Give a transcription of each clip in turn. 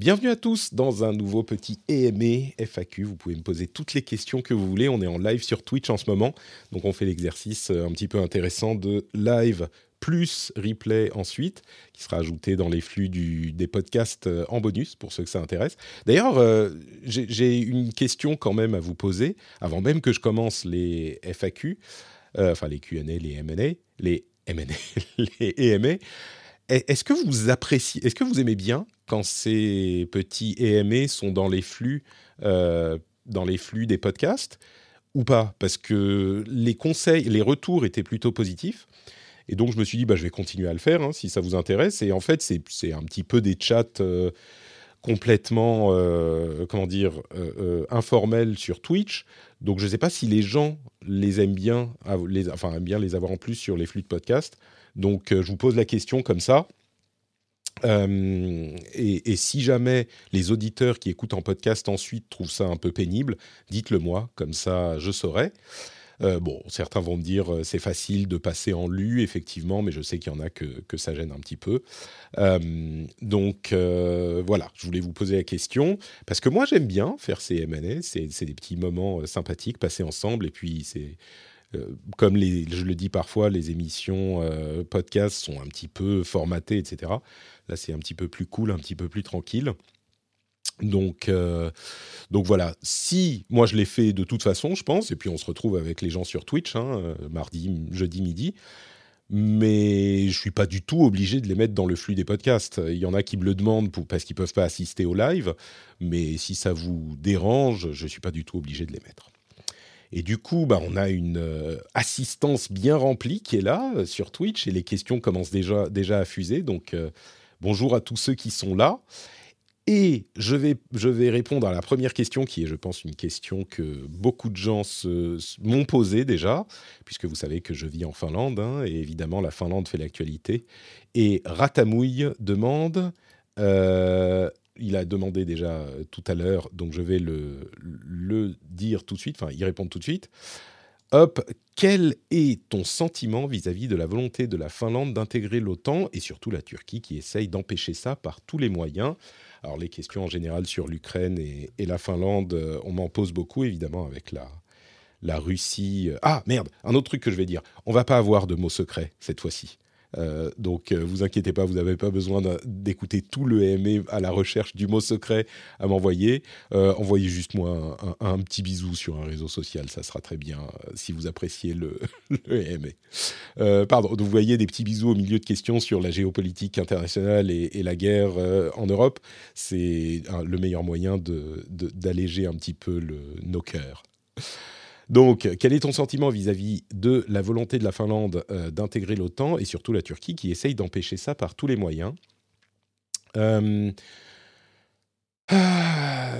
Bienvenue à tous dans un nouveau petit EME FAQ. Vous pouvez me poser toutes les questions que vous voulez. On est en live sur Twitch en ce moment. Donc on fait l'exercice euh, un petit peu intéressant de live plus replay ensuite, qui sera ajouté dans les flux des podcasts euh, en bonus pour ceux que ça intéresse. D'ailleurs, euh, j'ai une question quand même à vous poser, avant même que je commence les FAQ, enfin les Q&A, les M&A, les M&A, les EMA. Est-ce que vous appréciez, est-ce que vous aimez bien quand ces petits EMA sont dans les flux, euh, dans les flux des podcasts ou pas? Parce que les conseils, les retours étaient plutôt positifs. Et donc, je me suis dit, bah, je vais continuer à le faire hein, si ça vous intéresse. Et en fait, c'est un petit peu des chats euh, complètement, euh, comment dire, informels sur Twitch. Donc, je ne sais pas si les gens les aiment bien, les, enfin, aiment bien les avoir en plus sur les flux de podcast. Donc, euh, je vous pose la question comme ça. Euh, et, si jamais les auditeurs qui écoutent en podcast ensuite trouvent ça un peu pénible, dites-le moi, comme ça je saurai. Euh, bon, certains vont me dire euh, c'est facile de passer en lu, effectivement, mais je sais qu'il y en a que, que ça gêne un petit peu. Donc voilà, je voulais vous poser la question, parce que moi j'aime bien faire ces M&A, c'est des petits moments sympathiques passés ensemble, et puis c'est... euh, comme je le dis parfois, les émissions euh, podcast sont un petit peu formatées, etc. Là, c'est un petit peu plus cool, un petit peu plus tranquille. Donc, euh, donc voilà, si moi je l'ai fait de toute façon, je pense, et puis on se retrouve avec les gens sur Twitch, hein, euh, mardi, jeudi midi, mais je suis pas du tout obligé de les mettre dans le flux des podcasts. Il y en a qui me le demandent parce qu'ils peuvent pas assister au live, mais si ça vous dérange, je suis pas du tout obligé de les mettre. Et du coup, bah, on a une euh, assistance bien remplie qui est là euh, sur Twitch et les questions commencent déjà, déjà à fuser. Donc, euh, bonjour à tous ceux qui sont là. Et je vais, je vais répondre à la première question qui est, je pense, une question que beaucoup de gens m'ont posée déjà, puisque vous savez que je vis en Finlande, hein, et évidemment la Finlande fait l'actualité. Et Ratamouille demande, il a demandé déjà euh, tout à l'heure, donc je vais le, dire tout de suite, enfin y répondre tout de suite. Hop, quel est ton sentiment vis-à-vis de la volonté de la Finlande d'intégrer l'OTAN et surtout la Turquie qui essaye d'empêcher ça par tous les moyens? Alors les questions en général sur l'Ukraine et, la Finlande, euh, on m'en pose beaucoup évidemment avec la, la Russie. Ah merde, un autre truc que je vais dire, on va pas avoir de mots secrets cette fois-ci. Euh, donc, euh, vous inquiétez pas, vous n'avez pas besoin d'écouter tout le ME à la recherche du mot secret à m'envoyer. Euh, envoyez juste moi un, petit bisou sur un réseau social, ça sera très bien euh, si vous appréciez le, le pardon, vous voyez des petits bisous au milieu de questions sur la géopolitique internationale et, la guerre en Europe. C'est le meilleur moyen de- de- d'alléger un petit peu nos cœurs. Donc, quel est ton sentiment vis-à-vis de la volonté de la Finlande euh, d'intégrer l'OTAN et surtout la Turquie qui essaye d'empêcher ça par tous les moyens? Euh, ah,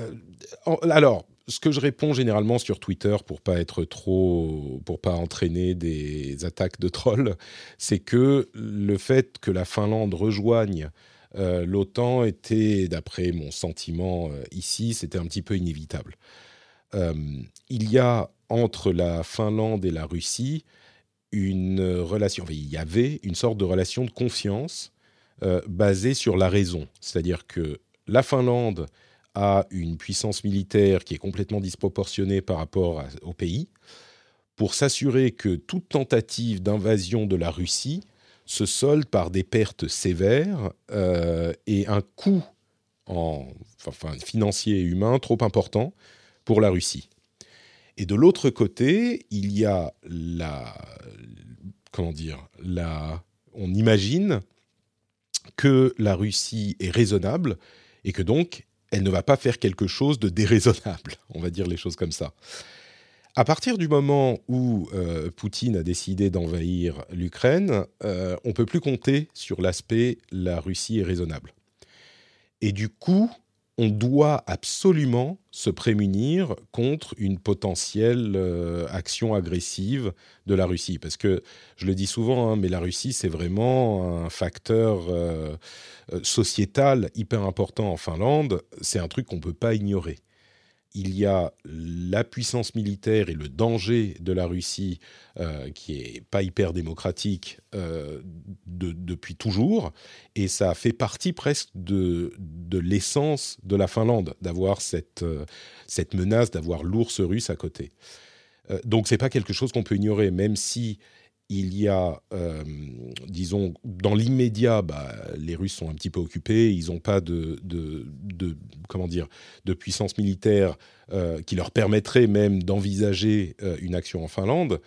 Alors, ce que je réponds généralement sur Twitter pour pas être trop, pour pas entraîner des attaques de trolls, c'est que le fait que la Finlande rejoigne euh, l'OTAN était, d'après mon sentiment ici, c'était un petit peu inévitable. Il y a entre la Finlande et la Russie une relation, il y avait une sorte de relation de confiance euh, basée sur la raison. C'est-à-dire que la Finlande a une puissance militaire qui est complètement disproportionnée par rapport au pays. Pour s'assurer que toute tentative d'invasion de la Russie se solde par des pertes sévères euh, et un coût financier et humain trop important pour la Russie. Et de l'autre côté, il y a la, comment dire, la, on imagine que la Russie est raisonnable et que donc elle ne va pas faire quelque chose de déraisonnable. On va dire les choses comme ça. À partir du moment où euh, Poutine a décidé d'envahir l'Ukraine, euh, on peut plus compter sur l'aspect la Russie est raisonnable. Et du coup, on doit absolument se prémunir contre une potentielle euh, action agressive de la Russie. Parce que, je le dis souvent, hein, mais la Russie, c'est vraiment un facteur euh, euh, sociétal hyper important en Finlande. C'est un truc qu'on ne peut pas ignorer il y a la puissance militaire et le danger de la Russie, euh, qui est pas hyper démocratique euh, depuis toujours, et ça fait partie presque de, l'essence de la Finlande, d'avoir cette, euh, cette menace, d'avoir l'ours russe à côté. donc c'est pas quelque chose qu'on peut ignorer, même si il y a, euh, disons, dans l'immédiat, bah, les Russes sont un petit peu occupés, ils n'ont pas de, de, comment dire, de puissance militaire euh, qui leur permettrait même d'envisager euh, une action en Finlande.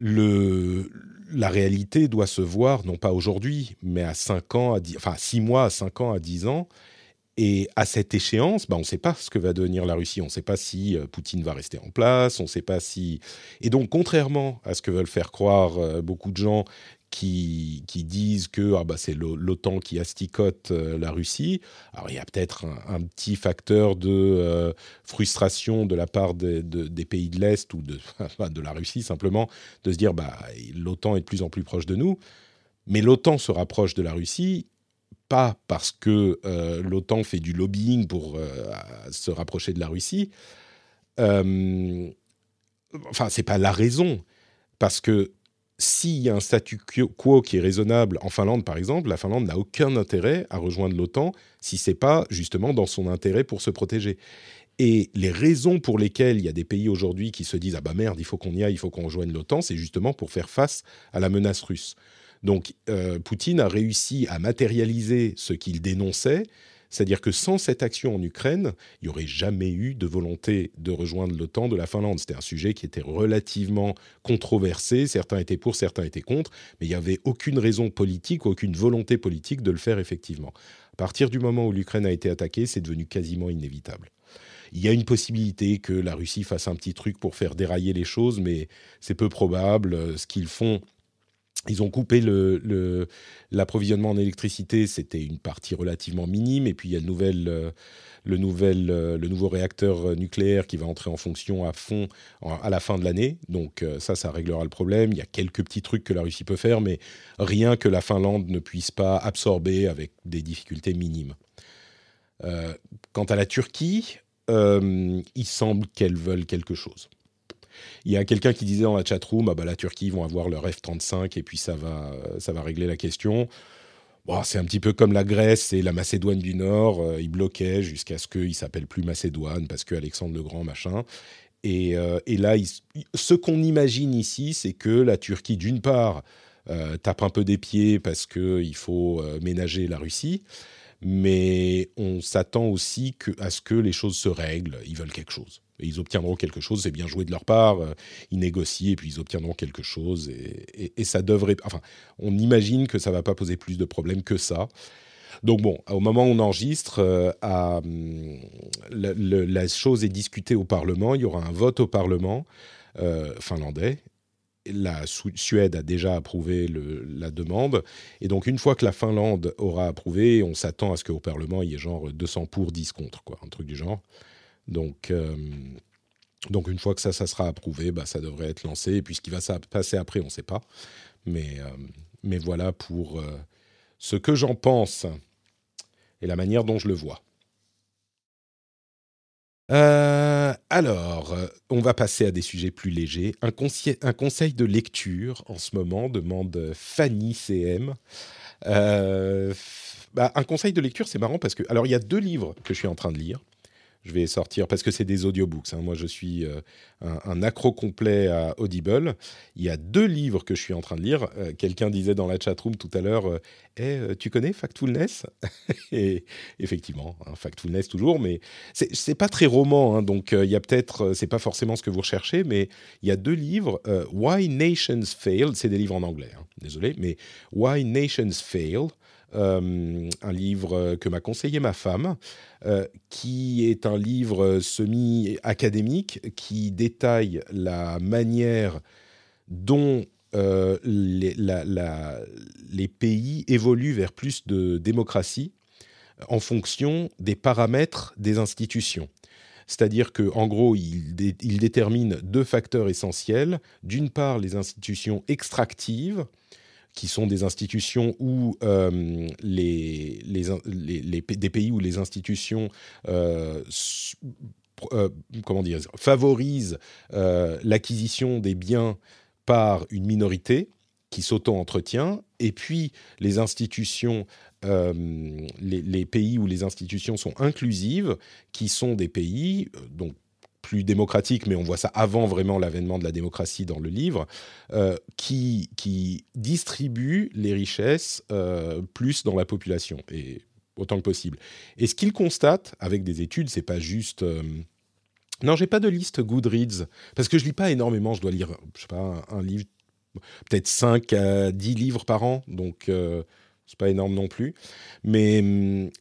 La réalité doit se voir, non pas aujourd'hui, mais à 5 ans, à 10, enfin 6 mois, à 5 ans, à 10 ans, et à cette échéance, bah, on ne sait pas ce que va devenir la Russie. On ne sait pas si euh, Poutine va rester en place. On ne sait pas si. Et donc, contrairement à ce que veulent faire croire euh, beaucoup de gens qui, disent que ah bah, c'est l'OTAN qui asticote euh, la Russie, alors il y a peut-être un, petit facteur de frustration de la part des pays de l'Est ou de, de la Russie simplement de se dire bah l'OTAN est de plus en plus proche de nous. Mais l'OTAN se rapproche de la Russie pas parce que euh, l'OTAN fait du lobbying pour euh, se rapprocher de la Russie. Euh, enfin, c'est pas la raison, parce que s'il y a un statu quo qui est raisonnable en Finlande, par exemple, la Finlande n'a aucun intérêt à rejoindre l'OTAN si c'est pas justement dans son intérêt pour se protéger. Et les raisons pour lesquelles il y a des pays aujourd'hui qui se disent ah bah merde, il faut qu'on y aille, il faut qu'on rejoigne l'OTAN, c'est justement pour faire face à la menace russe. Donc euh, Poutine a réussi à matérialiser ce qu'il dénonçait, c'est-à-dire que sans cette action en Ukraine, il n'y aurait jamais eu de volonté de rejoindre l'OTAN de la Finlande. C'était un sujet qui était relativement controversé, certains étaient pour, certains étaient contre, mais il n'y avait aucune raison politique, aucune volonté politique de le faire effectivement. À partir du moment où l'Ukraine a été attaquée, c'est devenu quasiment inévitable. Il y a une possibilité que la Russie fasse un petit truc pour faire dérailler les choses, mais c'est peu probable. Ce qu'ils font, ils ont coupé l'approvisionnement en électricité, c'était une partie relativement minime, et puis il y a le, euh, euh, le, nouveau réacteur nucléaire qui va entrer en fonction à fond à la fin de l'année, donc euh, ça, ça réglera le problème. Il y a quelques petits trucs que la Russie peut faire, mais rien que la Finlande ne puisse pas absorber avec des difficultés minimes. quant à la Turquie, il semble qu'elle veuille quelque chose. Il y a quelqu'un qui disait dans la chatroom, ah bah, la Turquie vont avoir leur F-35 et puis ça va, ça va régler la question. Bon, c'est un petit peu comme la Grèce et la Macédoine du Nord. Euh, ils bloquaient jusqu'à ce qu'ils s'appellent plus Macédoine parce que Alexandre le Grand, machin. Et, euh, et là, ce qu'on imagine ici, c'est que la Turquie, d'une part, euh, tape un peu des pieds parce qu'il faut ménager la Russie mais on s'attend aussi à ce que les choses se règlent. Ils veulent quelque chose. Ils obtiendront quelque chose, c'est bien joué de leur part. Euh, ils négocient et puis ils obtiendront quelque chose. Et, ça devrait. Enfin, on imagine que ça ne va pas poser plus de problèmes que ça. Donc bon, au moment où on enregistre, euh, hum, la, chose est discutée au Parlement. Il y aura un vote au Parlement euh, finlandais la Suède a déjà approuvé la demande. Et donc, une fois que la Finlande aura approuvé, on s'attend à ce qu'au Parlement, il y ait genre 200 pour, 10 contre, quoi, un truc du genre. Donc, euh, donc une fois que ça, ça sera approuvé, bah, ça devrait être lancé. Et puis, ce qui va se passer après, on ne sait pas. Mais, euh, mais voilà pour euh, ce que j'en pense et la manière dont je le vois. Alors, on va passer à des sujets plus légers. Un, un, conseil de lecture en ce moment demande Fanny CM. Bah, un conseil de lecture, c'est marrant parce que, alors, il y a deux livres que je suis en train de lire je vais sortir parce que c'est des audiobooks. Hein. Moi, je suis euh, un, accro complet à Audible. Il y a deux livres que je suis en train de lire. Euh, quelqu'un disait dans la chatroom tout à l'heure euh, eh, Tu connais Factfulness? Et effectivement, hein, Factfulness toujours, mais c'est pas très roman. Hein. donc, il y a peut-être, c'est pas forcément ce que vous recherchez, mais il y a deux livres Why Nations Fail. C'est des livres en anglais, désolé, mais Why Nations Fail un livre que m'a conseillé ma femme, qui est un livre semi-académique qui détaille la manière dont les, les, pays évoluent vers plus de démocratie en fonction des paramètres des institutions. C'est-à-dire qu'en gros, il, détermine deux facteurs essentiels. D'une part, les institutions extractives, qui sont des institutions où euh, les, des pays où les institutions euh, euh, comment dire, favorisent l'acquisition des biens par une minorité qui s'auto-entretient, et puis les institutions les, pays où les institutions sont inclusives, qui sont des pays donc plus démocratiques, mais on voit ça avant vraiment l'avènement de la démocratie dans le livre, euh, qui, qui distribuent les richesses plus dans la population et autant que possible. Et ce qu'ils constatent avec des études, c'est pas juste non, j'ai pas de liste Goodreads parce que je lis pas énormément. Je dois lire, je sais pas, un, livre, peut-être 5 à 10 livres par an. Donc, c'est pas énorme non plus, mais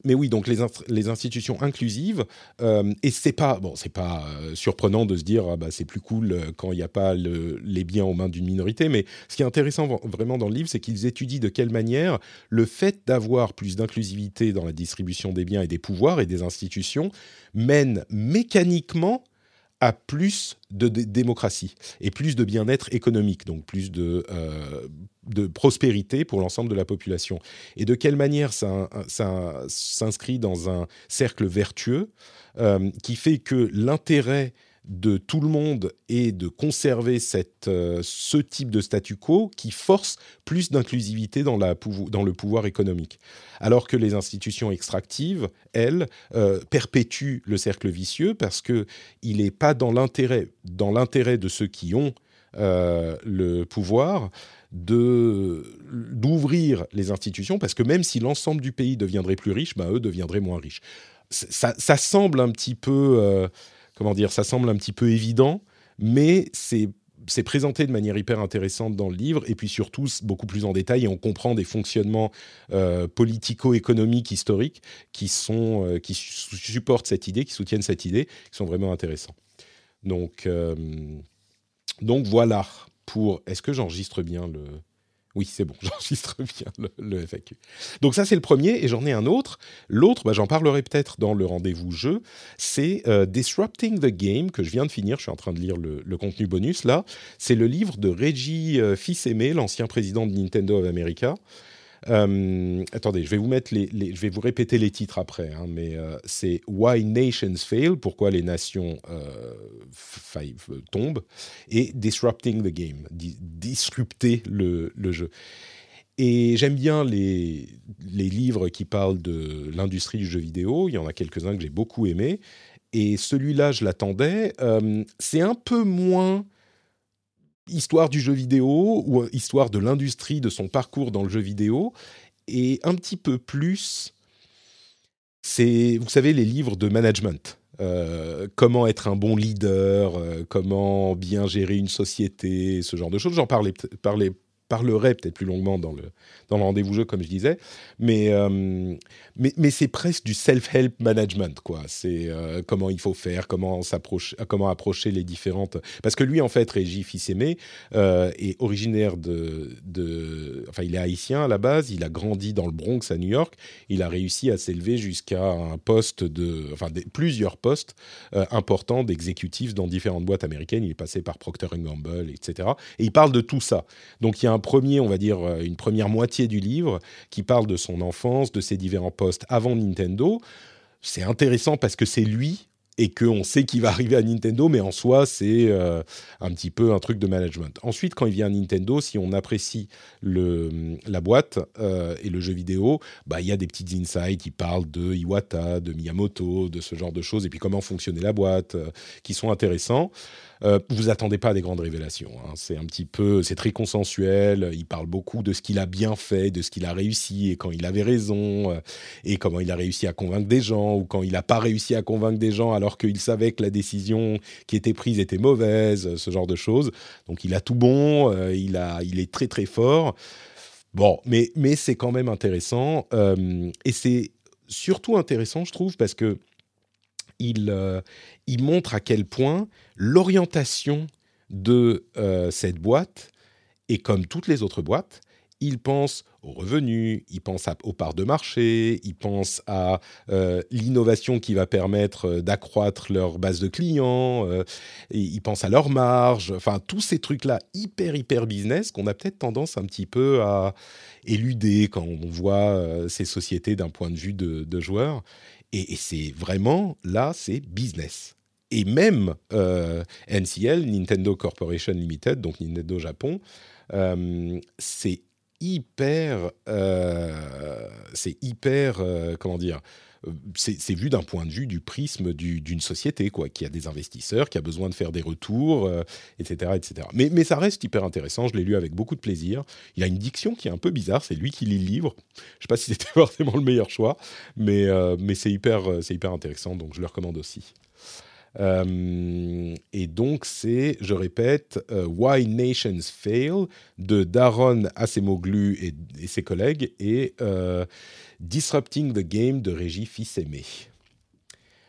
mais oui donc les, les institutions inclusives euh, et c'est pas bon pas euh, surprenant de se dire ah bah c'est plus cool euh, quand il n'y a pas les biens aux mains d'une minorité, mais ce qui est intéressant vraiment dans le livre c'est qu'ils étudient de quelle manière le fait d'avoir plus d'inclusivité dans la distribution des biens et des pouvoirs et des institutions mène mécaniquement à plus de démocratie et plus de bien-être économique, donc plus de, euh, de prospérité pour l'ensemble de la population. Et de quelle manière ça, ça s'inscrit dans un cercle vertueux euh, qui fait que l'intérêt de tout le monde et de conserver cette, euh, ce type de statu quo qui force plus d'inclusivité dans, dans le pouvoir économique. Alors que les institutions extractives, elles, euh, perpétuent le cercle vicieux parce qu'il n'est pas dans l'intérêt, de ceux qui ont euh, le pouvoir d'ouvrir les institutions parce que même si l'ensemble du pays deviendrait plus riche, bah, eux deviendraient moins riches. Ça, ça semble un petit peu comment dire, ça semble un petit peu évident, mais c'est présenté de manière hyper intéressante dans le livre, et puis surtout beaucoup plus en détail, et on comprend des fonctionnements euh, politico-économiques historiques qui, sont, euh, qui supportent cette idée, qui soutiennent cette idée, qui sont vraiment intéressants. Donc, euh, donc voilà pour... Est-ce que j'enregistre bien le... Oui, c'est bon, j'enregistre bien le, FAQ. Donc ça, c'est le premier, et j'en ai un autre. L'autre, bah, j'en parlerai peut-être dans le rendez-vous jeu, c'est euh, Disrupting the Game, que je viens de finir, je suis en train de lire le, contenu bonus là. C'est le livre de Reggie euh, Fils-Aimé, l'ancien président de Nintendo of America. Euh, attendez, je vais vous répéter les titres après, hein, mais euh, c'est Why Nations Fail, pourquoi les nations euh, tombent, et Disrupting the Game, disrupter le, le jeu. Et j'aime bien les, les livres qui parlent de l'industrie du jeu vidéo. Il y en a quelques-uns que j'ai beaucoup aimés. Et celui-là, je l'attendais. c'est un peu moins histoire du jeu vidéo ou histoire de l'industrie, de son parcours dans le jeu vidéo, et un petit peu plus, c'est, vous savez, les livres de management. Euh, comment être un bon leader, euh, comment bien gérer une société, ce genre de choses. J'en parlais, parlais parlerai peut-être plus longuement dans le, dans le rendez-vous jeu, comme je disais. Mais, euh, mais, mais c'est presque du self-help management, quoi. C'est euh, comment il faut faire, comment, s'approcher, comment approcher les différentes... Parce que lui, en fait, Régis Fils-Aimé, euh, est originaire de, de... Enfin, il est haïtien à la base, il a grandi dans le Bronx à New York, il a réussi à s'élever jusqu'à un poste de... Enfin, plusieurs postes importants d'exécutifs dans différentes boîtes américaines. Il est passé par Procter Gamble, etc. Et il parle de tout ça. Donc, il y a un premier, on va dire, euh, une première moitié du livre qui parle de son enfance, de ses différents postes avant Nintendo. C'est intéressant parce que c'est lui et qu'on sait qu'il va arriver à Nintendo, mais en soi, c'est euh, un petit peu un truc de management. Ensuite, quand il vient à Nintendo, si on apprécie le, la boîte euh, et le jeu vidéo, bah, il y a des petites insights qui parlent de Iwata, de Miyamoto, de ce genre de choses, et puis comment fonctionnait la boîte, qui sont intéressants. Euh, vous attendez pas des grandes révélations. Hein. C'est un petit peu, c'est très consensuel. Il parle beaucoup de ce qu'il a bien fait, de ce qu'il a réussi et quand il avait raison euh, et comment il a réussi à convaincre des gens ou quand il n'a pas réussi à convaincre des gens alors qu'il savait que la décision qui était prise était mauvaise, ce genre de choses. Donc il a tout bon, euh, il a, il est très très fort Bon, mais, mais c'est quand même intéressant. et c'est surtout intéressant, je trouve, parce que il, il montre à quel point l'orientation de cette boîte est comme toutes les autres boîtes. Ils pensent aux revenus, ils pensent aux parts de marché, ils pensent à euh, l'innovation qui va permettre euh, d'accroître leur base de clients, euh, ils pensent à leur marge, enfin tous ces trucs-là hyper hyper business qu'on a peut-être tendance un petit peu à éluder quand on voit ces sociétés d'un point de vue de, joueurs. Et, et c'est vraiment là, c'est business et même NCL, Nintendo Corporation Limited, donc Nintendo Japon, c'est hyper, euh, c'est hyper, euh, comment dire, c'est vu d'un point de vue du prisme d'une société, quoi, qui a des investisseurs, qui a besoin de faire des retours, etc., euh, etc. Mais, ça reste hyper intéressant. Je l'ai lu avec beaucoup de plaisir. Il a une diction qui est un peu bizarre. C'est lui qui lit le livre. Je ne sais pas si c'était forcément le meilleur choix, mais, c'est hyper intéressant. Donc je le recommande aussi. Euh, et donc, c'est, je répète, euh, Why Nations Fail de Daron Acemoglu et, ses collègues et euh, Disrupting the Game de Régis Fils-Aimé.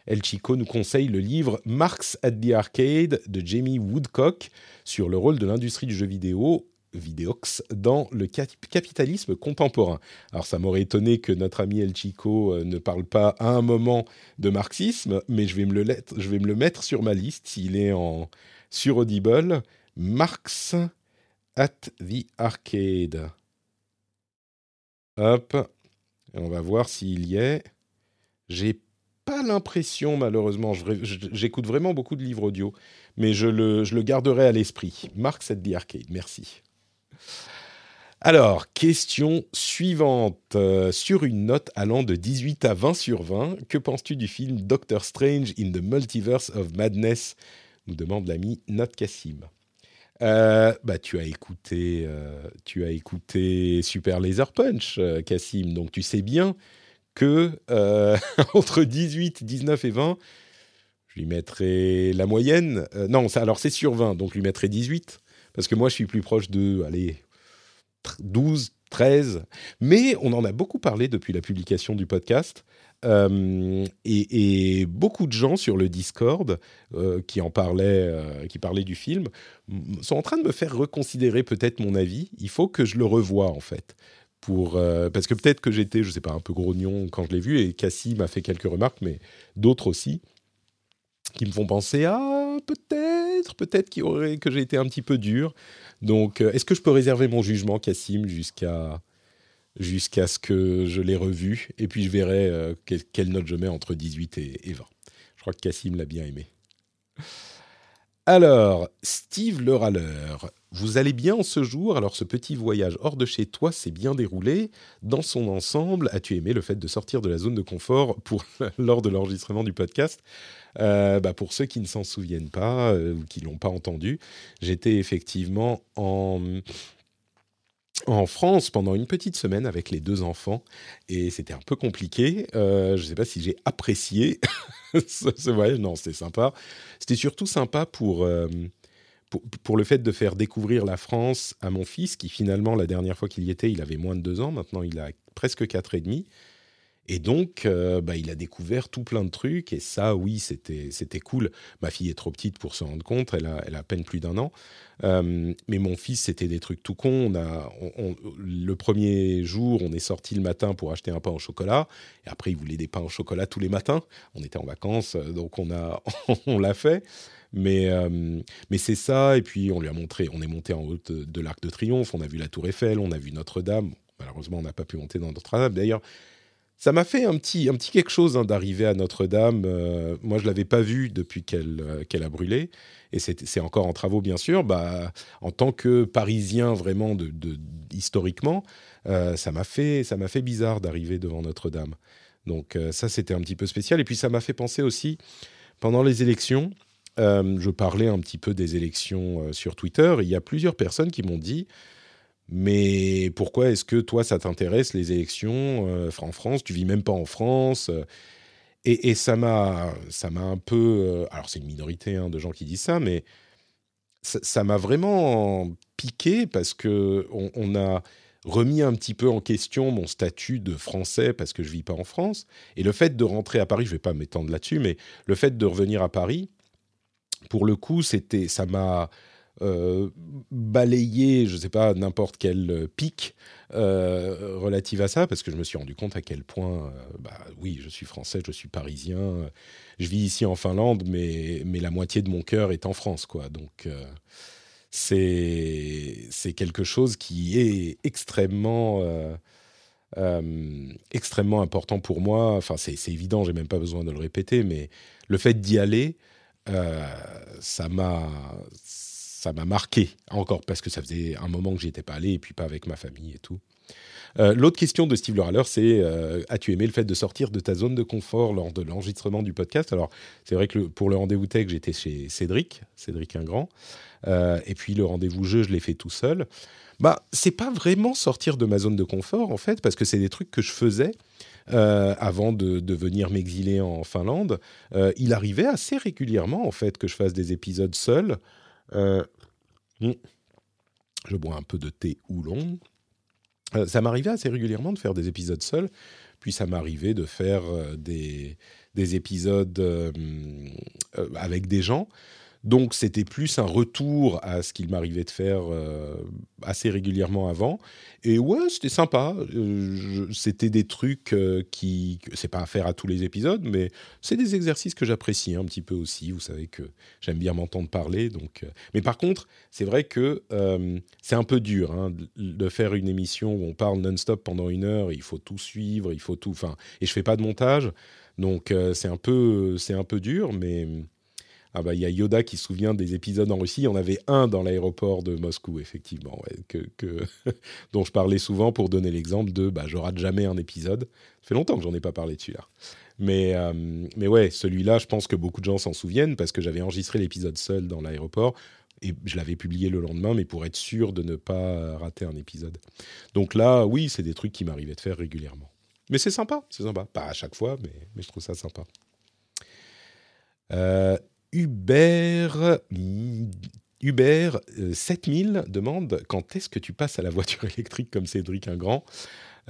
El Chico nous conseille le livre Marx at the Arcade de Jamie Woodcock sur le rôle de l'industrie du jeu vidéo Vidéox dans le capitalisme contemporain. Alors ça m'aurait étonné que notre ami El Chico euh, ne parle pas à un moment de marxisme, mais je vais me le, mettre sur ma liste s'il est en sur Audible. Marx at the Arcade. Hop, on va voir s'il y est. J'ai pas l'impression, malheureusement, j'écoute vraiment beaucoup de livres audio, mais je le garderai à l'esprit. Marx at the Arcade, merci. Alors, question suivante. Euh, sur une note allant de 18 à 20 sur 20, que penses-tu du film Doctor Strange in the Multiverse of Madness? Nous demande l'ami Not Kassim. Euh, bah, tu as écouté, euh, tu as écouté Super Laser Punch, Kassim, donc tu sais bien que entre 18, 19 et 20, je lui mettrai la moyenne. non, alors c'est sur 20, donc je lui mettrai 18 parce que moi je suis plus proche de, allez, 12, 13. Mais on en a beaucoup parlé depuis la publication du podcast. Euh, et, beaucoup de gens sur le Discord euh, qui en parlaient, euh, qui parlaient du film, sont en train de me faire reconsidérer peut-être mon avis. Il faut que je le revoie en fait. Pour, parce que peut-être que j'étais, je sais pas, un peu grognon quand je l'ai vu, et Cassie m'a fait quelques remarques, mais d'autres aussi, qui me font penser à peut-être, peut-être que j'ai été un petit peu dur. Donc, euh, est-ce que je peux réserver mon jugement, Cassim, jusqu'à jusqu'à ce que je l'ai revu? Et puis, je verrai euh, quelle, note je mets entre 18 et, 20. Je crois que Cassim l'a bien aimé. Alors, Steve le râleur, vous allez bien en ce jour? Alors, ce petit voyage hors de chez toi s'est bien déroulé. Dans son ensemble, as-tu aimé le fait de sortir de la zone de confort pour, lors de l'enregistrement du podcast? Euh, bah pour ceux qui ne s'en souviennent pas euh, ou qui l'ont pas entendu, j'étais effectivement en France pendant une petite semaine avec les deux enfants et c'était un peu compliqué. Euh, je ne sais pas si j'ai apprécié ce, voyage. Non, c'était sympa. C'était surtout sympa pour, pour, pour, le fait de faire découvrir la France à mon fils qui finalement la dernière fois qu'il y était, il avait moins de deux ans. Maintenant, il a presque quatre et demi. Et donc, euh, bah, il a découvert tout plein de trucs. Et ça, oui, c'était, c'était cool. Ma fille est trop petite pour se rendre compte. Elle a, elle a à peine plus d'un an. Euh, mais mon fils, c'était des trucs tout cons. On a, le premier jour, on est sorti le matin pour acheter un pain au chocolat. Et après, il voulait des pains au chocolat tous les matins. On était en vacances, euh, donc on, a, on l'a fait. Mais, mais c'est ça. Et puis, on lui a montré. On est monté en haut de l'Arc de Triomphe. On a vu la Tour Eiffel. On a vu Notre-Dame. Malheureusement, on n'a pas pu monter dans Notre-Dame. D'ailleurs, ça m'a fait un petit, quelque chose hein, d'arriver à Notre-Dame. Euh, moi, je l'avais pas vue depuis qu'elle euh, qu'elle a brûlé, et c'est encore en travaux, bien sûr. Bah, en tant que Parisien, vraiment, historiquement, euh, ça m'a fait bizarre d'arriver devant Notre-Dame. Donc ça, c'était un petit peu spécial. Et puis, ça m'a fait penser aussi, pendant les élections, je parlais un petit peu des élections sur Twitter. Il y a plusieurs personnes qui m'ont dit mais pourquoi est-ce que toi, ça t'intéresse, les élections euh, en France? Tu vis même pas en France. Euh, et, ça m'a un peu... Euh, alors c'est une minorité hein, de gens qui disent ça, mais ça m'a vraiment piqué parce que on, a, remis un petit peu en question mon statut de français parce que je vis pas en France. Et le fait de rentrer à Paris, je vais pas m'étendre là-dessus, mais le fait de revenir à Paris, pour le coup, c'était, ça m'a euh, balayé, je sais pas, n'importe quel pic euh, relative à ça, parce que je me suis rendu compte à quel point, euh, bah oui, je suis français, je suis parisien, je vis ici en Finlande, mais, mais la moitié de mon cœur est en France, quoi. Donc c'est quelque chose qui est extrêmement euh, euh, extrêmement important pour moi. Enfin, c'est évident, j'ai même pas besoin de le répéter, mais le fait d'y aller, euh, ça m'a ça m'a marqué encore parce que ça faisait un moment que j'y étais pas allé et puis pas avec ma famille et tout. L'autre question de Steve Lerhaler, c'est as-tu aimé le fait de sortir de ta zone de confort lors de l'enregistrement du podcast? Alors, c'est vrai que pour le rendez-vous tech, j'étais chez Cédric, Cédric Ingrand. Euh, et puis le rendez-vous jeu, je l'ai fait tout seul. Bah, c'est pas vraiment sortir de ma zone de confort en fait, parce que c'est des trucs que je faisais. Euh, avant de, venir m'exiler en Finlande, euh, il arrivait assez régulièrement en fait que je fasse des épisodes seul. Hmm, je bois un peu de thé oolong. ça m'arrivait assez régulièrement de faire des épisodes seul, puis ça m'arrivait de faire des, des, épisodes avec des gens. Donc c'était plus un retour à ce qu'il m'arrivait de faire euh, assez régulièrement avant. Et ouais, c'était sympa. Euh, c'était des trucs euh, qui, c'est pas à faire à tous les épisodes, mais c'est des exercices que j'apprécie un petit peu aussi. Vous savez que j'aime bien m'entendre parler, donc. Mais par contre, c'est vrai que c'est un peu dur hein, de faire une émission où on parle non-stop pendant une heure. Il faut tout suivre, il faut tout. Enfin, et je fais pas de montage, donc c'est un peu, un peu dur, mais ah bah il y a Yoda qui se souvient des épisodes en Russie. Il y en avait un dans l'aéroport de Moscou, effectivement, que, dont je parlais souvent pour donner l'exemple de bah, je rate jamais un épisode. Ça fait longtemps que j'en ai pas parlé dessus là. Mais, euh, mais ouais, celui-là, je pense que beaucoup de gens s'en souviennent parce que j'avais enregistré l'épisode seul dans l'aéroport et je l'avais publié le lendemain, mais pour être sûr de ne pas rater un épisode. Donc là, oui, c'est des trucs qui m'arrivaient de faire régulièrement. Mais c'est sympa, c'est sympa. Pas à chaque fois, mais, mais je trouve ça sympa. Euh, Hubert, Hubert 7000 euh, demande quand est-ce que tu passes à la voiture électrique comme Cédric Ingrand?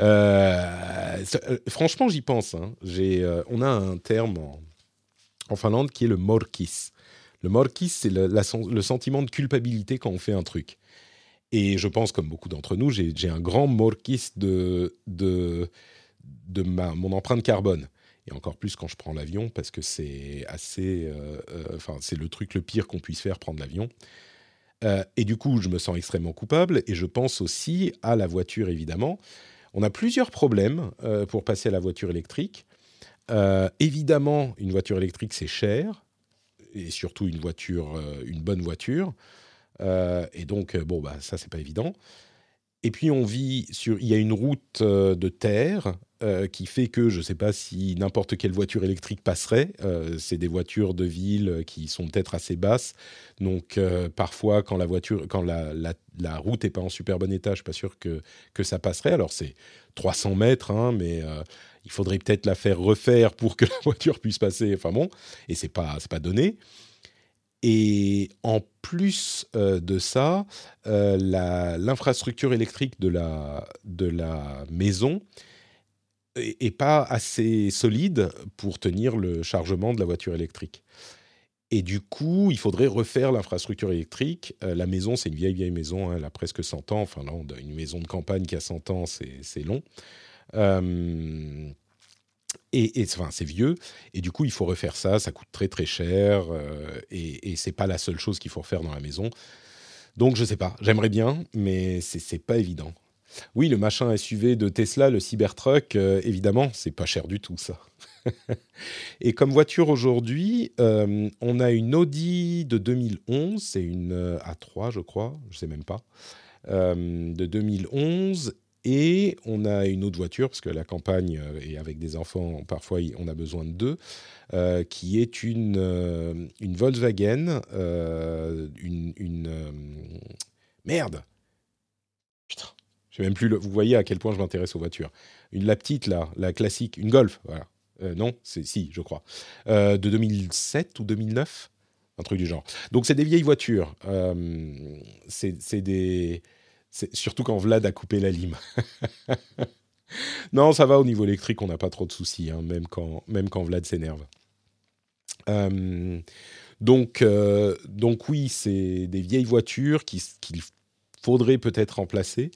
Euh, euh, Franchement, j'y pense. Hein. on a un terme en, Finlande qui est le morkis. Le morkis, c'est le, sentiment de culpabilité quand on fait un truc. Et je pense, comme beaucoup d'entre nous, j'ai un grand morkis de, mon empreinte carbone et encore plus quand je prends l'avion parce que c'est assez, euh, euh, enfin c'est le truc le pire qu'on puisse faire prendre l'avion. Euh, et du coup, je me sens extrêmement coupable et je pense aussi à la voiture évidemment. On a plusieurs problèmes pour passer à la voiture électrique. évidemment, une voiture électrique c'est cher et surtout une voiture, une bonne voiture. et donc bon bah ça c'est pas évident. Et puis on vit sur, il y a une route de terre euh, qui fait que je ne sais pas si n'importe quelle voiture électrique passerait. Euh, c'est des voitures de ville qui sont peut-être assez basses. Donc euh, parfois, quand la voiture, quand la, la, route n'est pas en super bon état, je suis pas sûr que, que ça passerait. Alors c'est 300 mètres, hein, mais il faudrait peut-être la faire refaire pour que la voiture puisse passer. Enfin bon, et c'est pas c'est pas donné. Et en plus de ça, l'infrastructure électrique de la, maison et pas assez solide pour tenir le chargement de la voiture électrique. Et du coup, il faudrait refaire l'infrastructure électrique. Euh, la maison, c'est une vieille, vieille maison, hein, elle a presque 100 ans. Enfin, là, une maison de campagne qui a 100 ans, c'est long. Et, enfin, c'est vieux. Et du coup, il faut refaire ça. Ça coûte très, très cher. Euh, et, et c'est pas la seule chose qu'il faut refaire dans la maison. Donc, je sais pas. J'aimerais bien, mais c'est pas évident. Oui, le machin SUV de Tesla, le Cybertruck, euh, évidemment, c'est pas cher du tout ça. et comme voiture aujourd'hui, euh, on a une Audi de 2011, c'est une euh, A3 je crois, je sais même pas, de 2011. Et on a une autre voiture, parce que la campagne et avec des enfants, parfois on a besoin de deux, qui est une, une Volkswagen, une, une merde, putain, je même plus. Vous voyez à quel point je m'intéresse aux voitures. Une la petite là, la classique, une Golf, voilà. Euh, non, c'est si, je crois, euh, de 2007 ou 2009, un truc du genre. Donc c'est des vieilles voitures. Euh, c'est des surtout quand Vlad a coupé la lime. non, ça va au niveau électrique, on n'a pas trop de soucis, hein, même, quand, même quand Vlad s'énerve. Euh, donc, euh, donc oui, c'est des vieilles voitures qu'il faudrait peut-être remplacer.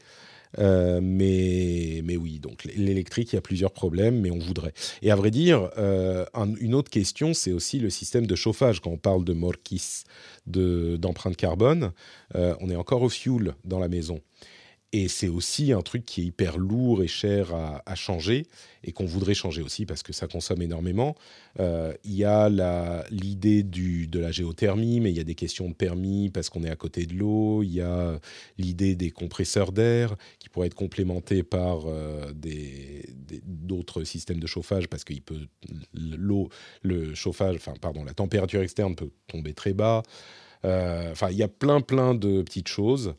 Euh, mais, mais oui, donc l'électrique, il y a plusieurs problèmes, mais on voudrait. Et à vrai dire, une autre question, c'est aussi le système de chauffage. Quand on parle de morquis, d'empreinte carbone, on est encore au fuel dans la maison. Et c'est aussi un truc qui est hyper lourd et cher à, changer et qu'on voudrait changer aussi parce que ça consomme énormément. Euh, il y a l'idée de la géothermie, mais il y a des questions de permis parce qu'on est à côté de l'eau. Il y a l'idée des compresseurs d'air qui pourraient être complémentés par euh, d'autres systèmes de chauffage parce que l'eau, le chauffage, enfin pardon, la température externe peut tomber très bas. Euh, enfin, il y a plein plein de petites choses.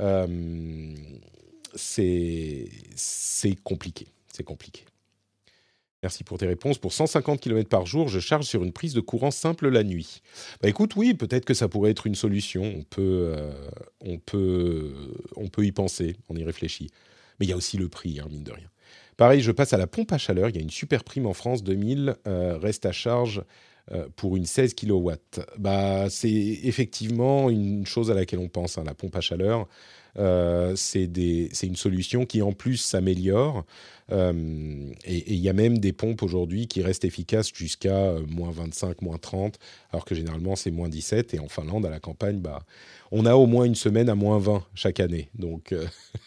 Euh, c'est compliqué. C'est compliqué. Merci pour tes réponses. Pour 150 km par jour, je charge sur une prise de courant simple la nuit. Bah écoute, oui, peut-être que ça pourrait être une solution. On peut, euh, on peut, on peut y penser, on y réfléchit. Mais il y a aussi le prix, hein, mine de rien. Pareil, je passe à la pompe à chaleur. Il y a une super prime en France, 2000, euh, reste à charge pour une 16 kW. Bah, c'est effectivement une chose à laquelle on pense, hein, la pompe à chaleur. Euh, c'est une solution qui en plus s'améliore. Euh, et il y a même des pompes aujourd'hui qui restent efficaces jusqu'à moins 25, moins 30, alors que généralement c'est moins 17. Et en Finlande, à la campagne, bah, on a au moins une semaine à moins 20 chaque année. Donc,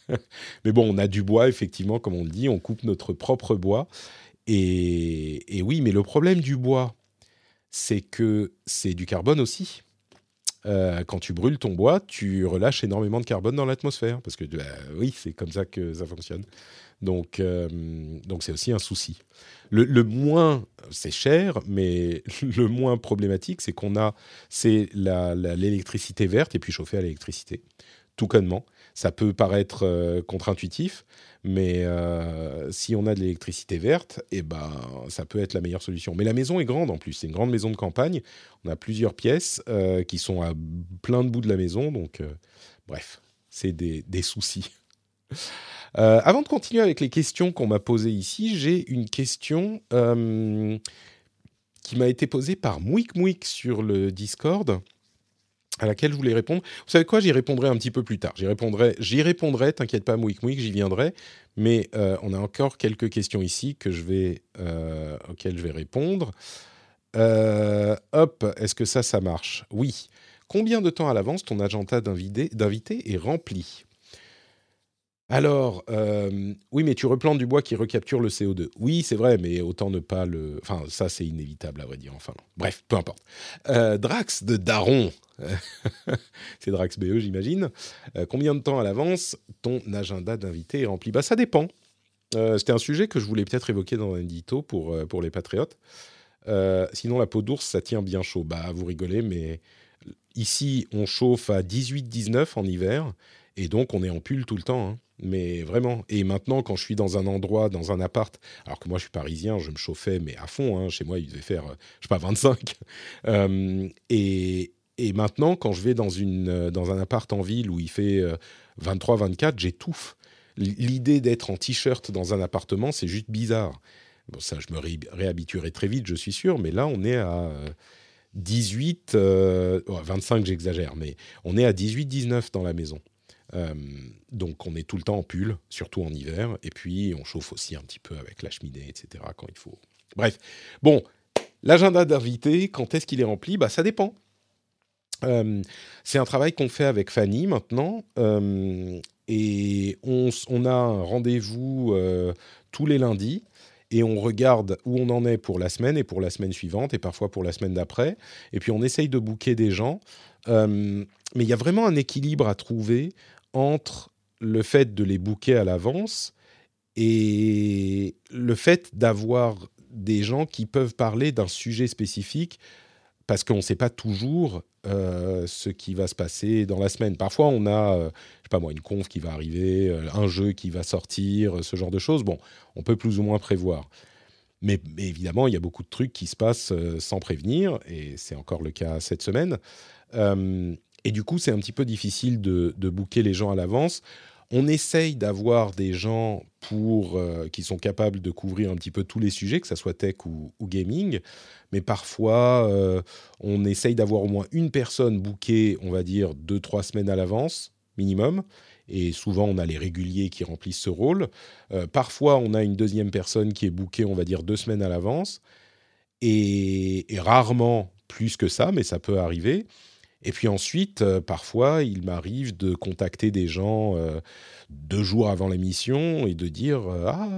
Mais bon, on a du bois, effectivement, comme on le dit, on coupe notre propre bois. Et oui, mais le problème du bois, c'est que c'est du carbone aussi. Euh, quand tu brûles ton bois, tu relâches énormément de carbone dans l'atmosphère, parce que bah, oui, c'est comme ça que ça fonctionne. Donc, euh, donc c'est aussi un souci. Le, moins, c'est cher, mais le moins problématique, c'est qu'on a, c'est l'électricité verte et puis chauffée à l'électricité, tout connement. Ça peut paraître euh, contre-intuitif, mais euh, si on a de l'électricité verte, eh ben, ça peut être la meilleure solution. Mais la maison est grande en plus. C'est une grande maison de campagne. On a plusieurs pièces euh, qui sont à plein de bouts de la maison. Donc, bref, c'est des, soucis. avant de continuer avec les questions qu'on m'a posées ici, j'ai une question qui m'a été posée par Mouik Mouik sur le Discord à laquelle je voulais répondre. Vous savez quoi J'y répondrai un petit peu plus tard. J'y répondrai, j'y répondrai. T'inquiète pas, Mouik Mouik, j'y viendrai. Mais euh, on a encore quelques questions ici que je vais, euh, auxquelles je vais répondre. Euh, hop, est-ce que ça, ça marche? Oui. Combien de temps à l'avance ton agenda d'invité est rempli? Alors, euh, oui, mais tu replantes du bois qui recapture le CO2. Oui, c'est vrai, mais autant ne pas le... Enfin, ça, c'est inévitable, à vrai dire. Enfin, bref, peu importe. Euh, Drax de Daron. c'est Drax BE, j'imagine. Euh, combien de temps à l'avance ton agenda d'invité est rempli? Bah, ça dépend. C'était un sujet que je voulais peut-être évoquer dans un édito pour, pour les patriotes. sinon, la peau d'ours, ça tient bien chaud. Bah, vous rigolez, mais ici, on chauffe à 18-19 en hiver. Et donc, on est en pull tout le temps. Hein. Mais vraiment. Et maintenant, quand je suis dans un endroit, dans un appart, alors que moi je suis parisien, je me chauffais, mais à fond. Hein, chez moi, il devait faire, euh, je sais pas, 25. Euh, et, et, maintenant, quand je vais dans, une, euh, dans un appart en ville où il fait 23, 24, j'étouffe. L'idée d'être en t-shirt dans un appartement, c'est juste bizarre. Bon, ça, je me réhabituerai très vite, je suis sûr, mais là, on est à 18, 25, j'exagère, mais on est à 18, 19 dans la maison. Euh, donc on est tout le temps en pull, surtout en hiver, et puis on chauffe aussi un petit peu avec la cheminée, etc. quand il faut. Bref, bon, l'agenda d'invité, quand est-ce qu'il est rempli? Bah ça dépend. Euh, c'est un travail qu'on fait avec Fanny maintenant, euh, et on, a un rendez-vous tous les lundis et on regarde où on en est pour la semaine et pour la semaine suivante et parfois pour la semaine d'après. Et puis on essaye de booker des gens. mais il y a vraiment un équilibre à trouver entre le fait de les booker à l'avance et le fait d'avoir des gens qui peuvent parler d'un sujet spécifique parce qu'on ne sait pas toujours euh, ce qui va se passer dans la semaine. Parfois, on a, euh, je sais pas moi, une conf qui va arriver, euh, un jeu qui va sortir, ce genre de choses. Bon, on peut plus ou moins prévoir. Mais évidemment, il y a beaucoup de trucs qui se passent sans prévenir, et c'est encore le cas cette semaine. Et du coup, c'est un petit peu difficile de, de booker les gens à l'avance. on essaye d'avoir des gens pour, qui sont capables de couvrir un petit peu tous les sujets, que ce soit tech ou, gaming. Mais parfois, on essaye d'avoir au moins une personne bookée, on va dire, deux, trois semaines à l'avance, minimum et souvent on a les réguliers qui remplissent ce rôle. Euh, parfois on a une deuxième personne qui est bookée, on va dire, deux semaines à l'avance, et, rarement plus que ça, mais ça peut arriver. Et puis ensuite, euh, parfois, il m'arrive de contacter des gens euh, deux jours avant l'émission et de dire Ah,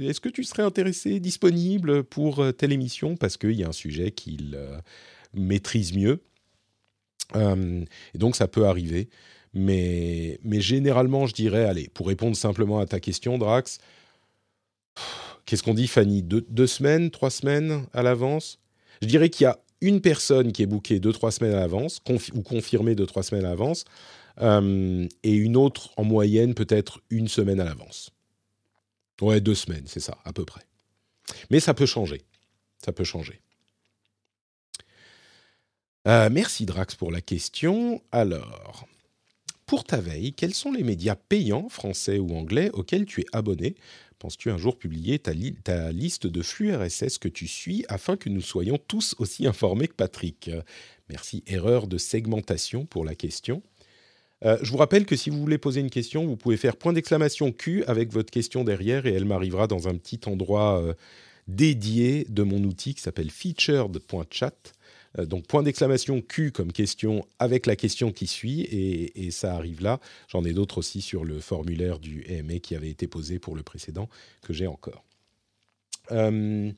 est-ce que tu serais intéressé, disponible pour telle émission? Parce qu'il y a un sujet qu'il maîtrise mieux. et donc, ça peut arriver. Mais, mais généralement, je dirais, allez, pour répondre simplement à ta question, Drax, qu'est-ce qu'on dit, Fanny? Deux, semaines, trois semaines à l'avance? Je dirais qu'il y a une personne qui est bookée deux, trois semaines à l'avance, ou confirmée deux, trois semaines à l'avance, euh, et une autre en moyenne peut-être une semaine à l'avance. Ouais, deux semaines, c'est ça, à peu près. Mais ça peut changer. Ça peut changer. Euh, merci Drax pour la question. Alors, pour ta veille, quels sont les médias payants, français ou anglais, auxquels tu es abonné Penses-tu un jour publier ta, liste de flux RSS que tu suis afin que nous soyons tous aussi informés que Patrick? Merci, erreur de segmentation pour la question. Euh, je vous rappelle que si vous voulez poser une question, vous pouvez faire point d'exclamation Q avec votre question derrière et elle m'arrivera dans un petit endroit euh, dédié de mon outil qui s'appelle featured.chat. Euh, donc point d'exclamation Q comme question avec la question qui suit et, ça arrive là. J'en ai d'autres aussi sur le formulaire du EMA qui avait été posé pour le précédent que j'ai encore. Euh,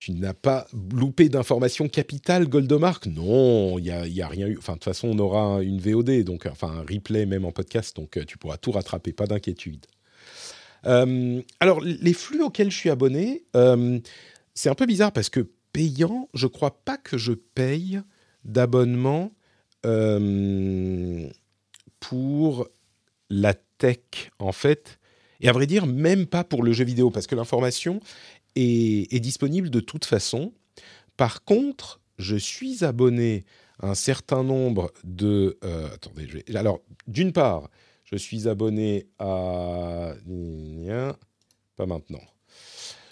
tu n'as pas loupé d'informations capitales, Goldomark? Non, il n'y a, a, rien eu. Enfin, de toute façon, on aura une VOD, donc enfin un replay même en podcast, donc euh, tu pourras tout rattraper, pas d'inquiétude. alors, les flux auxquels je suis abonné, c'est un peu bizarre parce que payant, je crois pas que je paye d'abonnement euh, pour la tech, en fait. Et à vrai dire, même pas pour le jeu vidéo, parce que l'information est, disponible de toute façon. Par contre, je suis abonné à un certain nombre de... Euh, attendez, je vais, alors, d'une part, je suis abonné à... Pas maintenant.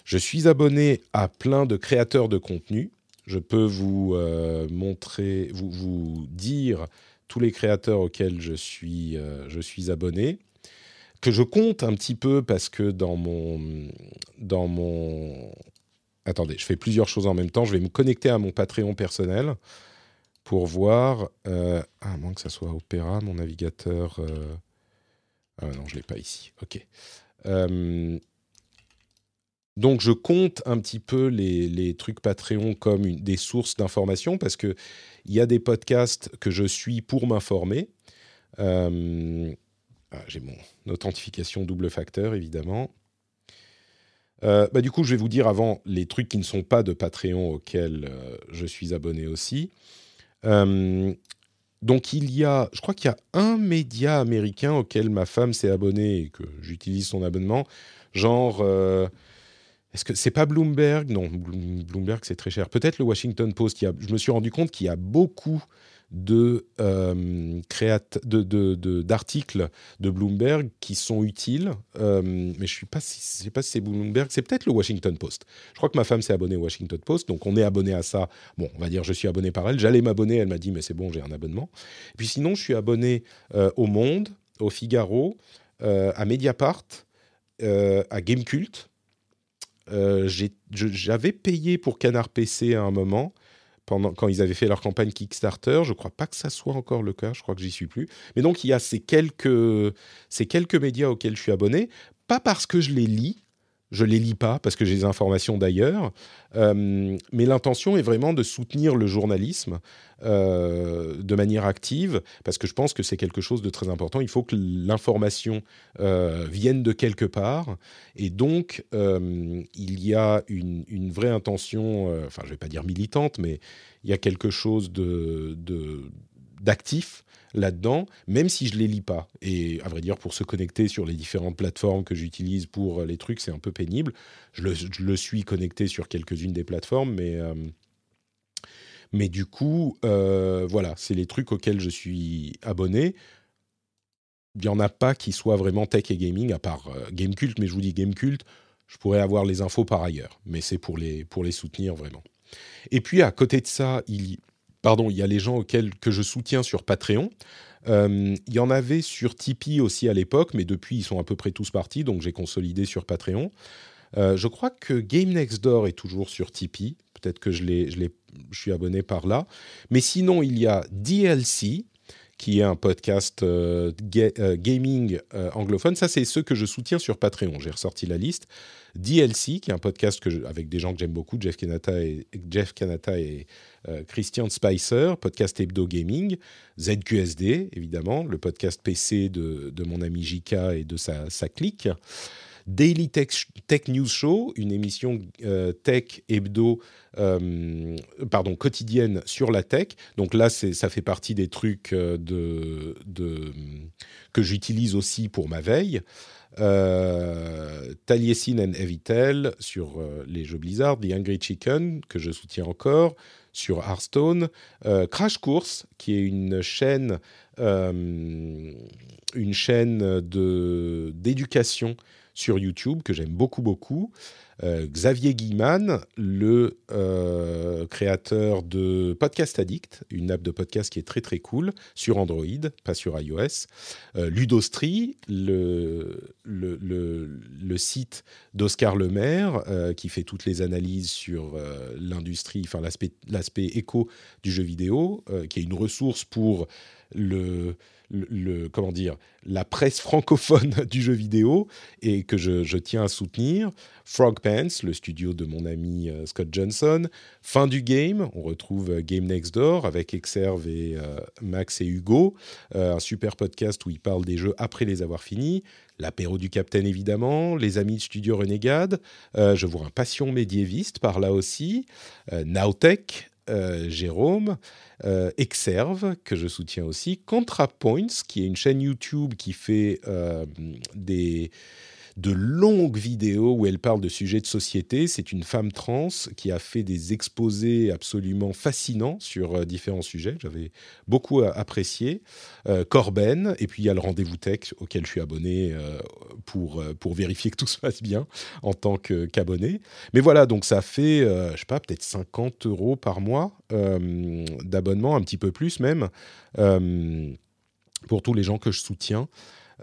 Je suis abonné à plein de créateurs de contenu. Je peux vous euh, montrer, vous, dire tous les créateurs auxquels je suis, euh, je suis abonné, que je compte un petit peu parce que dans mon. Attendez, je fais plusieurs choses en même temps. Je vais me connecter à mon Patreon personnel pour voir... Euh, à moins que ça soit Opera, mon navigateur... Ah non, je ne l'ai pas ici. OK. Donc je compte un petit peu les, trucs Patreon comme des sources d'information parce qu'il y a des podcasts que je suis pour m'informer. Euh, ah, j'ai mon authentification double facteur évidemment. Euh, bah, du coup, je vais vous dire avant les trucs qui ne sont pas de Patreon auxquels euh, je suis abonné aussi. donc il y a, je crois qu'il y a un média américain auquel ma femme s'est abonnée et que j'utilise son abonnement, genre est-ce que c'est pas Bloomberg? Non, Bloomberg c'est très cher. Peut-être le Washington Post. je me suis rendu compte qu'il y a beaucoup de, euh, d'articles de, Bloomberg qui sont utiles, euh, mais je ne pas sais pas si c'est Bloomberg, c'est peut-être le Washington Post. Je crois que ma femme s'est abonnée au Washington Post, donc on est abonné à ça. Bon, on va dire je suis abonné par elle. J'allais m'abonner, elle m'a dit mais c'est bon, j'ai un abonnement. Puis sinon, je suis abonné euh, au Monde, au Figaro, à Mediapart, à Gamecult euh, j'avais payé pour Canard PC à un moment, pendant, quand ils avaient fait leur campagne Kickstarter. Je ne crois pas que ça soit encore le cas, je crois que j'y suis plus. Mais donc, il y a ces quelques, ces quelques médias auxquels je suis abonné, pas parce que je les lis, je les lis pas parce que j'ai des informations d'ailleurs, euh, mais l'intention est vraiment de soutenir le journalisme euh, de manière active parce que je pense que c'est quelque chose de très important. Il faut que l'information euh, vienne de quelque part et donc il y a une, vraie intention, enfin je vais pas dire militante, mais il y a quelque chose de d'actif là-dedans, même si je les lis pas. Et à vrai dire, pour se connecter sur les différentes plateformes que j'utilise pour les trucs, c'est un peu pénible. Je le, suis connecté sur quelques-unes des plateformes, mais euh, mais du coup, euh, voilà, c'est les trucs auxquels je suis abonné. il n'y en a pas qui soient vraiment tech et gaming, à part euh, Gamecult, mais je vous dis Gamecult, je pourrais avoir les infos par ailleurs, mais c'est pour les, pour les soutenir vraiment. Et puis à côté de ça, il, pardon, il y a les gens auxquels que je soutiens sur Patreon. Euh, il y en avait sur Tipeee aussi à l'époque, mais depuis ils sont à peu près tous partis, donc j'ai consolidé sur Patreon. Euh, je crois que Game Next Door est toujours sur Tipeee. Peut-être que je, suis abonné par là. Mais sinon, il y a DLC, qui est un podcast euh, gaming anglophone. Ça, c'est ceux que je soutiens sur Patreon. J'ai ressorti la liste. DLC, qui est un podcast avec des gens que j'aime beaucoup, Jeff Kanata et, Christian Spicer, podcast hebdo gaming. ZQSD, évidemment, le podcast PC de, de mon ami Jika et de sa, sa clique. Daily Tech, News Show, une émission euh, tech hebdo, euh, pardon, quotidienne sur la tech. Donc là, ça fait partie des trucs euh, de, que j'utilise aussi pour ma veille. Taliesin and Evitel sur les jeux Blizzard, The Angry Chicken, que je soutiens encore, sur Hearthstone, Crash Course, qui est une chaîne, une chaîne d'éducation sur YouTube que j'aime beaucoup, beaucoup. Euh, Xavier Guiman, le euh, créateur de Podcast Addict, une app de podcast qui est très très cool sur Android, pas sur iOS. Euh, Ludostri, le, site d'Oscar Lemaire, qui fait toutes les analyses sur l'industrie, enfin l'aspect éco du jeu vidéo, qui est une ressource pour le le, comment dire, la presse francophone du jeu vidéo et que je, tiens à soutenir. Frog Pants, le studio de mon ami euh, Scott Johnson. Fin du game, on retrouve euh, Game Next Door avec Exerve et euh, Max et Hugo. un super podcast où ils parlent des jeux après les avoir finis. L'apéro du Capitaine, évidemment. Les amis de Studio Renegade. je vois un passion médiéviste par là aussi. Nowtech, Jérôme euh, Exerve, que je soutiens aussi, ContraPoints, qui est une chaîne YouTube qui fait euh, des de longues vidéos où elle parle de sujets de société. C'est une femme trans qui a fait des exposés absolument fascinants sur euh, différents sujets. J'avais beaucoup apprécié. Euh, Corben, et puis il y a le rendez-vous tech auquel je suis abonné euh, pour, pour vérifier que tout se passe bien en tant qu'abonné. Mais voilà, donc ça fait, je sais pas, peut-être 50 euros par mois d'abonnement, un petit peu plus même, pour tous les gens que je soutiens.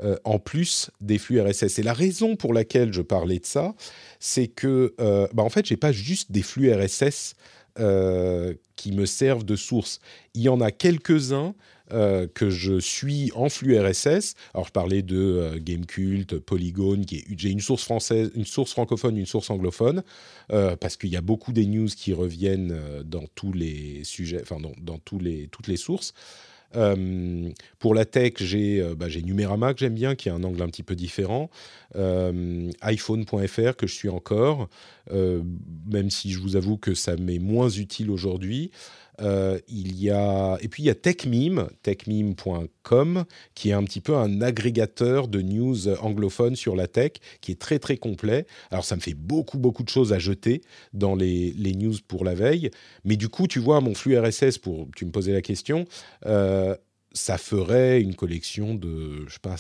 Euh, en plus des flux RSS. Et la raison pour laquelle je parlais de ça, c'est que, euh, bah en fait, j'ai pas juste des flux RSS euh, qui me servent de source. Il y en a quelques-uns que je suis en flux RSS. Alors, je parlais de Gamecult, Polygon, j'ai une source française, une source francophone, une source anglophone, parce qu'il y a beaucoup des news qui reviennent dans tous les sujets, enfin dans, dans tous les, toutes les sources. Euh, pour la tech, j'ai euh, bah, que j'aime bien, qui a un angle un petit peu différent. Euh, iPhone.fr que je suis encore, même si je vous avoue que ça m'est moins utile aujourd'hui. Euh, il y a et puis il y a TechMeme, techmeme.com, qui est un petit peu un agrégateur de news anglophones sur la tech, qui est très très complet. Alors ça me fait beaucoup beaucoup de choses à jeter dans les, les news pour la veille, mais du coup tu vois mon flux RSS pour tu me posais la question, euh, ça ferait une collection de je sais pas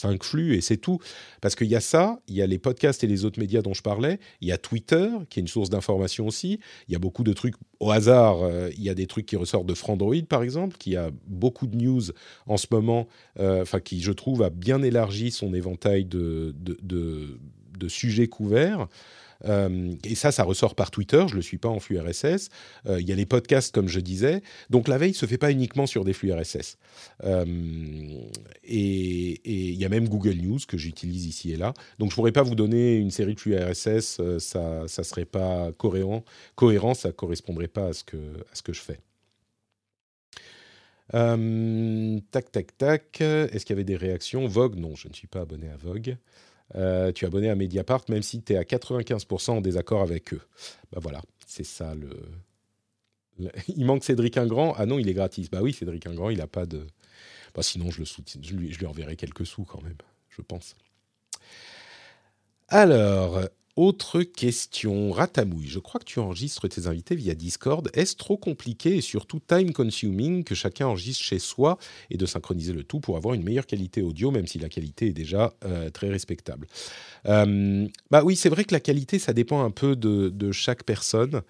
cinq flux et c'est tout. Parce qu'il y a ça, il y a les podcasts et les autres médias dont je parlais, il y a Twitter qui est une source d'information aussi, il y a beaucoup de trucs au hasard, euh, il y a des trucs qui ressortent de Frandroid par exemple, qui a beaucoup de news en ce moment, euh, enfin qui je trouve a bien élargi son éventail de, de, de sujets couverts. Euh, et ça, ça ressort par Twitter. Je ne le suis pas en flux RSS. Euh, il y a les podcasts, comme je disais. Donc la veille ne se fait pas uniquement sur des flux RSS. Euh, et il y a même Google News que j'utilise ici et là. Donc je ne pourrais pas vous donner une série de flux RSS. ça ne serait pas cohérent, cohérent ça ne correspondrait pas à ce que, à ce que je fais. tac, tac, tac. Est-ce qu'il y avait des réactions? Vogue? Non, je ne suis pas abonné à Vogue. Euh, tu es abonné à Mediapart, même si tu es à 95% en désaccord avec eux. Bah voilà, c'est ça le... Il manque Cédric Ingrand. Ah non, il est gratis. Bah oui, Cédric Ingrand, il n'a pas de. Bah sinon, je le soutiens. Je lui, je lui enverrai quelques sous quand même, je pense. Alors, autre question. Ratamouille, je crois que tu enregistres tes invités via Discord. Est-ce trop compliqué et surtout time consuming que chacun enregistre chez soi et de synchroniser le tout pour avoir une meilleure qualité audio, même si la qualité est déjà euh, très respectable? Euh, Bah oui, c'est vrai que la qualité, ça dépend un peu de, chaque personne.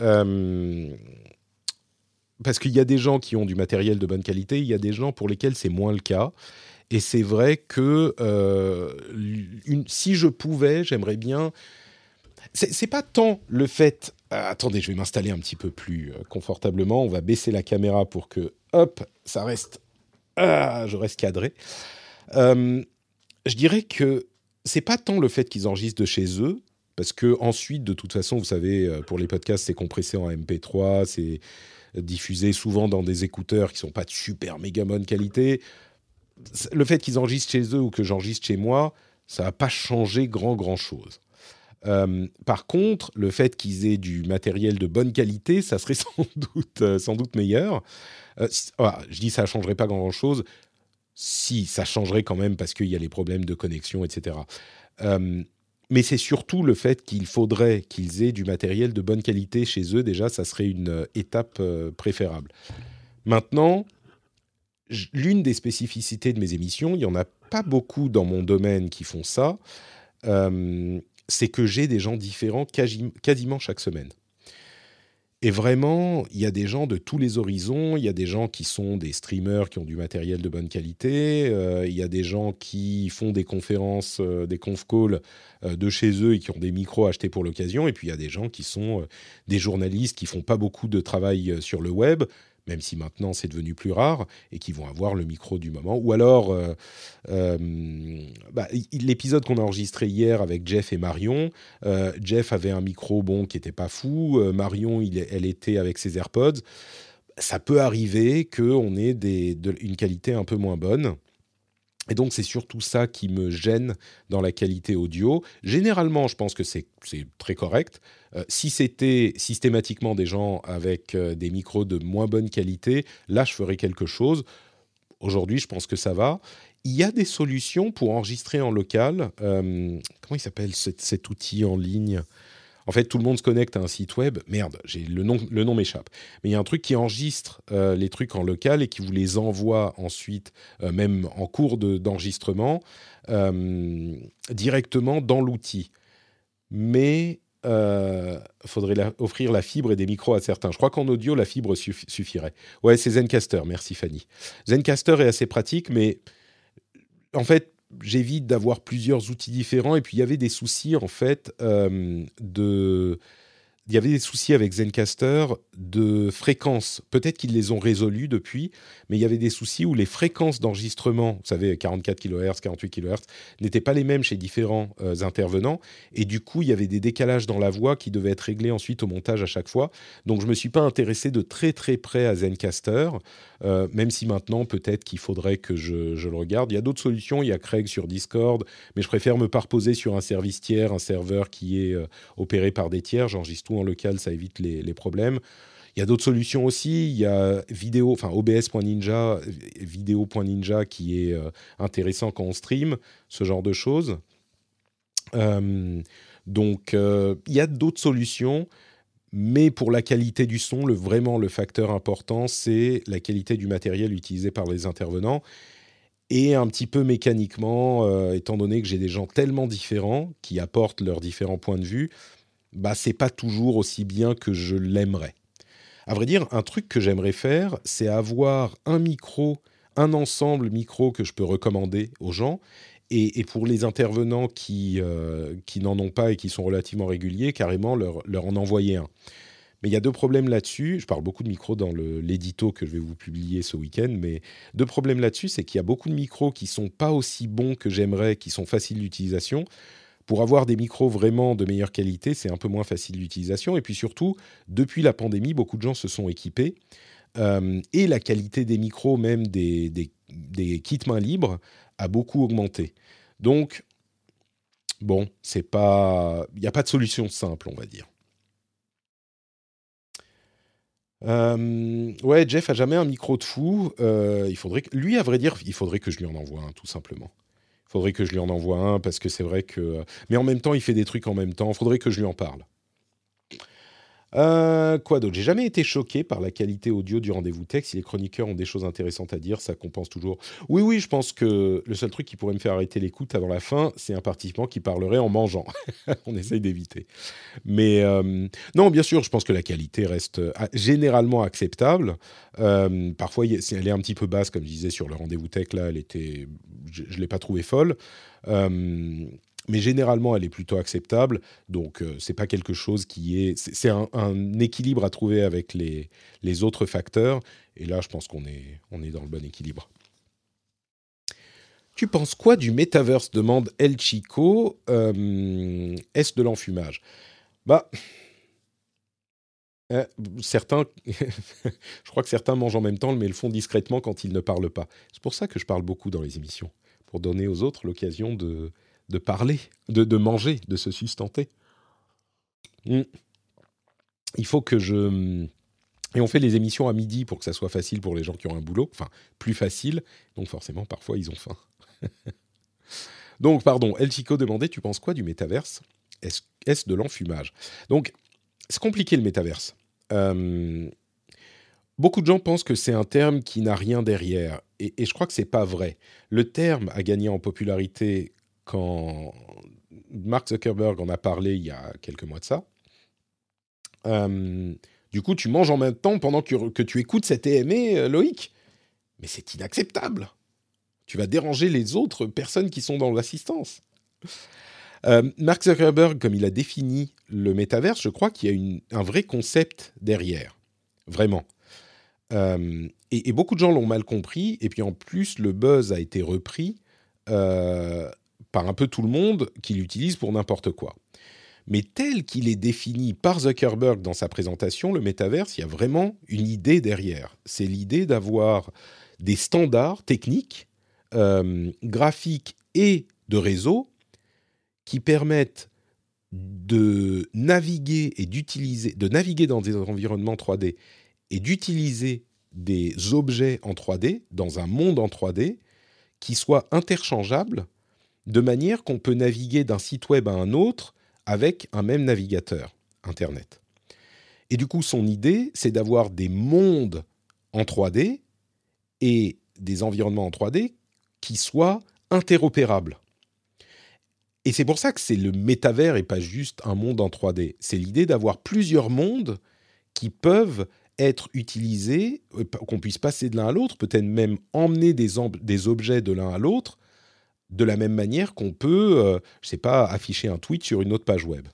Euh, parce qu'il y a des gens qui ont du matériel de bonne qualité, il y a des gens pour lesquels c'est moins le cas. Et c'est vrai que euh, si je pouvais, j'aimerais bien. C'est pas tant le fait. Euh, attendez, je vais m'installer un petit peu plus euh, confortablement. On va baisser la caméra pour que, hop, ça reste. Ah, je reste cadré. je dirais que c'est pas tant le fait qu'ils enregistrent de chez eux, parce que ensuite, de toute façon, vous savez, pour les podcasts, c'est compressé en MP3, c'est diffusé souvent dans des écouteurs qui sont pas de super méga bonne qualité le fait qu'ils enregistrent chez eux ou que j'enregistre chez moi, ça n'a pas changé grand grand chose. Euh, par contre, le fait qu'ils aient du matériel de bonne qualité, ça serait sans doute, euh, sans doute meilleur. Euh, je dis ça ne changerait pas grand-chose. Si, ça changerait quand même parce qu'il y a les problèmes de connexion, etc. mais c'est surtout le fait qu'il faudrait qu'ils aient du matériel de bonne qualité chez eux. Déjà, ça serait une étape préférable. Maintenant, l'une des spécificités de mes émissions, il n'y en a pas beaucoup dans mon domaine qui font ça, euh, c'est que j'ai des gens différents quasiment chaque semaine. Et vraiment, il y a des gens de tous les horizons. Il y a des gens qui sont des streamers qui ont du matériel de bonne qualité. Euh, il y a des gens qui font des conférences, euh, des conf calls de chez eux et qui ont des micros achetés pour l'occasion. Et puis il y a des gens qui sont des journalistes qui font pas beaucoup de travail sur le web, même si maintenant c'est devenu plus rare, et qui vont avoir le micro du moment. Ou alors, euh, euh, bah, l'épisode qu'on a enregistré hier avec Jeff et Marion, euh, Jeff avait un micro bon qui n'était pas fou, Marion, il, elle était avec ses AirPods. Ça peut arriver qu'on ait des, une qualité un peu moins bonne. Et donc, c'est surtout ça qui me gêne dans la qualité audio. Généralement, je pense que c'est très correct. Euh, si c'était systématiquement des gens avec euh, des micros de moins bonne qualité, là, je ferais quelque chose. Aujourd'hui, je pense que ça va. Il y a des solutions pour enregistrer en local. Euh, comment il s'appelle cet outil en ligne? En fait, tout le monde se connecte à un site web. Merde, j'ai le nom, le nom m'échappe. Mais il y a un truc qui enregistre euh, les trucs en local et qui vous les envoie ensuite, euh, même en cours d'enregistrement, euh, directement dans l'outil. Mais il faudrait offrir la fibre et des micros à certains. Je crois qu'en audio, la fibre suffirait. Ouais, c'est Zencaster, merci Fanny. Zencaster est assez pratique, mais en fait, j'évite d'avoir plusieurs outils différents. Et puis, il y avait des soucis, en fait, euh, de il y avait des soucis avec Zencaster de fréquences. Peut-être qu'ils les ont résolus depuis, mais il y avait des soucis où les fréquences d'enregistrement, vous savez, 44 kHz, 48 kHz, n'étaient pas les mêmes chez différents euh, intervenants. Et du coup, il y avait des décalages dans la voix qui devaient être réglés ensuite au montage à chaque fois. Donc, je ne me suis pas intéressé de très très près à Zencaster, euh, même si maintenant, peut-être qu'il faudrait que je, le regarde. Il y a d'autres solutions. Il y a Craig sur Discord, mais je préfère me parposer sur un service tiers, un serveur qui est euh, opéré par des tiers. J'enregistre en local, ça évite les, problèmes. Il y a d'autres solutions aussi. Il y a vidéo, enfin OBS.ninja, vidéo.ninja qui est euh, intéressant quand on stream, ce genre de choses. Euh, donc, euh, il y a d'autres solutions, mais pour la qualité du son, le, vraiment le facteur important, c'est la qualité du matériel utilisé par les intervenants. Et un petit peu mécaniquement, étant donné que j'ai des gens tellement différents qui apportent leurs différents points de vue, bah c'est pas toujours aussi bien que je l'aimerais. À vrai dire, un truc que j'aimerais faire, c'est avoir un micro, un ensemble micro que je peux recommander aux gens. Et, pour les intervenants qui, euh, qui n'en ont pas et qui sont relativement réguliers, carrément leur, leur en envoyer un. Mais il y a deux problèmes là-dessus. Je parle beaucoup de micros dans l'édito que je vais vous publier ce week-end, mais deux problèmes là-dessus, c'est qu'il y a beaucoup de micros qui sont pas aussi bons que j'aimerais, qui sont faciles d'utilisation. Pour avoir des micros vraiment de meilleure qualité, c'est un peu moins facile d'utilisation. Et puis surtout, depuis la pandémie, beaucoup de gens se sont équipés. Euh, et la qualité des micros, même des, des, kits mains libres, a beaucoup augmenté. Donc, bon, il n'y a pas de solution simple, on va dire. Euh, ouais, Jeff a jamais un micro de fou. Euh, lui, à vrai dire, il faudrait que je lui en envoie un, tout simplement Faudrait que je lui en envoie un parce que c'est vrai que. Mais en même temps, il fait des trucs en même temps. Faudrait que je lui en parle. Euh, quoi d'autre? J'ai jamais été choqué par la qualité audio du rendez-vous tech. Si les chroniqueurs ont des choses intéressantes à dire, ça compense toujours. Oui, oui, je pense que le seul truc qui pourrait me faire arrêter l'écoute avant la fin, c'est un participant qui parlerait en mangeant. On essaye d'éviter. Mais euh, non, bien sûr, je pense que la qualité reste euh, généralement acceptable. parfois, elle est un petit peu basse, comme je disais sur le rendez-vous tech. Là, elle était, je, ne l'ai pas trouvée folle mais généralement elle est plutôt acceptable. Donc euh, c'est pas quelque chose qui est, c'est un, équilibre à trouver avec les, les autres facteurs. Et là, je pense qu'on est, on est dans le bon équilibre. Tu penses quoi du metaverse demande El Chico. Euh, est-ce de l'enfumage? Bah. Euh, certains, je crois que certains mangent en même temps, mais le font discrètement quand ils ne parlent pas. C'est pour ça que je parle beaucoup dans les émissions, pour donner aux autres l'occasion de, de parler, de, manger, de se sustenter. Hmm. Il faut que je... Et on fait les émissions à midi pour que ça soit facile pour les gens qui ont un boulot, enfin plus facile, donc forcément parfois ils ont faim. donc pardon, El Chico demandait, tu penses quoi du métaverse? Est-ce de l'enfumage? Donc c'est compliqué le métaverse. Euh, beaucoup de gens pensent que c'est un terme qui n'a rien derrière, et, et je crois que c'est pas vrai. Le terme a gagné en popularité quand Mark Zuckerberg en a parlé il y a quelques mois de ça. Euh, du coup, tu manges en même temps pendant que, tu écoutes cet EME, euh, Loïc. Mais c'est inacceptable. Tu vas déranger les autres personnes qui sont dans l'assistance. Euh, Mark Zuckerberg, comme il a défini le métaverse, je crois qu'il y a un vrai concept derrière. Vraiment. et, beaucoup de gens l'ont mal compris. Et puis en plus, le buzz a été repris par un peu tout le monde qui l'utilise pour n'importe quoi. Mais tel qu'il est défini par Zuckerberg dans sa présentation, le métaverse, il y a vraiment une idée derrière. C'est l'idée d'avoir des standards techniques, euh, graphiques et de réseau qui permettent de naviguer et d'utiliser, de naviguer dans des environnements 3D et d'utiliser des objets en 3D dans un monde en 3D qui soit interchangeable de manière qu'on peut naviguer d'un site web à un autre avec un même navigateur Internet. Et du coup, son idée, c'est d'avoir des mondes en 3D et des environnements en 3D qui soient interopérables. Et c'est pour ça que c'est le métavers et pas juste un monde en 3D. C'est l'idée d'avoir plusieurs mondes qui peuvent être utilisés, euh, qu'on puisse passer de l'un à l'autre, peut-être même emmener des, des objets de l'un à l'autre de la même manière qu'on peut, euh, je sais pas, afficher un tweet sur une autre page web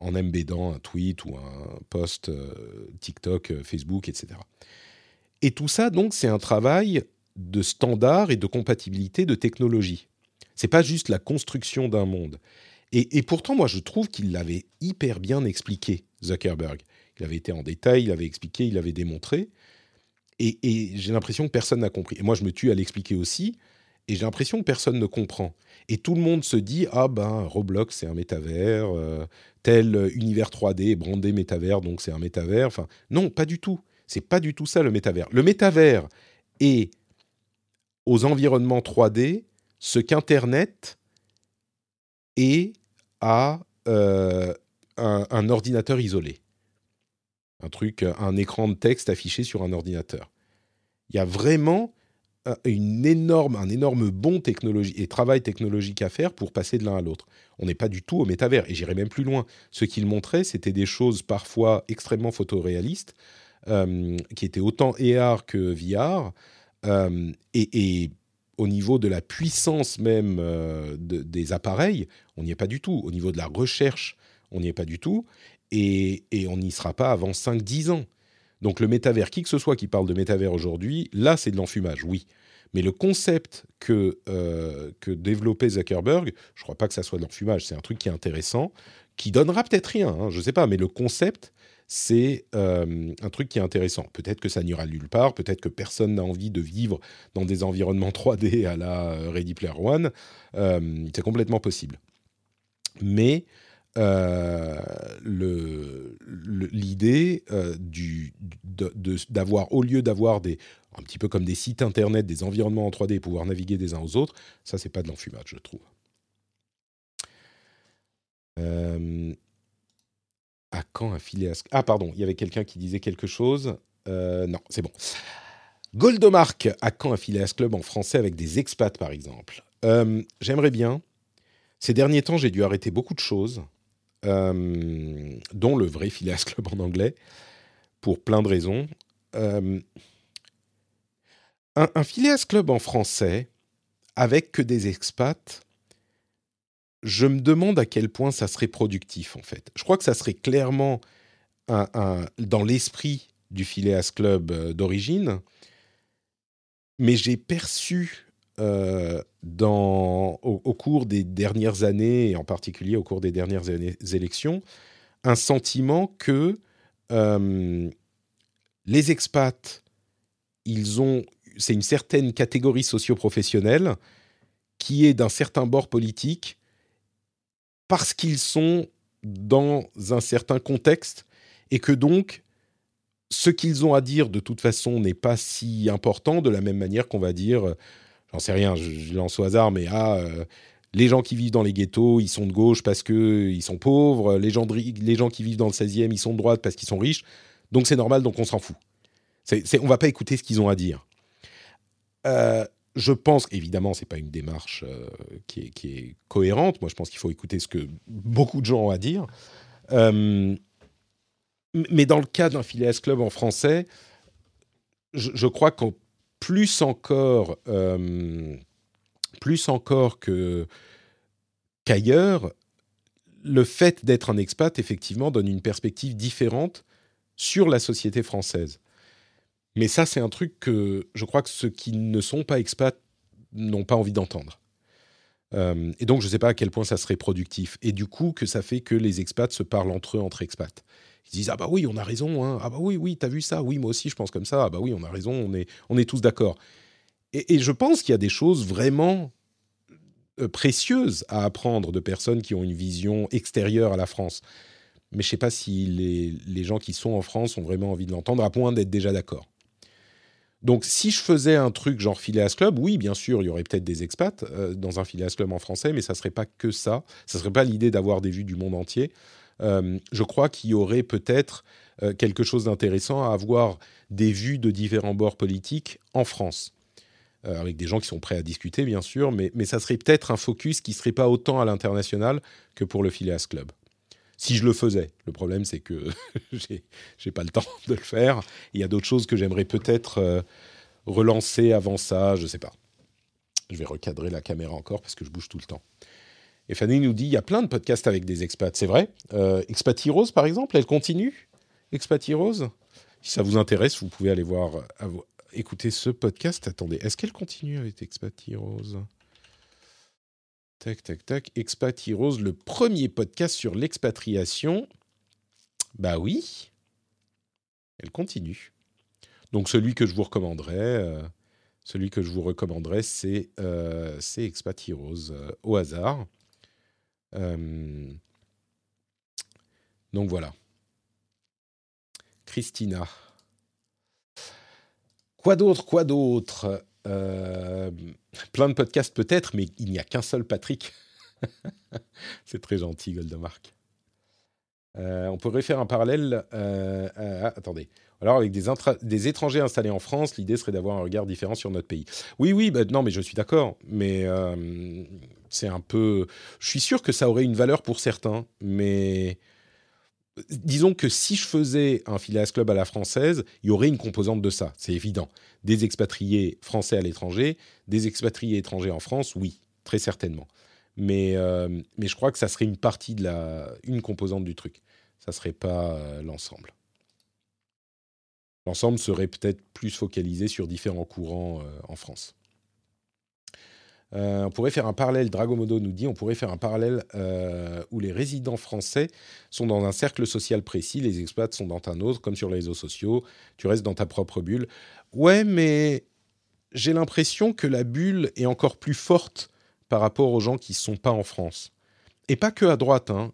en embedant un tweet ou un post euh, TikTok, euh, Facebook, etc. Et tout ça, donc, c'est un travail de standard et de compatibilité de technologie. C'est pas juste la construction d'un monde. Et, pourtant, moi, je trouve qu'il l'avait hyper bien expliqué, Zuckerberg. Il avait été en détail, il avait expliqué, il avait démontré. Et j'ai l'impression que personne n'a compris. Et moi, je me tue à l'expliquer aussi et j'ai l'impression que personne ne comprend. Et tout le monde se dit ah ben Roblox c'est un métavers, euh, tel univers 3D brandé métavers donc c'est un métavers. Non, pas du tout. C'est pas du tout ça le métavers. Le métavers est aux environnements 3D ce qu'Internet est à euh, un ordinateur isolé. Un truc, un écran de texte affiché sur un ordinateur. Il y a vraiment une énorme, un énorme bon travail technologique à faire pour passer de l'un à l'autre. On n'est pas du tout au métavers. Et j'irai même plus loin. Ce qu'il montrait, c'était des choses parfois extrêmement photoréalistes, euh, qui étaient autant AR que VR. Euh, et, au niveau de la puissance même euh, des appareils, on n'y est pas du tout. Au niveau de la recherche, on n'y est pas du tout. Et, et on n'y sera pas avant 5-10 ans. Donc le métavers, qui que ce soit qui parle de métavers aujourd'hui, là c'est de l'enfumage, oui. Mais le concept que, euh, que développait Zuckerberg, je ne crois pas que ça soit de l'enfumage, c'est un truc qui est intéressant, qui donnera peut-être rien, hein, je ne sais pas, mais le concept, c'est euh, un truc qui est intéressant. Peut-être que ça n'ira nulle part, peut-être que personne n'a envie de vivre dans des environnements 3D à la Ready Player One, euh, c'est complètement possible. Mais euh, l'idée euh, d'avoir, au lieu d'avoir des, un petit peu comme des sites internet, des environnements en 3D, pouvoir naviguer des uns aux autres, ça c'est pas de l'enfumage, je trouve. Euh, à quand un filet à... Ah pardon, il y avait quelqu'un qui disait quelque chose. Euh, non, c'est bon. Goldomark, à quand un Phileas Club en français avec des expats par exemple J'aimerais bien. Ces derniers temps, j'ai dû arrêter beaucoup de choses, dont le vrai Phileas Club en anglais, pour plein de raisons. un, un Phileas Club en français, avec que des expats, je me demande à quel point ça serait productif en fait. Je crois que ça serait clairement dans l'esprit du Phileas Club euh, d'origine, mais j'ai perçu euh, au, cours des dernières années, et en particulier au cours des dernières élections, un sentiment que euh, les expats, ils ont, c'est une certaine catégorie socio-professionnelle qui est d'un certain bord politique parce qu'ils sont dans un certain contexte et que donc ce qu'ils ont à dire de toute façon n'est pas si important de la même manière qu'on va dire, j'en sais rien, je, lance au hasard, mais ah, euh, les gens qui vivent dans les ghettos, ils sont de gauche parce qu'ils sont pauvres, les gens, les gens qui vivent dans le 16e, ils sont de droite parce qu'ils sont riches, donc c'est normal, donc on s'en fout. On ne va pas écouter ce qu'ils ont à dire. Euh, je pense, évidemment, c'est pas une démarche euh, qui, est, cohérente. Moi, je pense qu'il faut écouter ce que beaucoup de gens ont à dire. Euh, mais dans le cas d'un Phileas Club en français, je, crois qu'en plus encore, euh, plus encore que qu'ailleurs, le fait d'être un expat, effectivement, donne une perspective différente sur la société française. Mais ça, c'est un truc que je crois que ceux qui ne sont pas expats n'ont pas envie d'entendre. Euh, et donc, je ne sais pas à quel point ça serait productif. Et du coup, que ça fait que les expats se parlent entre eux, entre expats. Ils disent Ah bah oui, on a raison. Hein. Ah bah oui, oui, t'as vu ça? Oui, moi aussi, je pense comme ça. Ah bah oui, on a raison. On est, on est tous d'accord. Et, je pense qu'il y a des choses vraiment euh, précieuses à apprendre de personnes qui ont une vision extérieure à la France. Mais je ne sais pas si les, les gens qui sont en France ont vraiment envie de l'entendre, à point d'être déjà d'accord. Donc, si je faisais un truc genre Phileas Club, oui, bien sûr, il y aurait peut-être des expats euh, dans un Phileas Club en français, mais ça ne serait pas que ça. Ça ne serait pas l'idée d'avoir des vues du monde entier. Euh, je crois qu'il y aurait peut-être euh, quelque chose d'intéressant à avoir des vues de différents bords politiques en France. avec des gens qui sont prêts à discuter, bien sûr, mais, ça serait peut-être un focus qui ne serait pas autant à l'international que pour le Phileas Club si je le faisais. Le problème, c'est que j'ai pas le temps de le faire. Il y a d'autres choses que j'aimerais peut-être euh, relancer avant ça, je sais pas. Je vais recadrer la caméra encore parce que je bouge tout le temps. Et Fanny nous dit il y a plein de podcasts avec des expats, c'est vrai. Euh, Expat Heroes, par exemple, elle continue? Expat Heroes Si ça vous intéresse, vous pouvez aller voir, écouter ce podcast. Attendez, est-ce qu'elle continue avec Expat Heroes Tac, tac, tac. Expat Heroes, le premier podcast sur l'expatriation. Bah oui. Elle continue. Donc celui que je vous recommanderais, euh, celui que je vous recommanderais, c'est euh, Expat Heroes euh, au hasard. Donc voilà. Christina. Quoi d'autre Quoi d'autre? Euh, plein de podcasts peut-être, mais il n'y a qu'un seul Patrick. c'est très gentil, Goldemark. Euh, on pourrait faire un parallèle. Euh, attendez. Alors, avec des, étrangers installés en France, l'idée serait d'avoir un regard différent sur notre pays. Oui, oui, bah, non, mais je suis d'accord. Mais c'est un peu. Je suis sûr que ça aurait une valeur pour certains, mais disons que si je faisais un Phileas Club à la française, il y aurait une composante de ça, c'est évident. Des expatriés français à l'étranger, des expatriés étrangers en France, oui, très certainement. Mais, euh, mais je crois que ça serait une partie de la, une composante du truc. Ça serait pas euh, l'ensemble. L'ensemble serait peut-être plus focalisé sur différents courants euh, en France. Euh, on pourrait faire un parallèle, Dragomodo nous dit, on pourrait faire un parallèle euh, où les résidents français sont dans un cercle social précis, les expats sont dans un autre, comme sur les réseaux sociaux, tu restes dans ta propre bulle. Ouais, mais j'ai l'impression que la bulle est encore plus forte par rapport aux gens qui ne sont pas en France. Et pas que à droite. Hein.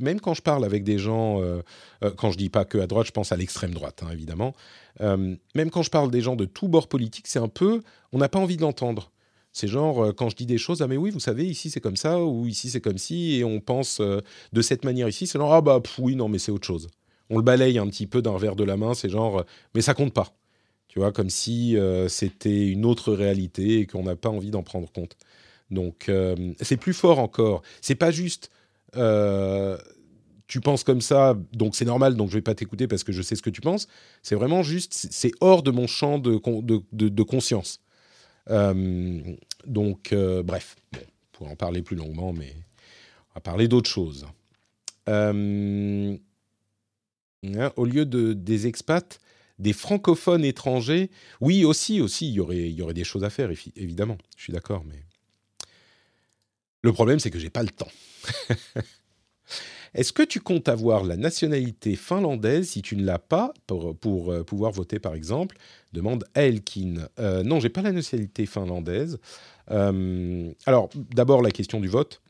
Même quand je parle avec des gens, euh, euh, quand je dis pas que à droite, je pense à l'extrême droite, hein, évidemment. Euh, même quand je parle des gens de tous bords politiques, c'est un peu, on n'a pas envie de l'entendre. C'est genre, quand je dis des choses, ah mais oui, vous savez, ici c'est comme ça, ou ici c'est comme ci, et on pense de cette manière ici, c'est genre, ah bah oui, non, mais c'est autre chose. On le balaye un petit peu d'un revers de la main, c'est genre, mais ça compte pas. Tu vois, comme si c'était une autre réalité et qu'on n'a pas envie d'en prendre compte. Donc euh, c'est plus fort encore. C'est pas juste euh, tu penses comme ça, donc c'est normal, donc je vais pas t'écouter parce que je sais ce que tu penses. C'est vraiment juste, c'est hors de mon champ de, de, conscience. Euh, donc, bref, on pourrait en parler plus longuement, mais on va parler d'autre chose. Hein, au lieu de, des expats, des francophones étrangers, oui, aussi, aussi, il y aurait, y aurait des choses à faire, évidemment. Je suis d'accord, mais le problème, c'est que j'ai pas le temps. Est-ce que tu comptes avoir la nationalité finlandaise si tu ne l'as pas pour, euh, pouvoir voter, par exemple? Demande Elkin. Euh, non, j'ai pas la nationalité finlandaise. Euh, alors, d'abord, la question du vote.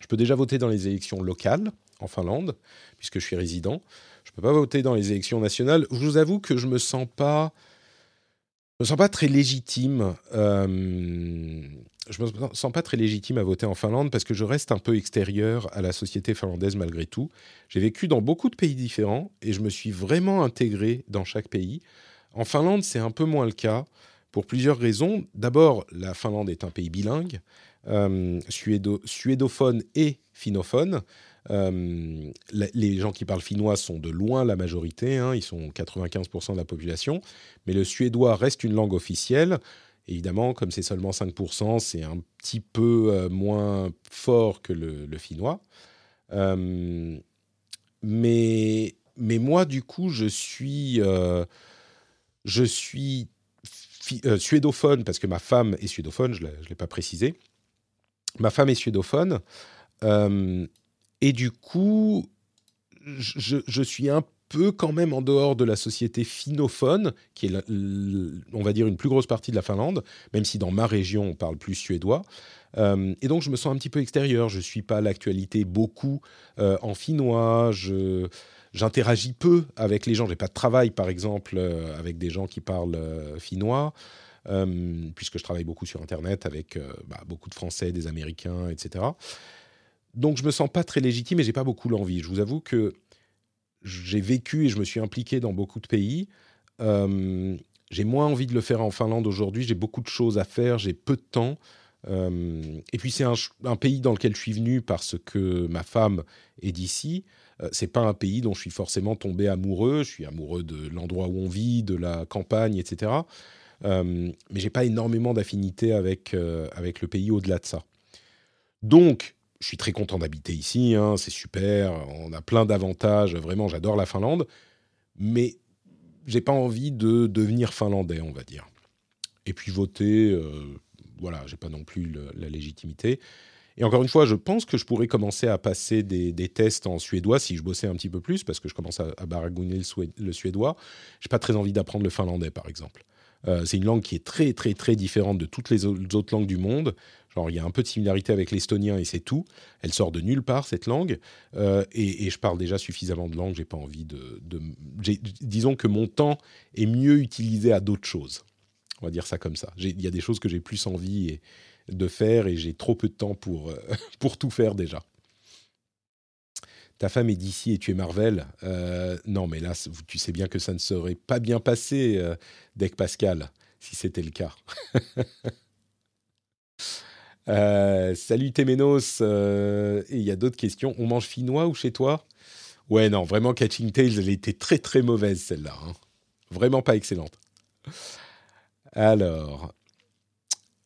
Je peux déjà voter dans les élections locales en Finlande, puisque je suis résident. Je ne peux pas voter dans les élections nationales. Je vous avoue que je me sens pas me sens pas très légitime. Euh, je me sens pas très légitime à voter en Finlande parce que je reste un peu extérieur à la société finlandaise malgré tout. J'ai vécu dans beaucoup de pays différents et je me suis vraiment intégré dans chaque pays. En Finlande, c'est un peu moins le cas pour plusieurs raisons. D'abord, la Finlande est un pays bilingue, euh, suédophone et finnophone. Euh, les gens qui parlent finnois sont de loin la majorité, hein, ils sont 95% de la population, mais le suédois reste une langue officielle. Évidemment, comme c'est seulement 5%, c'est un petit peu euh, moins fort que le, finnois. Euh, mais, mais moi, du coup, je suis, je suis suédophone parce que ma femme est suédophone, je ne l'ai pas précisé. Ma femme est suédophone. Et du coup, je, suis un peu quand même en dehors de la société finnophone, qui est, on va dire, une plus grosse partie de la Finlande, même si dans ma région, on parle plus suédois. Euh, et donc, je me sens un petit peu extérieur. Je ne suis pas l'actualité beaucoup euh, en finnois. Je, j'interagis peu avec les gens. J'ai pas de travail, par exemple, euh, avec des gens qui parlent finnois. puisque je travaille beaucoup sur Internet avec bah, beaucoup de Français, des Américains, etc. Donc je me sens pas très légitime et j'ai pas beaucoup l'envie. Je vous avoue que j'ai vécu et je me suis impliqué dans beaucoup de pays. Euh, j'ai moins envie de le faire en Finlande aujourd'hui. J'ai beaucoup de choses à faire. J'ai peu de temps. Euh, et puis c'est un, pays dans lequel je suis venu parce que ma femme est d'ici. Euh, c'est pas un pays dont je suis forcément tombé amoureux. Je suis amoureux de l'endroit où on vit, de la campagne, etc. mais j'ai pas énormément d'affinité avec avec le pays au-delà de ça. Donc je suis très content d'habiter ici, hein, c'est super, on a plein d'avantages, vraiment, j'adore la Finlande, mais j'ai pas envie de devenir finlandais, on va dire. Et puis voter, euh, voilà, j'ai pas non plus la légitimité. Et encore une fois, je pense que je pourrais commencer à passer des, tests en suédois si je bossais un petit peu plus, parce que je commence à, baragouiner le, le suédois. J'ai pas très envie d'apprendre le finlandais, par exemple. Euh, c'est une langue qui est très, très, très différente de toutes les autres langues du monde. Genre, il y a un peu de similarité avec l'estonien et c'est tout. Elle sort de nulle part, cette langue. Euh, et, je parle déjà suffisamment de langue, j'ai pas envie de. disons que mon temps est mieux utilisé à d'autres choses. On va dire ça comme ça. Il y a des choses que j'ai plus envie de faire et j'ai trop peu de temps pour, euh, pour tout faire déjà. Ta femme est d'ici et tu es Marvel. Euh, non, mais là, tu sais bien que ça ne serait pas bien passé, Deck Pascal, si c'était le cas. Euh, salut Temenos. Euh, et il y a d'autres questions. On mange finnois ou chez toi? Ouais, non, vraiment, Catching Tales, elle était très très mauvaise celle-là. Hein. Vraiment pas excellente. Alors,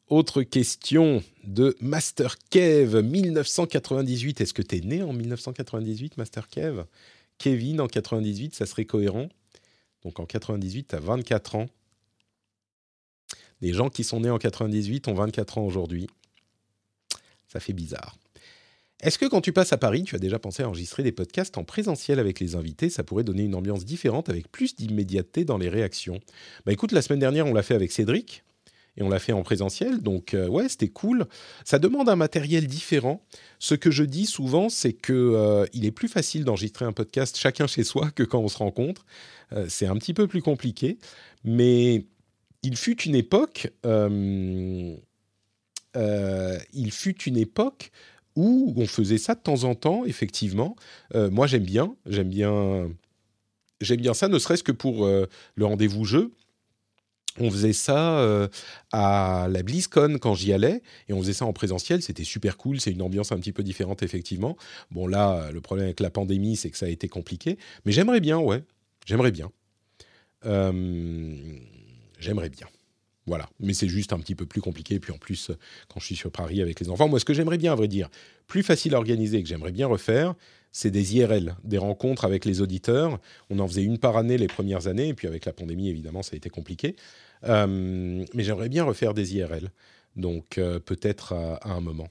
autre question de Master Kev, 1998. Est-ce que tu es né en 1998, Master Kev? Kevin en 98, ça serait cohérent. Donc en 98, tu as 24 ans. Les gens qui sont nés en 98 ont 24 ans aujourd'hui. Ça fait bizarre. Est-ce que quand tu passes à Paris, tu as déjà pensé à enregistrer des podcasts en présentiel avec les invités? Ça pourrait donner une ambiance différente avec plus d'immédiateté dans les réactions. Bah écoute, la semaine dernière, on l'a fait avec Cédric. et on l'a fait en présentiel. Donc euh, ouais, c'était cool. Ça demande un matériel différent. Ce que je dis souvent, c'est que euh, il est plus facile d'enregistrer un podcast chacun chez soi que quand on se rencontre. Euh, c'est un petit peu plus compliqué, mais il fut une époque. Il fut une époque où on faisait ça de temps en temps, effectivement. moi, j'aime bien, j'aime bien, j'aime bien ça, ne serait-ce que pour le rendez-vous jeu on faisait ça euh, à la BlizzCon quand j'y allais, et on faisait ça en présentiel, c'était super cool, c'est une ambiance un petit peu différente effectivement. Bon là, le problème avec la pandémie, c'est que ça a été compliqué, mais j'aimerais bien, ouais, j'aimerais bien. Euh, j'aimerais bien. Voilà, mais c'est juste un petit peu plus compliqué. Puis en plus, quand je suis sur Paris avec les enfants, moi, ce que j'aimerais bien, à vrai dire, plus facile à organiser, que j'aimerais bien refaire, c'est des IRL, des rencontres avec les auditeurs. On en faisait une par année les premières années, et puis avec la pandémie, évidemment, ça a été compliqué. Euh, mais j'aimerais bien refaire des IRL, donc euh, peut-être à, un moment.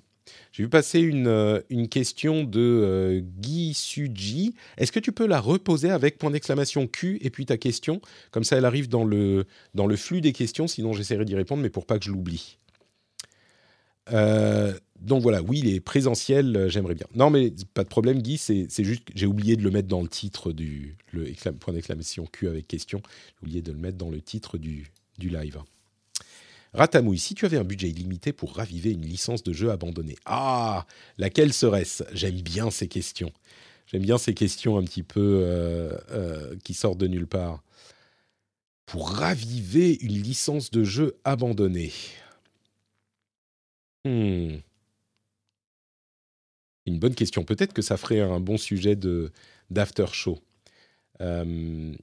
J'ai vu passer une, euh, question de Guy Suji. Est-ce que tu peux la reposer avec point d'exclamation Q et puis ta question? Comme ça, elle arrive dans le, dans le flux des questions, sinon j'essaierai d'y répondre, mais pour pas que je l'oublie. donc voilà, oui, les présentiels, j'aimerais bien. Non, mais pas de problème, Guy, c'est juste j'ai oublié de le mettre dans le titre du point d'exclamation Q avec question. J'ai oublié de le mettre dans le titre du, du live. Ratamouille, si tu avais un budget illimité pour raviver une licence de jeu abandonnée, ah, laquelle serait-ce? J'aime bien ces questions. J'aime bien ces questions un petit peu euh, euh, qui sortent de nulle part. Pour raviver une licence de jeu abandonnée. Hmm. Une bonne question. Peut-être que ça ferait un bon sujet d'after show. Euh,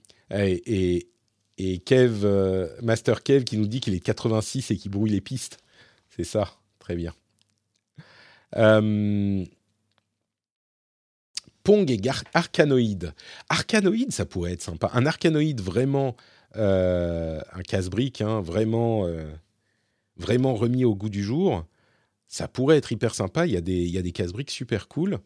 Kev, euh, Master Kev qui nous dit qu'il est 86 et qui brouille les pistes. C'est ça, très bien. Euh, Pong et Arcanoïde. Arcanoïde, ça pourrait être sympa. Un Arcanoïde vraiment, euh, un casse-brique, hein, vraiment, vraiment remis au goût du jour. Ça pourrait être hyper sympa. Il y a des, il y a des casse-briques super cool.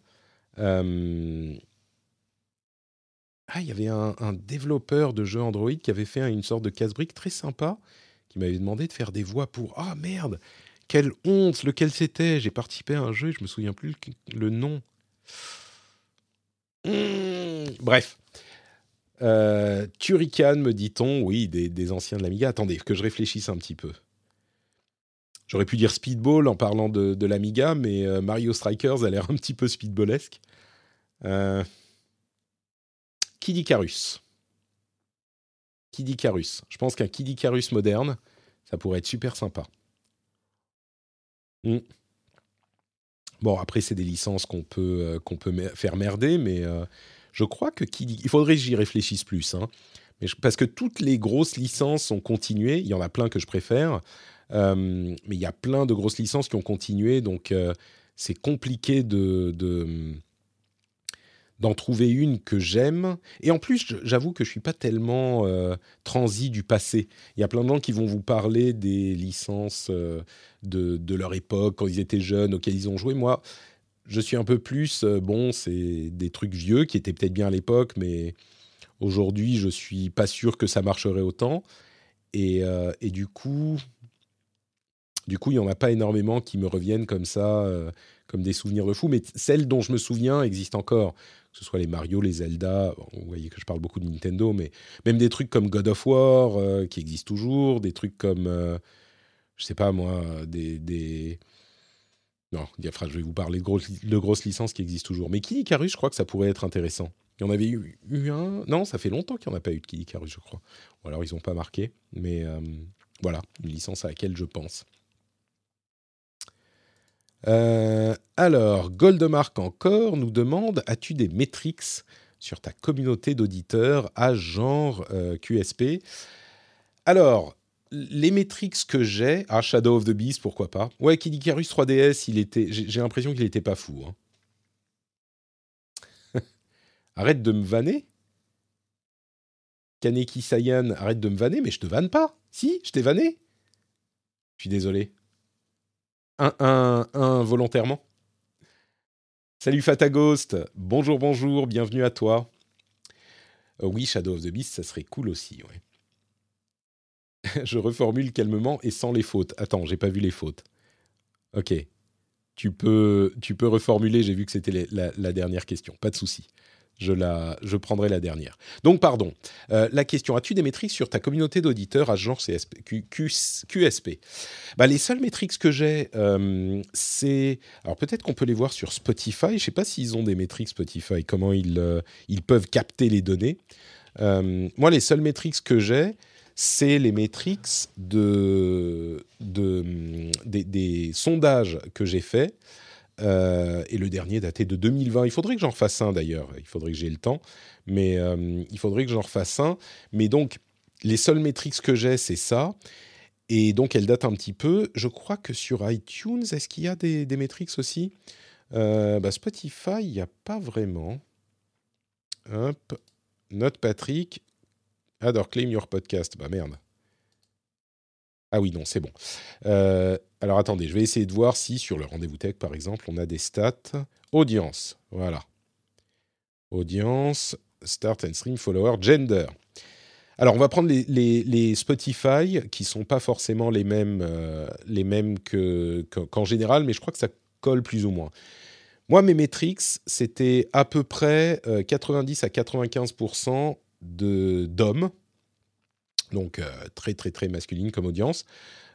Ah, il y avait un, développeur de jeux Android qui avait fait une sorte de casse-brique très sympa, qui m'avait demandé de faire des voix pour. Ah merde Quelle honte Lequel c'était? J'ai participé à un jeu, je me souviens plus le, nom. Mmh, bref. Euh, Turrican, me dit-on, oui, des, anciens de l'Amiga. Attendez, que je réfléchisse un petit peu. J'aurais pu dire Speedball en parlant de, l'Amiga, mais euh, Mario Strikers a l'air un petit peu speedballesque. Euh, Kid Icarus. Kid Icarus. Je pense qu'un Kid Icarus moderne, ça pourrait être super sympa. Hmm. Bon, après, c'est des licences qu'on peut, euh, faire merder, mais euh, je crois que. Il faudrait que j'y réfléchisse plus. Hein. Mais parce que toutes les grosses licences ont continué. Il y en a plein que je préfère. Euh, mais il y a plein de grosses licences qui ont continué. Donc, c'est compliqué de d'en trouver une que j'aime. Et en plus, j'avoue que je suis pas tellement euh, transi du passé. Il y a plein de gens qui vont vous parler des licences euh, de, leur époque, quand ils étaient jeunes, auxquelles ils ont joué. Moi, je suis un peu plus, euh, bon, c'est des trucs vieux qui étaient peut-être bien à l'époque, mais aujourd'hui, je suis pas sûr que ça marcherait autant. Et, et du coup, du coup, il y en a pas énormément qui me reviennent comme ça, comme des souvenirs de fou. Mais celles dont je me souviens existent encore que ce soit les Mario, les Zelda, vous voyez que je parle beaucoup de Nintendo, mais même des trucs comme God of War, euh, qui existent toujours, des trucs comme, euh, je sais pas moi, des... Non, je vais vous parler de, de, grosses licences qui existent toujours. Mais Kid Icarus, je crois que ça pourrait être intéressant. Il y en avait eu, un... Non, ça fait longtemps qu'il n'y en a pas eu de Kid Icarus, je crois. Ou alors ils n'ont pas marqué. Mais euh, voilà, une licence à laquelle je pense. Euh, alors, Goldemark encore nous demande As-tu des métriques sur ta communauté d'auditeurs à genre euh, QSP Alors, les métriques que j'ai, ah, Shadow of the Beast, pourquoi pas? Ouais, Kid Icarus 3DS, il était, j'ai l'impression qu'il n'était pas fou. Hein. arrête de me vanner Kaneki Sayan, arrête de me vanner, mais je te vanne pas. Si, je t'ai vanné. Je suis désolé. Un, un, volontairement. Salut Fatagost, bonjour, bonjour, bienvenue à toi. Euh, oui, Shadow of the Beast, ça serait cool aussi, je reformule calmement et sans les fautes. Attends, j'ai pas vu les fautes. Ok. Tu peux, tu peux reformuler, j'ai vu que c'était la, dernière question. Pas de souci. Je, la, je prendrai la dernière. Donc, pardon. Euh, la question as-tu des métriques sur ta communauté d'auditeurs à genre CSP, QSP bah, Les seules métriques que j'ai, euh, c'est. Alors, peut-être qu'on peut les voir sur Spotify. Je ne sais pas s'ils ont des métriques Spotify, comment ils, euh, ils peuvent capter les données. moi, les seules métriques que j'ai, c'est les métriques de, des, sondages que j'ai faits. Euh, et le dernier daté de 2020. Il faudrait que j'en refasse un d'ailleurs. Il faudrait que j'ai le temps, mais euh, il faudrait que j'en refasse un. Mais donc, les seules métriques que j'ai, c'est ça. Et donc, elles datent un petit peu. Je crois que sur iTunes, est-ce qu'il y a des, des métriques aussi? Euh, bah, Spotify, il n'y a pas vraiment. Hop. Note Patrick. Adore claim your podcast. Bah merde. Ah oui, non, c'est bon. Euh, alors attendez, je vais essayer de voir si sur le rendez-vous tech, par exemple, on a des stats. Audience, voilà. Audience, start and stream, follower, gender. Alors, on va prendre les, Spotify, qui sont pas forcément les mêmes, euh, les mêmes qu'en général, mais je crois que ça colle plus ou moins. Moi, mes metrics, c'était à peu près 90 euh, à 95% d'hommes, donc euh, très très très masculine comme audience.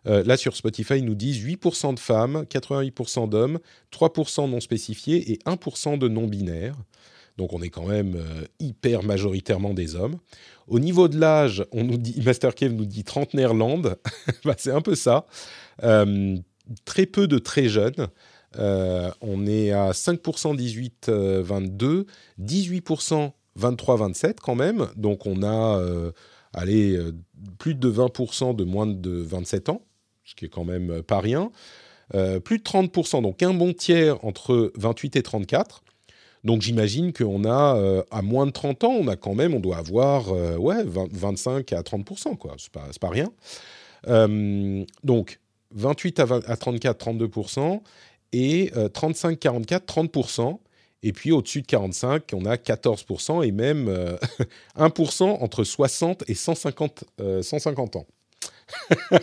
Euh, là sur Spotify, ils nous disent 8% de femmes, 88% d'hommes, 3% non spécifiés et 1% de non-binaires. Donc on est quand même euh, hyper majoritairement des hommes. Au niveau de l'âge, on nous dit, Master Kev nous dit trentenaire land, bah, c'est un peu ça. très peu de très jeunes. on est à 5% 18-22, 18% 23-27 quand même. Donc on a, allez, euh, plus de 20% de moins de 27 ans, ce qui est quand même euh, pas rien. plus de 30%, donc un bon tiers entre 28 et 34. Donc j'imagine qu'on a, à moins de 30 ans, on a quand même, on doit avoir ouais, 25 à 30%, quoi. C'est pas, pas rien. donc 28 à, à 34, 32%, et 35, 44, 30%. Et puis au-dessus de 45, on a 14% et même 1% euh, entre 60 et 150, 150 euh, ans.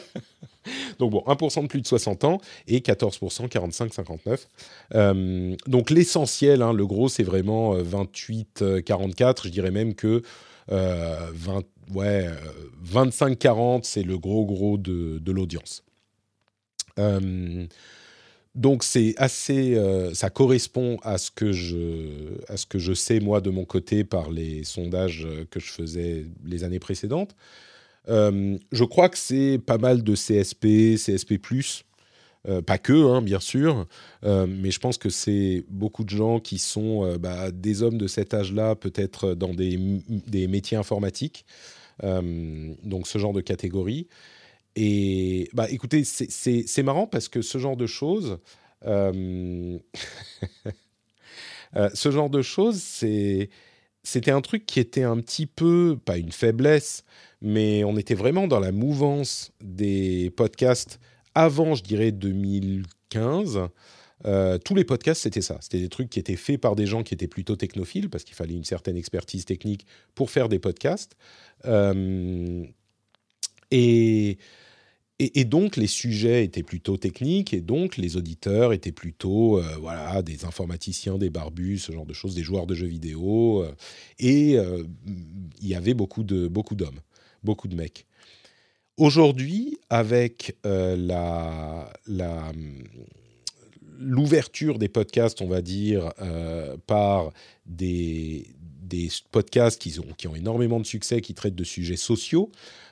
donc bon, 1% de plus de 60 ans et 14% 45-59. Euh, donc l'essentiel, hein, le gros, c'est vraiment 28-44. Je dirais même que 20, ouais, 25-40, c'est le gros gros de, de l'audience donc c'est assez, euh, ça correspond à ce que je, à ce que je sais moi de mon côté par les sondages euh, que je faisais les années précédentes. Euh, je crois que c'est pas mal de CSP, CSP+, pas que, hein, bien sûr, mais je pense que c'est beaucoup de gens qui sont bah, des hommes de cet âge-là, peut-être dans des, des, métiers informatiques, donc ce genre de catégorie. Et bah, écoutez, c'est marrant parce que ce genre de choses, euh, euh, ce genre de choses, c'était un truc qui était un petit peu, pas une faiblesse, mais on était vraiment dans la mouvance des podcasts avant, je dirais, 2015. Euh, tous les podcasts, c'était ça. C'était des trucs qui étaient faits par des gens qui étaient plutôt technophiles, parce qu'il fallait une certaine expertise technique pour faire des podcasts. et et, donc, les sujets étaient plutôt techniques, et donc les auditeurs étaient plutôt euh, voilà, des informaticiens, des barbus, ce genre de choses, des joueurs de jeux vidéo. Euh, et euh, il y avait beaucoup d'hommes, beaucoup, beaucoup de mecs. Aujourd'hui, avec la, l'ouverture des podcasts, on va dire, par des, des podcasts qui ont, qui ont énormément de succès, qui traitent de sujets sociaux,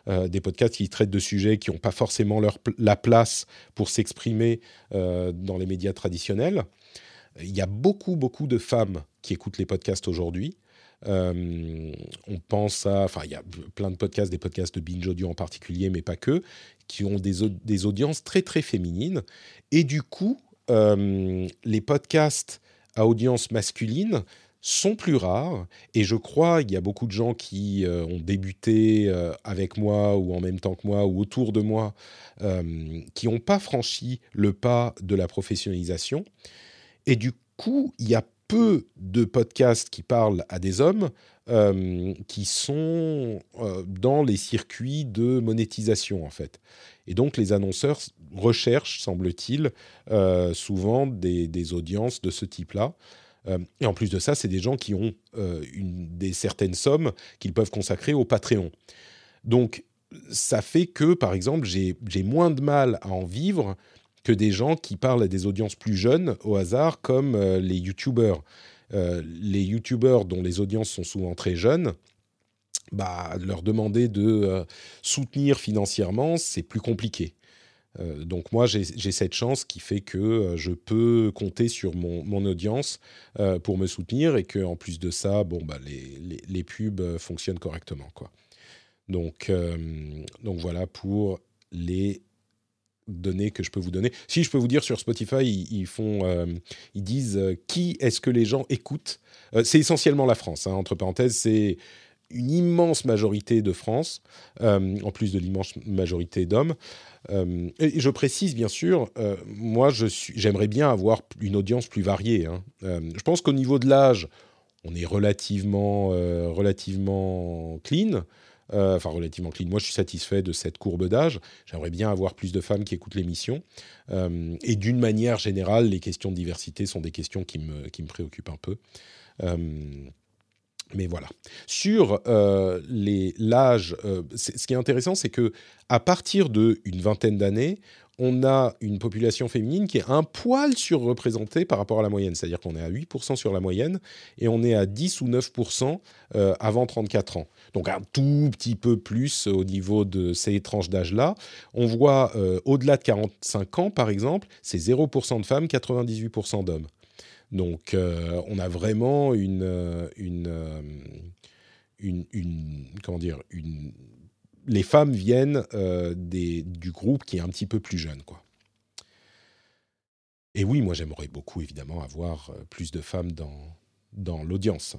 euh, des podcasts qui traitent de sujets qui n'ont pas forcément leur, la place pour s'exprimer euh, dans les médias traditionnels. Il y a beaucoup, beaucoup de femmes qui écoutent les podcasts aujourd'hui. Euh, on pense à, enfin, il y a plein de podcasts, des podcasts de binge audio en particulier, mais pas que, qui ont des, des audiences très très féminines. Et du coup, les podcasts à audience masculine sont plus rares. Et je crois il y a beaucoup de gens qui euh, ont débuté euh, avec moi ou en même temps que moi ou autour de moi euh, qui n'ont pas franchi le pas de la professionnalisation. Et du coup il y a peu de podcasts qui parlent à des hommes qui sont dans les circuits de monétisation en fait. Et donc les annonceurs recherchent, semble-t-il, souvent des, audiences de ce type-là. et en plus de ça, c'est des gens qui ont une, des certaines sommes qu'ils peuvent consacrer au Patreon. Donc ça fait que, par exemple, j'ai moins de mal à en vivre que des gens qui parlent à des audiences plus jeunes au hasard, comme euh, les YouTubers. Euh, les YouTubers dont les audiences sont souvent très jeunes, bah, leur demander de euh, soutenir financièrement, c'est plus compliqué. Donc moi, j'ai cette chance qui fait que je peux compter sur mon, audience pour me soutenir et que en plus de ça, bon, bah, les, les, pubs fonctionnent correctement. Quoi. Donc, donc voilà pour les données que je peux vous donner. Si je peux vous dire sur Spotify, ils, font, euh, ils disent euh, qui est-ce que les gens écoutent? Euh, c'est essentiellement la France. Hein, entre parenthèses, c'est une immense majorité de France, en plus de l'immense majorité d'hommes. Et je précise bien sûr, moi je suis, j'aimerais bien avoir une audience plus variée. Hein. je pense qu'au niveau de l'âge, on est relativement, relativement clean. Euh, enfin relativement clean. Moi, je suis satisfait de cette courbe d'âge. J'aimerais bien avoir plus de femmes qui écoutent l'émission. Euh, et d'une manière générale, les questions de diversité sont des questions qui me, qui me préoccupent un peu. Euh, mais voilà. Sur l'âge, ce qui est intéressant, c'est que à partir d'une vingtaine d'années, on a une population féminine qui est un poil surreprésentée par rapport à la moyenne. C'est-à-dire qu'on est à 8% sur la moyenne et on est à 10 ou 9% avant 34 ans donc un tout petit peu plus au niveau de ces tranches d'âge-là. On voit euh, au-delà de 45 ans, par exemple, c'est 0% de femmes, 98% d'hommes. Donc euh, on a vraiment une, euh, une, une, comment dire, une, les femmes viennent du groupe qui est un petit peu plus jeune, quoi. Et oui, moi j'aimerais beaucoup évidemment avoir plus de femmes dans, l'audience.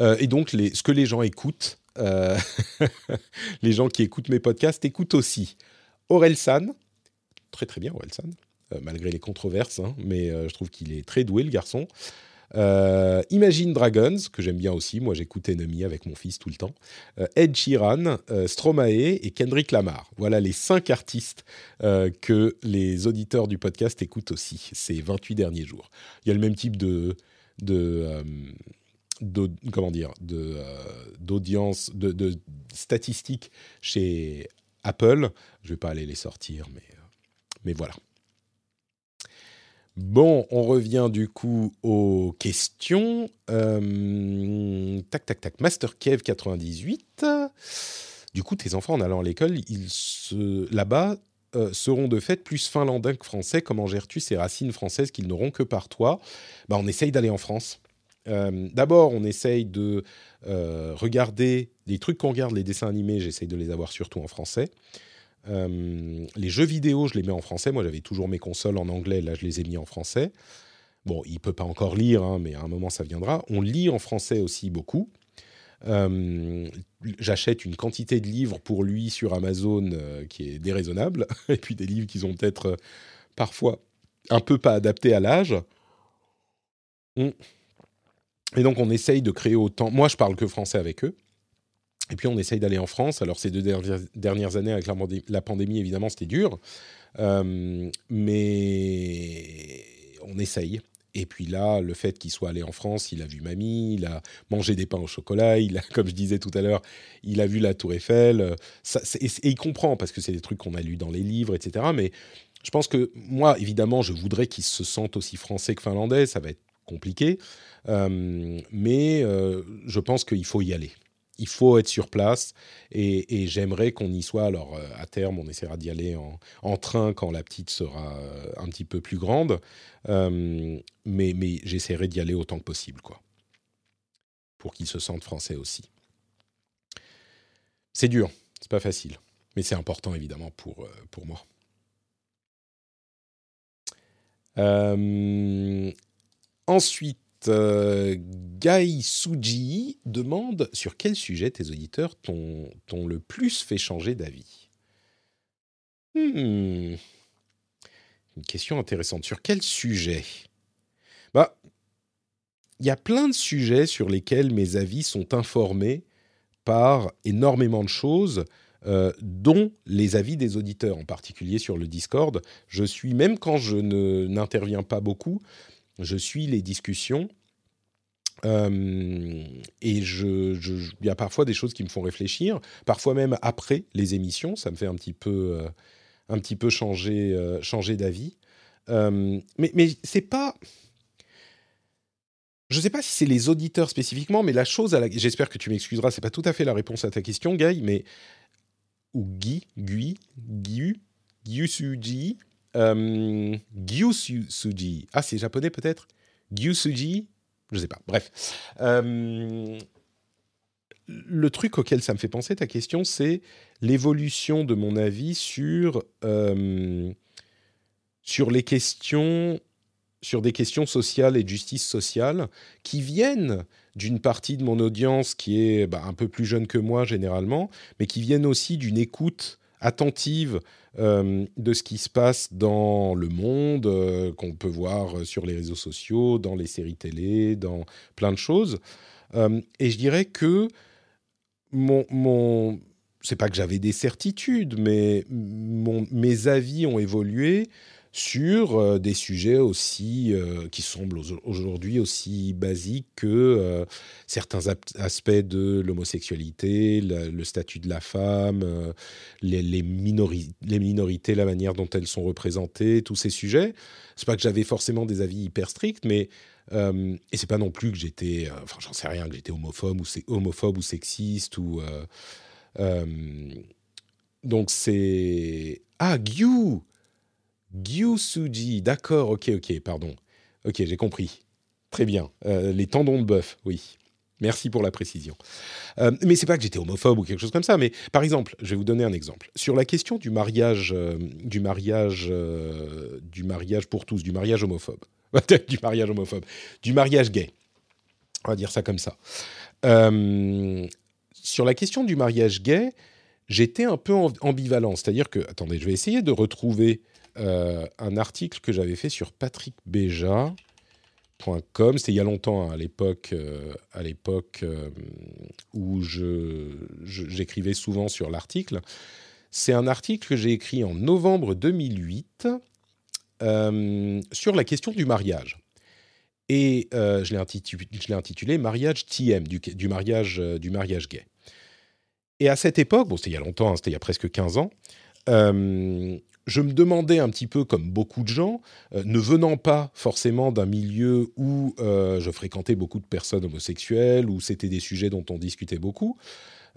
Euh, et donc, ce que les gens écoutent, euh, les gens qui écoutent mes podcasts écoutent aussi Aurel San, très très bien Aurel San, euh, malgré les controverses, hein, mais je trouve qu'il est très doué le garçon. Imagine Dragons, que j'aime bien aussi, moi j'écoute Enemy avec mon fils tout le temps, Ed Sheeran, Stromae et Kendrick Lamar. Voilà les cinq artistes que les auditeurs du podcast écoutent aussi ces 28 derniers jours. Il y a le même type de, comment dire, euh, d'audience, de, statistiques chez Apple. Je vais pas aller les sortir, euh, mais voilà. Bon, on revient du coup aux questions. Euh, tac, tac, tac. Master Kev 98. Du coup, tes enfants en allant à l'école, ils là-bas seront de fait plus finlandais que français. Comment gères-tu ces racines françaises qu'ils n'auront que par toi? Bah, On essaye d'aller en France. Euh, d'abord, on essaye de euh, regarder les trucs qu'on regarde, les dessins animés, j'essaye de les avoir surtout en français. Euh, les jeux vidéo, je les mets en français. Moi, j'avais toujours mes consoles en anglais, là, je les ai mis en français. Bon, il peut pas encore lire, hein, mais à un moment, ça viendra. On lit en français aussi beaucoup. J'achète une quantité de livres pour lui sur Amazon qui est déraisonnable, et puis des livres qui sont peut-être parfois un peu pas adaptés à l'âge. Hum. Et donc, on essaye de créer autant. Moi, je parle que français avec eux. Et puis, on essaye d'aller en France. Alors, ces deux dernières années, avec la, pandémie, évidemment, c'était dur. Euh, mais on essaye. Et puis là, le fait qu'il soit allé en France, il a vu mamie, il a mangé des pains au chocolat, il a, comme je disais tout à l'heure, il a vu la Tour Eiffel. Et, il comprend parce que c'est des trucs qu'on a lus dans les livres, etc. Mais je pense que moi, évidemment, je voudrais qu'il se sente aussi français que finlandais. Ça va être compliqué. Euh, mais euh, je pense qu'il faut y aller. Il faut être sur place et, j'aimerais qu'on y soit. Alors, euh, à terme, on essaiera d'y aller en, train quand la petite sera un petit peu plus grande. mais, mais j'essaierai d'y aller autant que possible, quoi. Pour qu'il se sente français aussi. C'est dur, c'est pas facile. Mais c'est important, évidemment, pour moi. ensuite, euh, Gai Suji demande sur quel sujet tes auditeurs t'ont le plus fait changer d'avis. Hmm. Une question intéressante. Sur quel sujet? Bah, il y a plein de sujets sur lesquels mes avis sont informés par énormément de choses, euh, dont les avis des auditeurs, en particulier sur le Discord. Je suis, même quand je n'interviens pas beaucoup, je suis les discussions. Euh, et il y a parfois des choses qui me font réfléchir, parfois même après les émissions, ça me fait un petit peu, euh, un petit peu changer, changer d'avis. mais c'est pas je ne sais pas si c'est les auditeurs spécifiquement, mais la chose à la... J'espère que tu m'excuseras, c'est pas tout à fait la réponse à ta question, Guy, mais... Ou Guy, Guy, Guy, Gyusuji, euh, Gyusuji. Ah, c'est japonais peut-être? Gyusuji Je sais pas, bref. Euh, le truc auquel ça me fait penser, ta question, c'est l'évolution de mon avis sur, euh, sur les questions sur des questions sociales et de justice sociale qui viennent d'une partie de mon audience qui est bah, un peu plus jeune que moi généralement, mais qui viennent aussi d'une écoute attentive euh, de ce qui se passe dans le monde, euh, qu'on peut voir sur les réseaux sociaux, dans les séries télé, dans plein de choses. Euh, et je dirais que mon, mon c'est pas que j'avais des certitudes, mais mon, mes avis ont évolué sur euh, des sujets aussi euh, qui semblent aujourd'hui aussi basiques que euh, certains aspects de l'homosexualité, le statut de la femme, les, minorités, la manière dont elles sont représentées, tous ces sujets. C'est pas que j'avais forcément des avis hyper stricts, mais et c'est pas non plus que j'étais, enfin j'en sais rien, que j'étais homophobe ou homophobe ou sexiste ou donc c'est ah Gyu Gyusuji, d'accord, ok, ok, pardon. Ok, j'ai compris. Très bien. Euh, les tendons de bœuf, oui. Merci pour la précision. Euh, mais c'est pas que j'étais homophobe ou quelque chose comme ça, mais par exemple, je vais vous donner un exemple. Sur la question du mariage, euh, du mariage, du mariage pour tous, du mariage homophobe, du mariage homophobe, du mariage gay. On va dire ça comme ça. sur la question du mariage gay, j'étais un peu ambivalent. C'est-à-dire que, attendez, je vais essayer de retrouver euh, un article que j'avais fait sur patrickbeja.com. C'était il y a longtemps, hein, à l'époque, euh, euh, où j'écrivais souvent sur l'article. C'est un article que j'ai écrit en novembre 2008 sur la question du mariage. Et je l'ai intitulé, Mariage TM, du, mariage, du mariage gay. Et à cette époque, bon, c'était il y a longtemps, hein, c'était il y a presque 15 ans, je me demandais un petit peu, comme beaucoup de gens, euh, ne venant pas forcément d'un milieu où euh, je fréquentais beaucoup de personnes homosexuelles, où c'était des sujets dont on discutait beaucoup,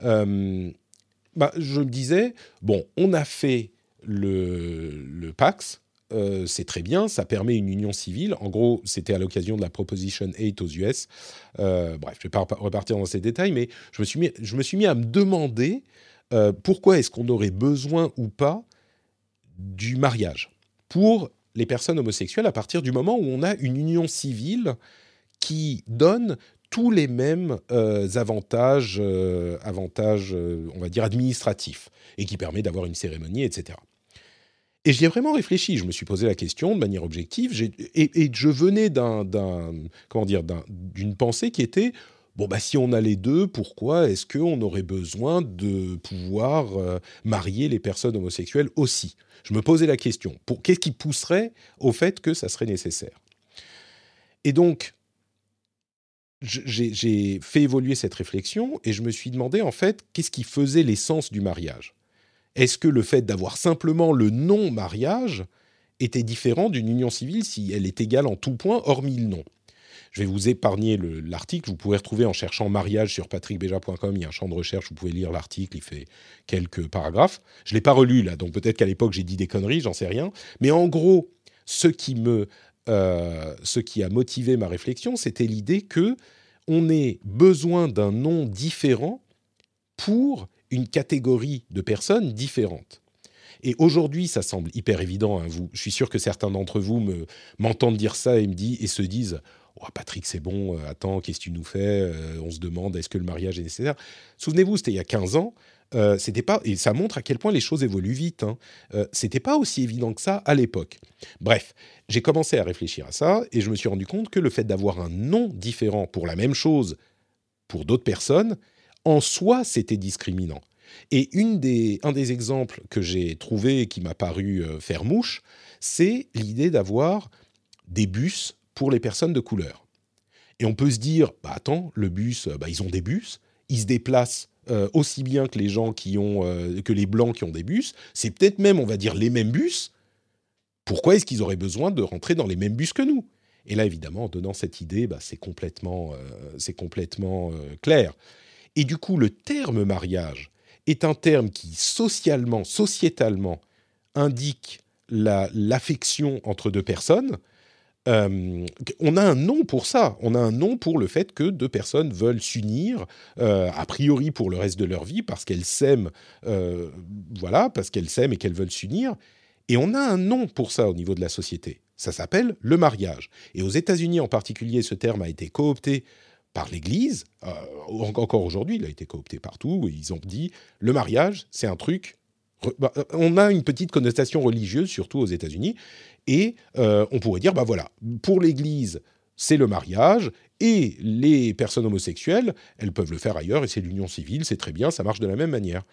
euh, bah, je me disais, bon, on a fait le, Pax, c'est très bien, ça permet une union civile. En gros, c'était à l'occasion de la Proposition 8 aux US. bref, je ne vais pas repartir dans ces détails, mais je me suis mis, je me suis mis à me demander pourquoi est-ce qu'on aurait besoin ou pas du mariage pour les personnes homosexuelles à partir du moment où on a une union civile qui donne tous les mêmes euh, avantages, euh, avantages euh, on va dire, administratifs, et qui permet d'avoir une cérémonie, etc. Et j'y ai vraiment réfléchi. Je me suis posé la question de manière objective, et, je venais d'un, comment dire, d'une pensée qui était bon bah si on a les deux, pourquoi est-ce qu'on aurait besoin de pouvoir marier les personnes homosexuelles aussi? Je me posais la question, qu'est-ce qui pousserait au fait que ça serait nécessaire? Et donc, j'ai fait évoluer cette réflexion et je me suis demandé en fait qu'est-ce qui faisait l'essence du mariage? Est-ce que le fait d'avoir simplement le non-mariage était différent d'une union civile si elle est égale en tout point, hormis le nom je vais vous épargner l'article. Vous pouvez retrouver en cherchant mariage sur patrickbeja.com. Il y a un champ de recherche. Vous pouvez lire l'article. Il fait quelques paragraphes. Je l'ai pas relu là, donc peut-être qu'à l'époque j'ai dit des conneries. J'en sais rien. Mais en gros, ce qui me, euh, ce qui a motivé ma réflexion, c'était l'idée que on ait besoin d'un nom différent pour une catégorie de personnes différentes. Et aujourd'hui, ça semble hyper évident. Hein, vous, je suis sûr que certains d'entre vous m'entendent dire ça et me disent et se disent Oh, Patrick, c'est bon, euh, attends, qu'est-ce que tu nous fais euh, On se demande, est-ce que le mariage est nécessaire? Souvenez-vous, c'était il y a 15 ans. euh, c'était pas et ça montre à quel point les choses évoluent vite. Hein. Euh, c'était pas aussi évident que ça à l'époque. Bref, j'ai commencé à réfléchir à ça et je me suis rendu compte que le fait d'avoir un nom différent pour la même chose pour d'autres personnes, en soi, c'était discriminant. Et une des, un des exemples que j'ai trouvé qui m'a paru faire mouche, c'est l'idée d'avoir des bus pour les personnes de couleur. Et on peut se dire, bah attends, le bus, bah, ils ont des bus, ils se déplacent euh, aussi bien que les gens qui ont euh, que les blancs qui ont des bus. C'est peut-être même, on va dire, les mêmes bus. Pourquoi est-ce qu'ils auraient besoin de rentrer dans les mêmes bus que nous? Et là, évidemment, en donnant cette idée, bah, c'est complètement, c'est complètement clair. Et du coup, le terme mariage est un terme qui socialement, sociétalement, indique l'affection entre deux personnes. Euh, on a un nom pour ça. On a un nom pour le fait que deux personnes veulent s'unir, euh, a priori pour le reste de leur vie, parce qu'elles s'aiment, euh, voilà, parce qu'elles s'aiment et qu'elles veulent s'unir. Et on a un nom pour ça au niveau de la société. Ça s'appelle le mariage. Et aux États-Unis en particulier, ce terme a été coopté par l'Église. Encore aujourd'hui, il a été coopté partout. Ils ont dit le mariage, c'est un truc. Bah, on a une petite connotation religieuse, surtout aux États-Unis, et euh, on pourrait dire bah voilà, pour l'Église, c'est le mariage, et les personnes homosexuelles, elles peuvent le faire ailleurs, et c'est l'union civile, c'est très bien, ça marche de la même manière.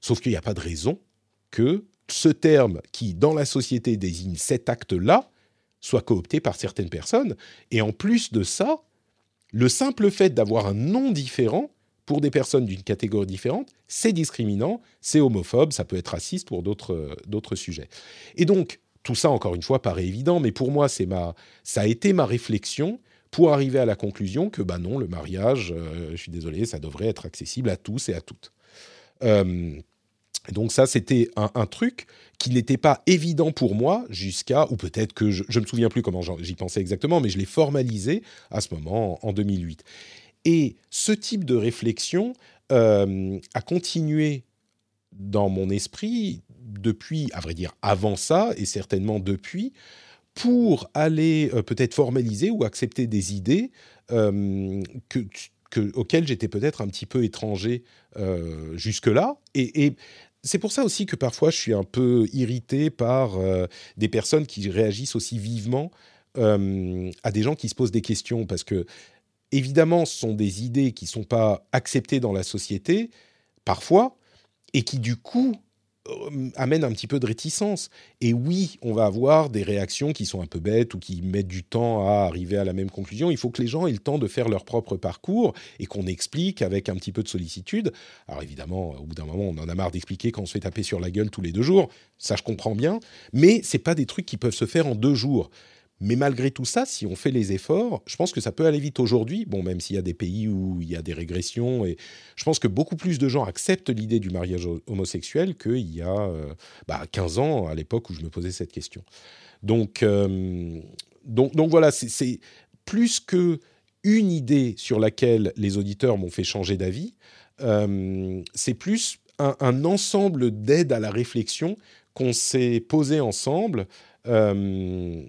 Sauf qu'il n'y a pas de raison que ce terme qui, dans la société, désigne cet acte-là, soit coopté par certaines personnes. Et en plus de ça, le simple fait d'avoir un nom différent pour des personnes d'une catégorie différente, c'est discriminant, c'est homophobe, ça peut être raciste pour d'autres sujets. Et donc, tout ça, encore une fois, paraît évident, mais pour moi, c'est ma, ça a été ma réflexion pour arriver à la conclusion que, bah non, le mariage, euh, je suis désolé, ça devrait être accessible à tous et à toutes. Euh, donc ça, c'était un, truc qui n'était pas évident pour moi jusqu'à, ou peut-être que je ne me souviens plus comment j'y pensais exactement, mais je l'ai formalisé à ce moment, en 2008. Et ce type de réflexion euh, a continué dans mon esprit depuis, à vrai dire, avant ça, et certainement depuis, pour aller euh, peut-être formaliser ou accepter des idées euh, que, auxquelles j'étais peut-être un petit peu étranger jusque-là. Et, et c'est pour ça aussi que parfois je suis un peu irrité par euh, des personnes qui réagissent aussi vivement euh, à des gens qui se posent des questions parce que évidemment ce sont des idées qui ne sont pas acceptées dans la société parfois et qui du coup euh, amène un petit peu de réticence. Et oui, on va avoir des réactions qui sont un peu bêtes ou qui mettent du temps à arriver à la même conclusion. Il faut que les gens aient le temps de faire leur propre parcours et qu'on explique avec un petit peu de sollicitude. Alors évidemment, au bout d'un moment, on en a marre d'expliquer quand on se fait taper sur la gueule tous les deux jours. Ça, je comprends bien. Mais c'est pas des trucs qui peuvent se faire en deux jours. Mais malgré tout ça, si on fait les efforts, je pense que ça peut aller vite aujourd'hui. Bon, même s'il y a des pays où il y a des régressions, et je pense que beaucoup plus de gens acceptent l'idée du mariage homosexuel qu'il y a 15 bah, ans, à l'époque où je me posais cette question. Donc, euh, donc, donc voilà, c'est plus que une idée sur laquelle les auditeurs m'ont fait changer d'avis. Euh, c'est plus un, ensemble d'aides à la réflexion qu'on s'est posé ensemble. Euh,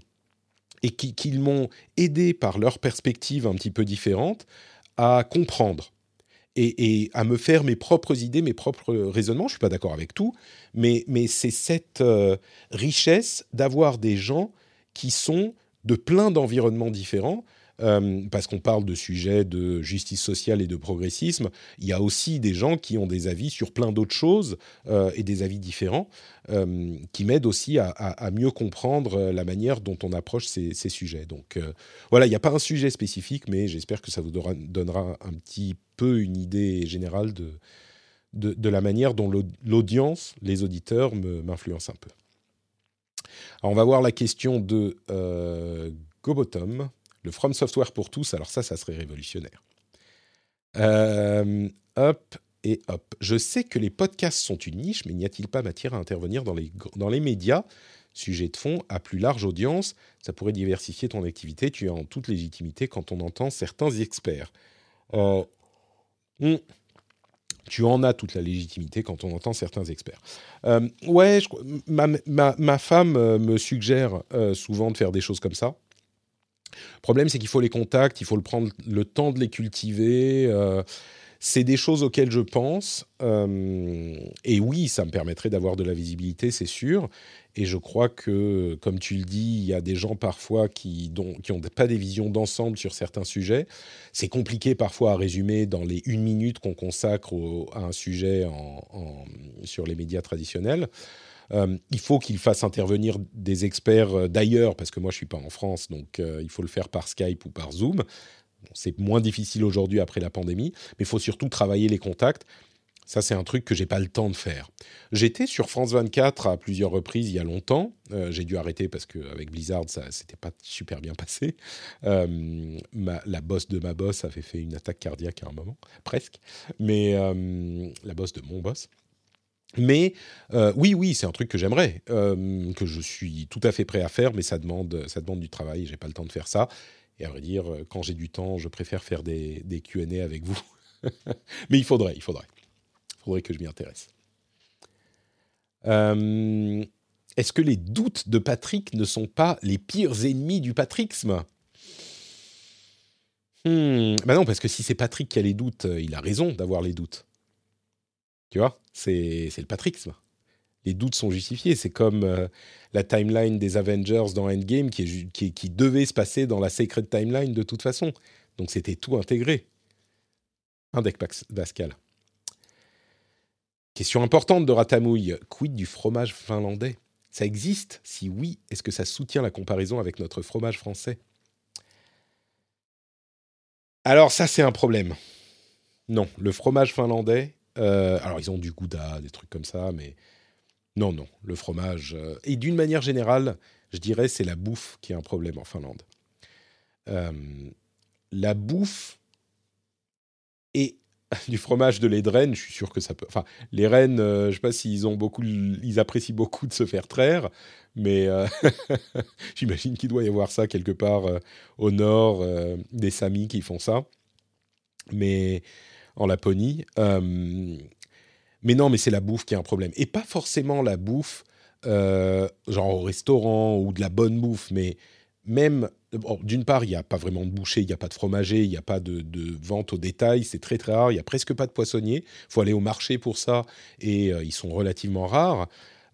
et qu'ils m'ont aidé par leur perspective un petit peu différente à comprendre et, à me faire mes propres idées, mes propres raisonnements. Je ne suis pas d'accord avec tout, mais, mais c'est cette euh, richesse d'avoir des gens qui sont de plein d'environnements différents, euh, parce qu'on parle de sujets de justice sociale et de progressisme, il y a aussi des gens qui ont des avis sur plein d'autres choses euh, et des avis différents euh, qui m'aident aussi à, mieux comprendre la manière dont on approche ces, sujets. Donc voilà, il n'y a pas un sujet spécifique, mais j'espère que ça vous donnera un petit peu une idée générale de, de, la manière dont l'audience, les auditeurs m'influencent un peu. Alors on va voir la question de Gobotom le From Software pour tous, alors ça, ça serait révolutionnaire. Euh, hop et hop. Je sais que les podcasts sont une niche, mais n'y a-t-il pas matière à intervenir dans les, dans les médias? Sujet de fond, à plus large audience, ça pourrait diversifier ton activité. Tu es en toute légitimité quand on entend certains experts. Euh, hmm. tu en as toute la légitimité quand on entend certains experts. Euh, ouais, ma, ma, ma, femme me suggère souvent de faire des choses comme ça. Le problème, c'est qu'il faut les contacts, il faut le prendre le temps de les cultiver. Euh, c'est des choses auxquelles je pense. et oui, ça me permettrait d'avoir de la visibilité, c'est sûr. Et je crois que, comme tu le dis, il y a des gens parfois qui n'ont pas des visions d'ensemble sur certains sujets. C'est compliqué parfois à résumer dans les une minute qu'on consacre à un sujet sur les médias traditionnels. Euh, il faut qu'il fasse intervenir des experts euh, d'ailleurs, parce que moi je suis pas en France, donc euh, il faut le faire par Skype ou par Zoom. c'est moins difficile aujourd'hui après la pandémie, mais il faut surtout travailler les contacts. Ça, c'est un truc que j'ai pas le temps de faire. J'étais sur France 24 à plusieurs reprises il y a longtemps. J'ai dû arrêter parce qu'avec Blizzard, ça s'était pas super bien passé. La boss de ma boss avait fait une attaque cardiaque à un moment, presque. Mais la boss de mon boss. Mais oui, oui, c'est un truc que j'aimerais, que je suis tout à fait prêt à faire, mais ça demande, ça demande du travail. J'ai pas le temps de faire ça. Et à vrai dire, quand j'ai du temps, je préfère faire des, des Q&A avec vous. mais il faudrait, il faudrait faudrait que je m'y intéresse. Euh, est-ce que les doutes de Patrick ne sont pas les pires ennemis du patrixme hmm, bah non, parce que si c'est Patrick qui a les doutes, euh, il a raison d'avoir les doutes. Tu vois, c'est le patrixme. Les doutes sont justifiés. C'est comme euh, la timeline des Avengers dans Endgame qui, qui, qui, devait se passer dans la Sacred Timeline de toute façon. Donc c'était tout intégré. Un deck Pascal. Question importante de Ratamouille. Quid du fromage finlandais? Ça existe? Si oui, est-ce que ça soutient la comparaison avec notre fromage français? Alors ça, c'est un problème. Non, le fromage finlandais, euh, alors ils ont du gouda, des trucs comme ça, mais non, non, le fromage... Euh, et d'une manière générale, je dirais c'est la bouffe qui est un problème en Finlande. Euh, la bouffe est du fromage de lait de renne, je suis sûr que ça peut. Enfin, les rennes, je ne sais pas s'ils ont beaucoup, ils apprécient beaucoup de se faire traire, mais j'imagine qu'il doit y avoir ça quelque part au nord, des Samis qui font ça, mais en Laponie. mais non, mais c'est la bouffe qui est un problème, et pas forcément la bouffe genre au restaurant ou de la bonne bouffe, mais même, d'une part, il n'y a pas vraiment de boucher, il n'y a pas de fromager, il n'y a pas de, vente au détail, c'est très très rare, il n'y a presque pas de poissonniers, il faut aller au marché pour ça, et euh, ils sont relativement rares.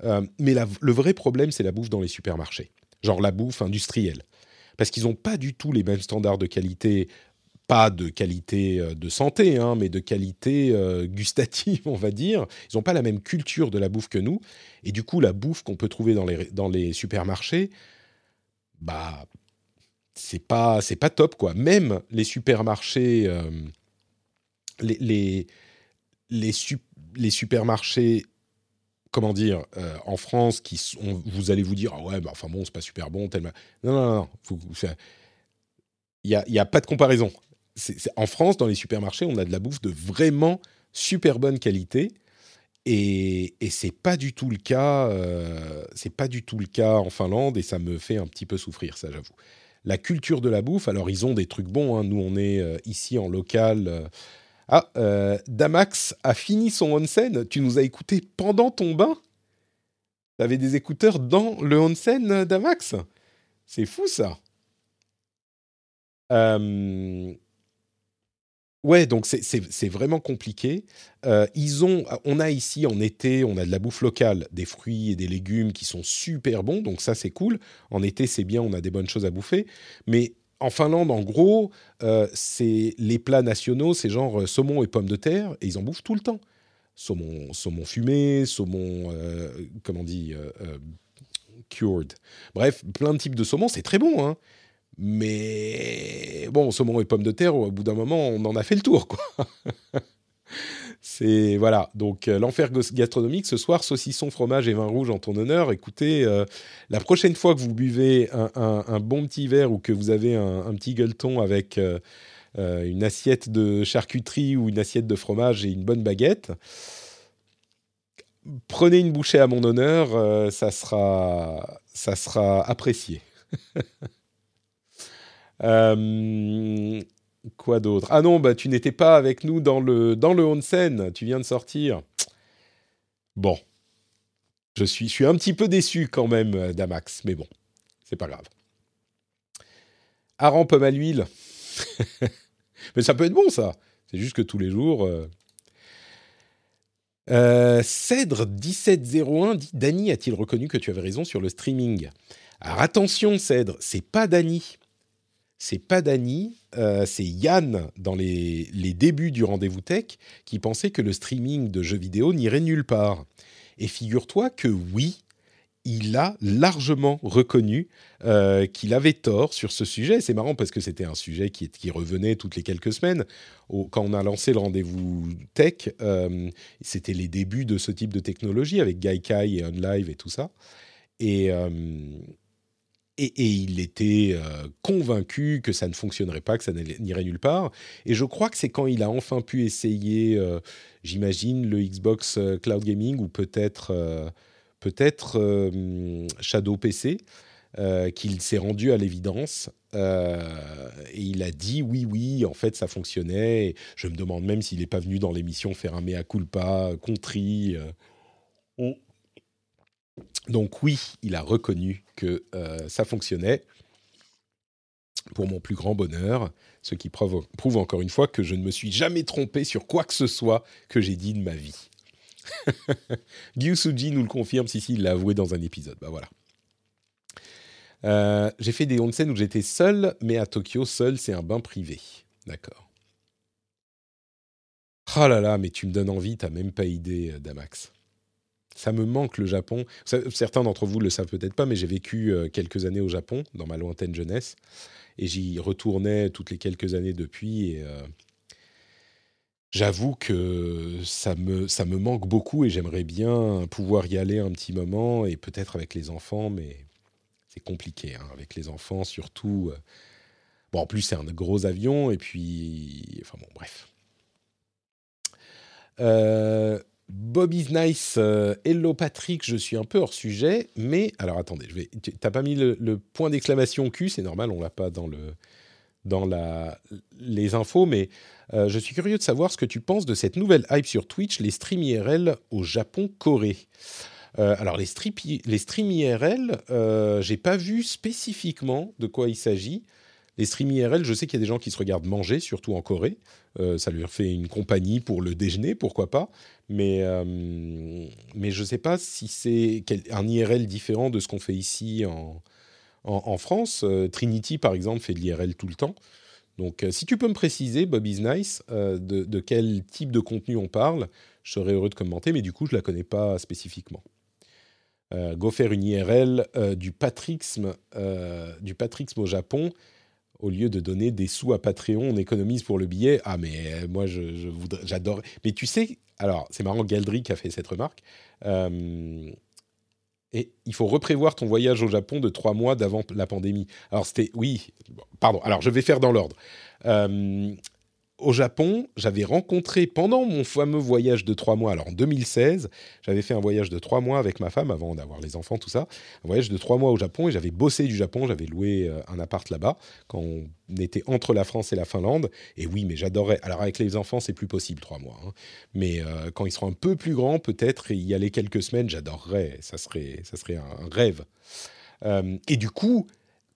Euh, mais le vrai problème, c'est la bouffe dans les supermarchés, genre la bouffe industrielle. Parce qu'ils n'ont pas du tout les mêmes standards de qualité, pas de qualité euh, de santé, hein, mais de qualité gustative, on va dire. Ils n'ont pas la même culture de la bouffe que nous. Et du coup, la bouffe qu'on peut trouver dans les, dans les supermarchés, bah c'est pas c'est pas top quoi. Même les supermarchés, euh, les les les, supermarchés, comment dire, euh, en France, qui vous allez vous dire ah ouais, bah, enfin bon, c'est pas super bon tellement. Non non non, il y a, y a pas de comparaison. En France, dans les supermarchés, on a de la bouffe de vraiment super bonne qualité. Et, et c'est pas du tout le cas. Euh, c'est pas du tout le cas en Finlande et ça me fait un petit peu souffrir, ça j'avoue. La culture de la bouffe. Alors ils ont des trucs bons. Hein. Nous on est euh, ici en local. Euh. Ah, Damax a fini son onsen. Tu nous as écouté pendant ton bain? T'avais des écouteurs dans le onsen, Damax? C'est fou ça. Ouais, donc c'est vraiment compliqué. Euh, ils ont, on a ici en été, on a de la bouffe locale, des fruits et des légumes qui sont super bons, donc ça c'est cool. En été c'est bien, on a des bonnes choses à bouffer. Mais en Finlande, en gros, euh, c'est les plats nationaux, c'est genre euh, saumon et pommes de terre, et ils en bouffent tout le temps. Saumon, saumon fumé, saumon, comment on dit, cured. Bref, plein de types de saumon, c'est très bon, hein. Mais bon, saumon et pommes de terre, au bout d'un moment, on en a fait le tour. C'est voilà. Donc euh, l'enfer gastronomique ce soir, saucisson, fromage et vin rouge en ton honneur. Écoutez, euh, la prochaine fois que vous buvez un, bon petit verre ou que vous avez un, petit gueuleton avec euh, une assiette de charcuterie ou une assiette de fromage et une bonne baguette, prenez une bouchée à mon honneur. ça sera ça sera apprécié. Euh, quoi d'autre? Ah non, bah tu n'étais pas avec nous dans le dans le onsen. Tu viens de sortir. Bon, je suis je suis un petit peu déçu quand même, euh, Damax, mais bon, c'est pas grave. Aran pomme à l'huile. mais ça peut être bon ça. C'est juste que tous les jours. Euh... Cèdre 1701 dit Dany a-t-il reconnu que tu avais raison sur le streaming? Alors attention, Cèdre, c'est pas Dany. C'est pas Dany, c'est Yann dans les, les débuts du rendez-vous tech qui pensait que le streaming de jeux vidéo n'irait nulle part. Et figure-toi que oui, il a largement reconnu euh, qu'il avait tort sur ce sujet. C'est marrant parce que c'était un sujet qui, qui, revenait toutes les quelques semaines. quand on a lancé le rendez-vous tech, euh, c'était les débuts de ce type de technologie avec Gaikai et OnLive et tout ça. Et, euh, et, et, il était convaincu que ça ne fonctionnerait pas, que ça n'irait nulle part. Et je crois que c'est quand il a enfin pu essayer, j'imagine, le Xbox Cloud Gaming ou peut-être peut-être euh, Shadow PC, euh, qu'il s'est rendu à l'évidence euh, et il a dit oui, oui, en fait ça fonctionnait. je me demande même s'il n'est pas venu dans l'émission faire un mea culpa, contri. Donc oui, il a reconnu que ça fonctionnait. Pour mon plus grand bonheur, ce qui prouve, encore une fois que je ne me suis jamais trompé sur quoi que ce soit que j'ai dit de ma vie. Suji nous le confirme, si, si, il l'a avoué dans un épisode. Bah voilà. Euh, j'ai fait des onsen où j'étais seul, mais à Tokyo, seul, c'est un bain privé. D'accord. Oh là là, mais tu me donnes envie, t'as même pas idée, euh, Damax. Ça me manque le Japon. Certains d'entre vous le savent peut-être pas, mais j'ai vécu euh, quelques années au Japon, dans ma lointaine jeunesse, et j'y retournais toutes les quelques années depuis, et j'avoue que ça me, ça me manque beaucoup et j'aimerais bien pouvoir y aller un petit moment et peut-être avec les enfants, mais c'est compliqué hein, avec les enfants, surtout. Euh, bon, en plus, c'est un gros avion et puis. Enfin bon, bref. Euh, Bobby's Nice, euh, hello Patrick, je suis un peu hors sujet, mais alors attendez, je vais. T'as pas mis le, point d'exclamation Q, c'est normal, on l'a pas dans le dans la, les infos, mais euh, je suis curieux de savoir ce que tu penses de cette nouvelle hype sur Twitch, les streams IRL au Japon, Corée. Euh, alors les, les streams IRL, j'ai pas vu spécifiquement de quoi il s'agit. Les streams IRL, je sais qu'il y a des gens qui se regardent manger, surtout en Corée. Euh, ça leur fait une compagnie pour le déjeuner, pourquoi pas. Mais, mais je ne sais pas si c'est un IRL différent de ce qu'on fait ici en, France. Euh, Trinity, par exemple, fait de l'IRL tout le temps. Donc, euh, si tu peux me préciser, Bobby's Nice, euh, de, quel type de contenu on parle, je serais heureux de commenter, mais du coup, je ne la connais pas spécifiquement. go faire une IRL du patrixme, du patrixme au Japon, au lieu de donner des sous à Patreon, on économise pour le billet. Ah, mais moi, je, voudrais, j'adore. Mais tu sais, alors, c'est marrant, Galdric a fait cette remarque et il faut reprévoir ton voyage au Japon de trois mois d'avant la pandémie. Alors c'était, oui, pardon, alors je vais faire dans l'ordre. Euh, au Japon, j'avais rencontré pendant mon fameux voyage de trois mois, alors en 2016, j'avais fait un voyage de trois mois avec ma femme avant d'avoir les enfants, tout ça. Un voyage de trois mois au Japon et j'avais bossé du Japon, j'avais loué euh, un appart là-bas quand on était entre la France et la Finlande. Et oui, mais j'adorais. Alors avec les enfants, c'est plus possible trois mois. Hein. Mais euh, quand ils seront un peu plus grands, peut-être y aller quelques semaines, j'adorerais. Ça serait, ça serait un, rêve. Euh, et du coup,